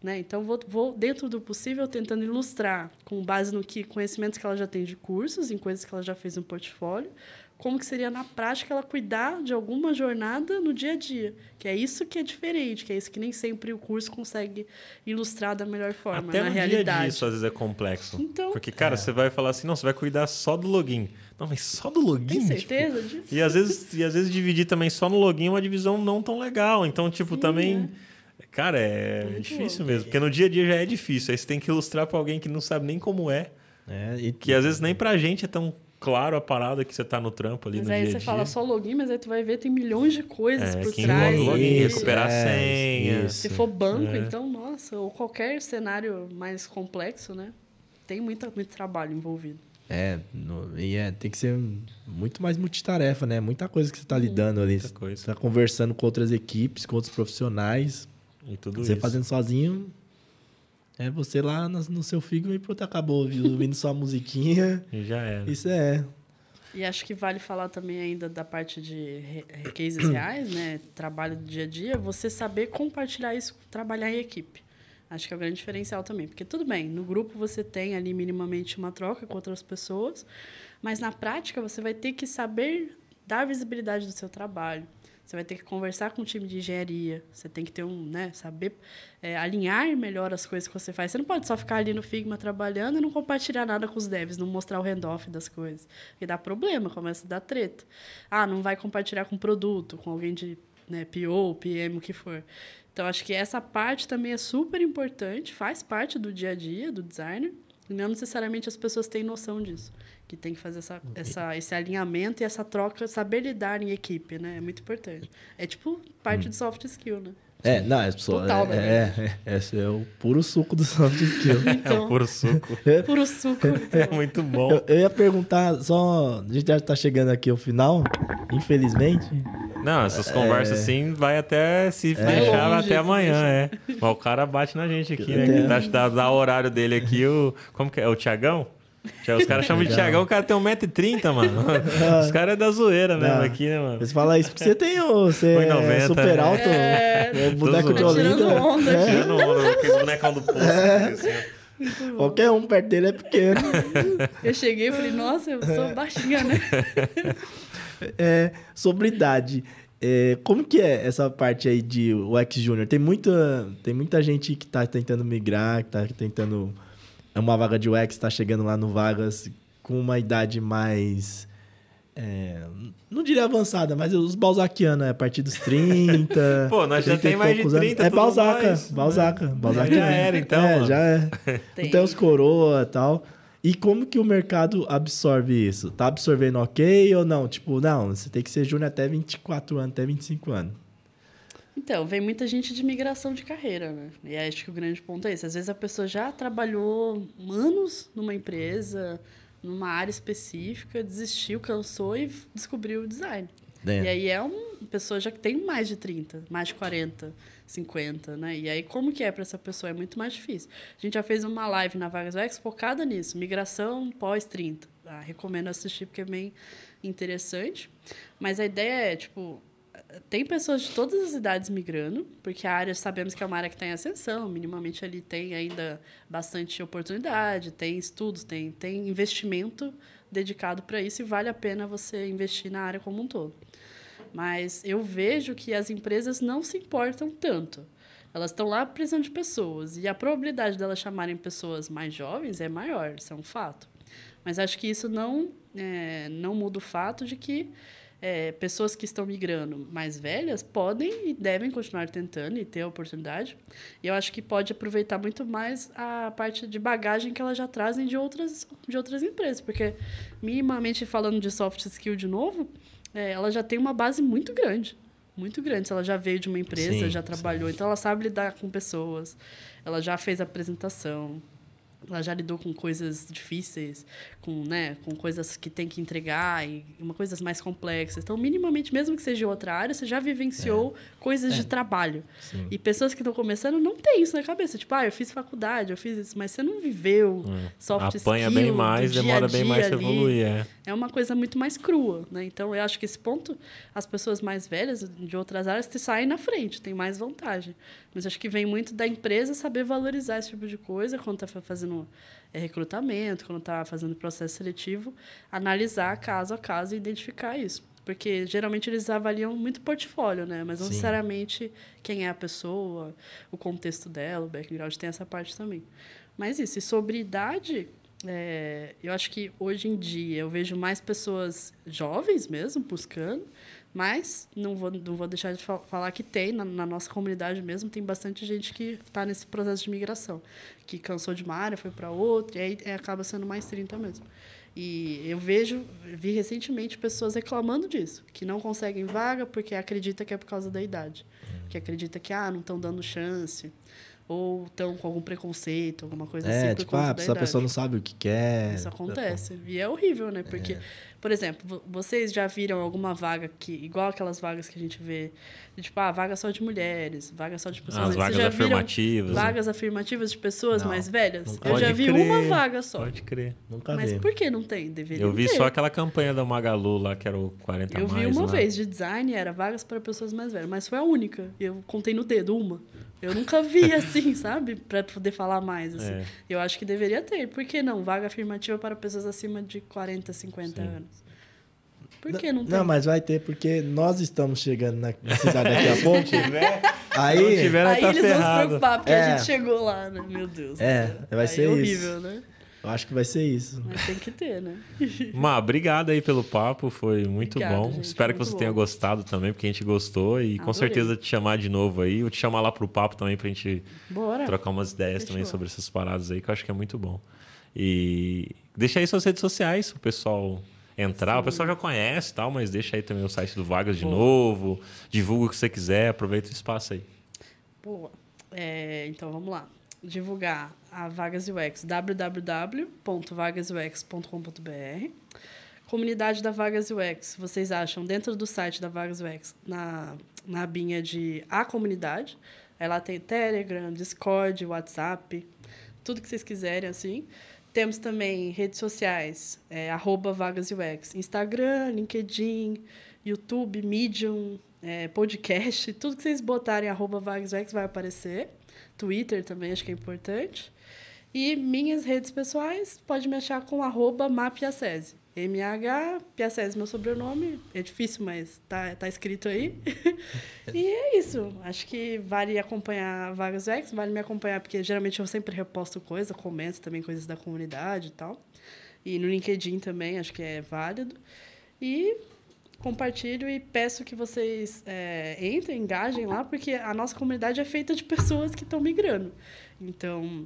Né? Então, vou, vou, dentro do possível, tentando ilustrar, com base no que conhecimentos que ela já tem de cursos, em coisas que ela já fez no portfólio, como que seria na prática ela cuidar de alguma jornada no dia a dia. Que é isso que é diferente, que é isso que nem sempre o curso consegue ilustrar da melhor forma, Até na no realidade. dia a dia isso às vezes é complexo. Então, Porque, cara, é. você vai falar assim, não, você vai cuidar só do login. Não, mas só do login? Tem certeza tipo, disso? E às, vezes, e às vezes dividir também só no login é uma divisão não tão legal. Então, tipo, Sim, também... É. Cara, é, é difícil mesmo. Porque no dia a dia já é difícil. Aí você tem que ilustrar para alguém que não sabe nem como é. É, e... Que às vezes nem pra gente é tão claro a parada que você tá no trampo ali mas no aí dia você fala só login, mas aí tu vai ver tem milhões de coisas é, por trás. Login, recuperar é, senha. Isso. Se for banco, é. então, nossa, ou qualquer cenário mais complexo, né? Tem muita, muito trabalho envolvido. É, no, e é, tem que ser muito mais multitarefa, né? Muita coisa que você está lidando ali. Muita coisa. Você tá conversando com outras equipes, com outros profissionais. E tudo você isso. fazendo sozinho, é você lá no, no seu figo e pronto, acabou, ouvindo só a musiquinha. E já era. Isso é. E acho que vale falar também ainda da parte de cases reais, né? Trabalho do dia a dia, você saber compartilhar isso, trabalhar em equipe. Acho que é o grande diferencial também. Porque tudo bem, no grupo você tem ali minimamente uma troca com outras pessoas, mas na prática você vai ter que saber dar visibilidade do seu trabalho. Você vai ter que conversar com o time de engenharia. Você tem que ter um, né, saber é, alinhar melhor as coisas que você faz. Você não pode só ficar ali no Figma trabalhando e não compartilhar nada com os devs, não mostrar o handoff das coisas. Porque dá problema, começa a dar treta. Ah, não vai compartilhar com produto, com alguém de né, PO, PM, o que for. Então, acho que essa parte também é super importante, faz parte do dia a dia do designer. E não necessariamente as pessoas têm noção disso que tem que fazer essa, essa, esse alinhamento e essa troca, saber lidar em equipe, né? É muito importante. É tipo parte hum. de soft skill, né? É, não, é, só, Total, é, né? é, é, esse é o puro suco do soft skill. então, é o puro suco. É, puro suco. Então. É muito bom. Eu, eu, ia perguntar, só. A gente já tá chegando aqui ao final, infelizmente. Não, essas conversas é. assim vai até se fechar até amanhã, é. Mas o cara bate na gente aqui, né? Que dá, dá, o horário dele aqui, o. Como que é? O Tiagão? Os caras chamam de Thiagão, o cara tem 1,30m, mano. Os caras é da zoeira mesmo não. aqui, né, mano? Você fala isso porque você tem o. Você 90, é super né? alto. É, o boneco de Olinda. Tirando onda. É. Tirando onda, aquele bonecão do poço. É. Assim, Qualquer um perto dele é pequeno. Eu cheguei e falei, nossa, eu sou baixinha, né? É, sobre idade. É, como que é essa parte aí de UX Júnior? Tem muita, tem muita gente que está tentando migrar, que está tentando é uma vaga de UX, está chegando lá no Vagas com uma idade mais. É, não diria avançada, mas os Balzacianos, é a partir dos 30. Pô, nós já tem mais de 30 anos. É Balzaca, mais, Balzaca, Balzaca. Já era, então. É, mano. já é. Tem. Então os coroa e tal. E como que o mercado absorve isso? Tá absorvendo ok ou não? Tipo, não, você tem que ser júnior até 24 anos, até 25 anos. Então, vem muita gente de migração de carreira, né? E acho que o grande ponto é esse. Às vezes a pessoa já trabalhou anos numa empresa, numa área específica, desistiu, cansou e descobriu o design. É. E aí é uma pessoa já que tem mais de 30, mais de 40, 50, né? E aí como que é para essa pessoa? É muito mais difícil. A gente já fez uma live na Vagas Vex focada nisso, migração pós 30. Ah, recomendo assistir porque é bem interessante. Mas a ideia é, tipo, tem pessoas de todas as idades migrando, porque a área sabemos que é uma área que está em ascensão, minimamente ali tem ainda bastante oportunidade, tem estudos, tem, tem investimento dedicado para isso e vale a pena você investir na área como um todo. Mas eu vejo que as empresas não se importam tanto. Elas estão lá precisando de pessoas e a probabilidade delas chamarem pessoas mais jovens é maior, isso é um fato. Mas acho que isso não, é, não muda o fato de que é, pessoas que estão migrando mais velhas podem e devem continuar tentando e ter a oportunidade. E eu acho que pode aproveitar muito mais a parte de bagagem que elas já trazem de outras, de outras empresas, porque minimamente falando de soft skill de novo, é, ela já tem uma base muito grande. Muito grande. Se ela já veio de uma empresa, Sim, já trabalhou, sim. então ela sabe lidar com pessoas, ela já fez apresentação, ela já lidou com coisas difíceis, com, né, com coisas que tem que entregar e uma coisas mais complexas. Então, minimamente, mesmo que seja outra área, você já vivenciou coisas de trabalho. Sim. E pessoas que estão começando não tem isso na cabeça. Tipo, ah, eu fiz faculdade, eu fiz isso, mas você não viveu soft Apanha skill bem mais, demora bem mais ali. evoluir. É. É uma coisa muito mais crua, né? Então, eu acho que esse ponto, as pessoas mais velhas de outras áreas te saem na frente, tem mais vantagem. Mas acho que vem muito da empresa saber valorizar esse tipo de coisa quando está fazendo é, recrutamento, quando está fazendo processo seletivo, analisar caso a caso e identificar isso. Porque geralmente eles avaliam muito portfólio, né? Mas não Sim. necessariamente quem é a pessoa, o contexto dela, o background, tem essa parte também. Mas isso, e sobre idade, é, eu acho que hoje em dia eu vejo mais pessoas jovens mesmo buscando, mas não vou, não vou deixar de fa- falar que tem, na, na nossa comunidade mesmo, tem bastante gente que está nesse processo de migração, que cansou de uma área, foi para outra, e aí é, acaba sendo mais 30 mesmo. E eu vejo, vi recentemente pessoas reclamando disso, que não conseguem vaga porque acredita que é por causa da idade, que acredita que ah, não estão dando chance, ou estão com algum preconceito, alguma coisa assim É, tipo, ah, idade. pessoa não sabe o que quer. Isso acontece. E é horrível, né? Porque, por exemplo, vo- vocês já viram alguma vaga que, igual aquelas vagas que a gente vê, de, tipo, ah, vaga só de mulheres, vaga só de pessoas. As vagas já afirmativas. né? Vagas afirmativas de pessoas Não, mais velhas? Eu já vi crer, uma vaga só. Pode crer. Nunca Mas vi. por que não tem? Deveria Eu vi ter. só aquela campanha da Magalu lá, que era o 40 Eu mais. vi uma lá. vez de design, era vagas para pessoas mais velhas, mas foi a única. Eu contei no dedo uma. Eu nunca vi assim, sabe? Para poder falar mais. Assim. É. Eu acho que deveria ter. Por que não? Vaga afirmativa para pessoas acima de 40, 50 Sim. anos. Por que não tem? Não, mas vai ter, porque nós estamos chegando na, na cidade daqui a pouco. Aí, Se não tiver, Aí tá eles vão se ferrado. preocupar, porque É. a gente chegou lá, né? Meu Deus. É, vai Aí ser é isso. horrível, né? Eu acho que vai ser isso. Mas tem que ter, né? Má, obrigado aí pelo papo, foi muito Obrigada, bom. gente, Espero que muito você bom. tenha gostado também, porque a gente gostou e com Adorei. certeza te chamar de novo aí, ou te chamar lá pro papo também pra gente Bora. trocar umas ideias Fechou. também sobre essas paradas aí, que eu acho que é muito bom. E deixa aí suas redes sociais pro pessoal entrar. O pessoal já conhece e tal, mas deixa aí também o site do Vagas de Boa. novo, divulga o que você quiser, aproveita o espaço aí. Boa. É, então, vamos lá. Divulgar a Vagas UX, www.vagasux.com.br. Comunidade da Vagas UX, vocês acham dentro do site da Vagas UX, na, na abinha de A Comunidade. Aí lá tem Telegram, Discord, WhatsApp, tudo que vocês quiserem, assim. Temos também redes sociais, é, arroba Vagas UX, Instagram, LinkedIn, YouTube, Medium, é, podcast, tudo que vocês botarem arroba Vagas UX vai aparecer. Twitter também, acho que é importante. E minhas redes pessoais, pode me achar com arroba Mapiacese. M-A-H, Piacese, meu sobrenome. É difícil, mas tá, tá escrito aí. e é isso. Acho que vale acompanhar Vagas UX, vale me acompanhar, porque geralmente eu sempre reposto coisa, comento também coisas da comunidade e tal. E no LinkedIn também, acho que é válido. E compartilho e peço que vocês é, entrem, engajem lá, porque a nossa comunidade é feita de pessoas que estão migrando. Então,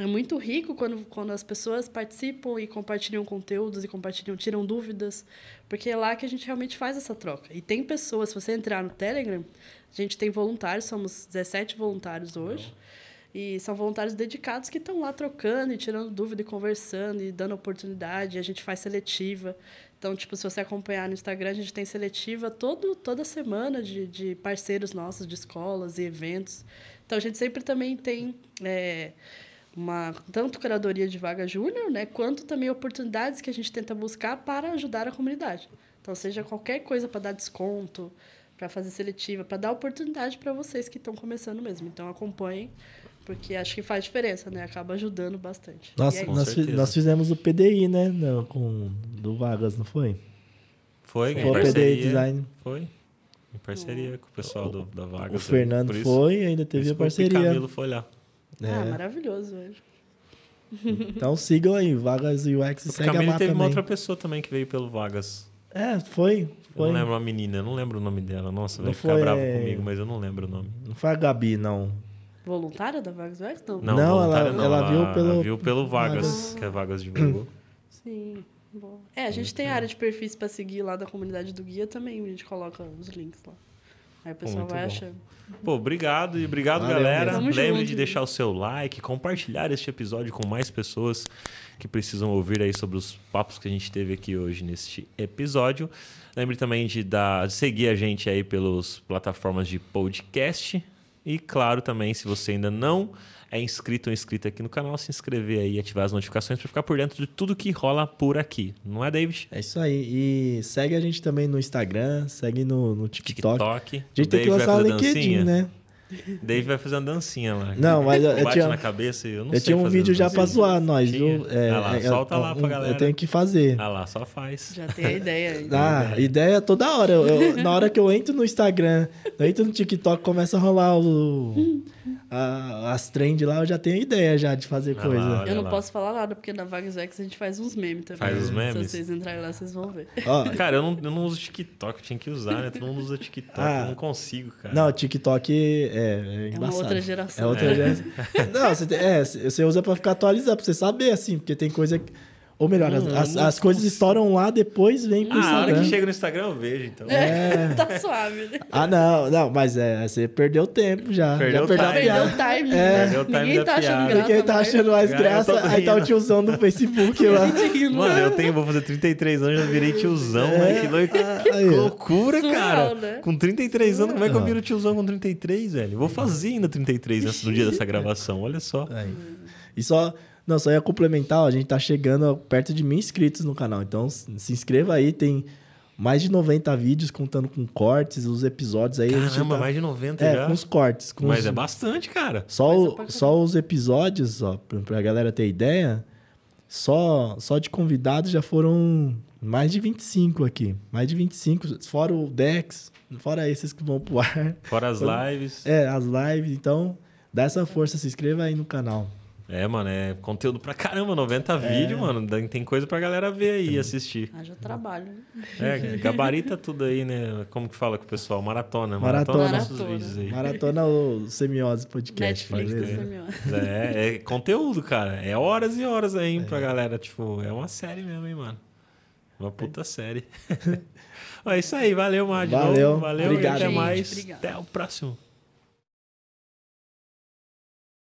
é muito rico quando, quando as pessoas participam e compartilham conteúdos e compartilham, tiram dúvidas, porque é lá que a gente realmente faz essa troca. E tem pessoas, se você entrar no Telegram, a gente tem voluntários, somos 17 voluntários hoje. E são voluntários dedicados que estão lá trocando e tirando dúvida e conversando e dando oportunidade. A gente faz seletiva. Então, tipo, se você acompanhar no Instagram, a gente tem seletiva todo, toda semana de, de parceiros nossos de escolas e eventos. Então, a gente sempre também tem é, uma tanto curadoria de vaga júnior, né, quanto também oportunidades que a gente tenta buscar para ajudar a comunidade. Então, seja qualquer coisa para dar desconto, para fazer seletiva, para dar oportunidade para vocês que estão começando mesmo. Então, acompanhem, porque acho que faz diferença, né? Acaba ajudando bastante. Nós, E é nós, nós fizemos o PDI, né? Não, com, do Vagas, não foi? Foi, em Foi o PDI parceria. Design. Foi. Em parceria com o pessoal do, da Vagas. O. Fernando foi e ainda teve a que o parceria. Camilo foi lá. Ah, É. maravilhoso. velho. Então sigam aí, Vagas UX e O segue a Camille teve uma também. outra pessoa também que veio pelo Vagas. É, foi. Eu foi. não lembro a menina, eu não lembro o nome dela. Nossa, Não vai ficar foi, bravo é- comigo, mas eu não lembro o nome. Não foi a Gabi, não. Voluntária da Vagas UX? Não. Não, Não, voluntária ela- não, ela viu pelo- viu pelo Vagas, Vagas. que é Vagas divulgou. Sim. Bom. É, a gente tem área de perfis pra seguir lá da comunidade do guia também. A gente coloca os links lá. Aí o pessoal Muito vai bom. achando. Pô, obrigado e obrigado, Valeu galera. Lembre junto. de deixar o seu like, compartilhar este episódio com mais pessoas que precisam ouvir aí sobre os papos que a gente teve aqui hoje neste episódio. Lembre também de dar, de seguir a gente aí pelas plataformas de podcast. E claro, também, se você ainda não é inscrito ou inscrita aqui no canal, se inscrever aí e ativar as notificações para ficar por dentro de tudo que rola por aqui. Não é, David? É isso aí. E segue a gente também no Instagram, segue no, no TikTok. TikTok. A gente O tem que Dave vai lançar o fazer LinkedIn, dancinha. né? Dave vai fazer uma dancinha lá. Não, mas eu, eu Bate tinha, na cabeça e eu não eu sei tinha um fazer vídeo já pra zoar nós, Tinha? viu? É, Ah lá, é, solta é, lá pra um- galera. Eu tenho que fazer. Ah lá, só faz. Já tem a ideia aí. Ah, ideia toda hora. Eu- eu- na hora que eu entro no Instagram, eu entro no TikTok, começa a rolar o, a- as trends lá, eu já tenho ideia já de fazer Ah coisa. lá, Eu não lá. posso falar nada, porque na Vagas UX a gente faz uns memes também. Faz os memes? Se vocês entrarem lá, vocês vão ver. Ó, Cara, eu não, eu não uso TikTok, tinha que usar, né? Todo mundo usa TikTok, Ah. eu não consigo, cara. não, TikTok é, é É embaçado. uma outra geração. É outra geração. Não, você, tem- é, você usa pra ficar atualizado, pra você saber, assim, porque tem coisa. que- Ou melhor, as, Não, as, as coisas estouram lá, depois vem pro Ah, a hora Instagram. que chega no Instagram eu vejo, então. É. tá suave, né? Ah, não, não, mas é, você perdeu tempo já. Perdeu já time. Perdeu o time. É. né? Perdeu o time Ninguém tá achando graça Ninguém tá achando mais graça, aí tá o rindo. tiozão do Facebook lá. Mano, eu tenho, vou fazer 33 anos, já virei tiozão, né? Que, lou- que É. Aí, ó. loucura, Surreal, cara. né? Com 33 anos, como é que eu Ah. viro tiozão com 33, velho? Vou fazer ainda 33 nessa- no dia dessa gravação, olha só. Aí. E só, não, só ia complementar, ó, a gente tá chegando perto de mil inscritos no canal. Então se inscreva aí, tem mais de 90 vídeos contando com cortes, os episódios aí. a gente Caramba, tá- mais de 90 É, já. com os cortes. Com Mas os- é bastante, cara. Só, o- caramba. só os episódios, ó, pra, pra galera ter ideia, só, só de convidados já foram mais de 25 aqui. Mais de 25, fora o Dex, fora esses que vão pro ar. Fora as lives. É, as lives, então dá essa força, se inscreva aí no canal. É, mano, é conteúdo pra caramba, 90 É. vídeos, mano. Tem coisa pra galera ver aí e assistir. Haja trabalho. né? É, gabarita tudo aí, né? Como que fala com o pessoal? Maratona. Maratona. nossos Maratona. vídeos aí. Maratona o Semiose Podcast. Netflix, né? É, é conteúdo, cara. É horas e horas aí hein, pra galera. Tipo, é uma série mesmo, hein, mano. Uma puta série. é isso aí, valeu, Madi. Valeu, Valeu obrigado. e até Gente, mais. obrigado. Até o próximo.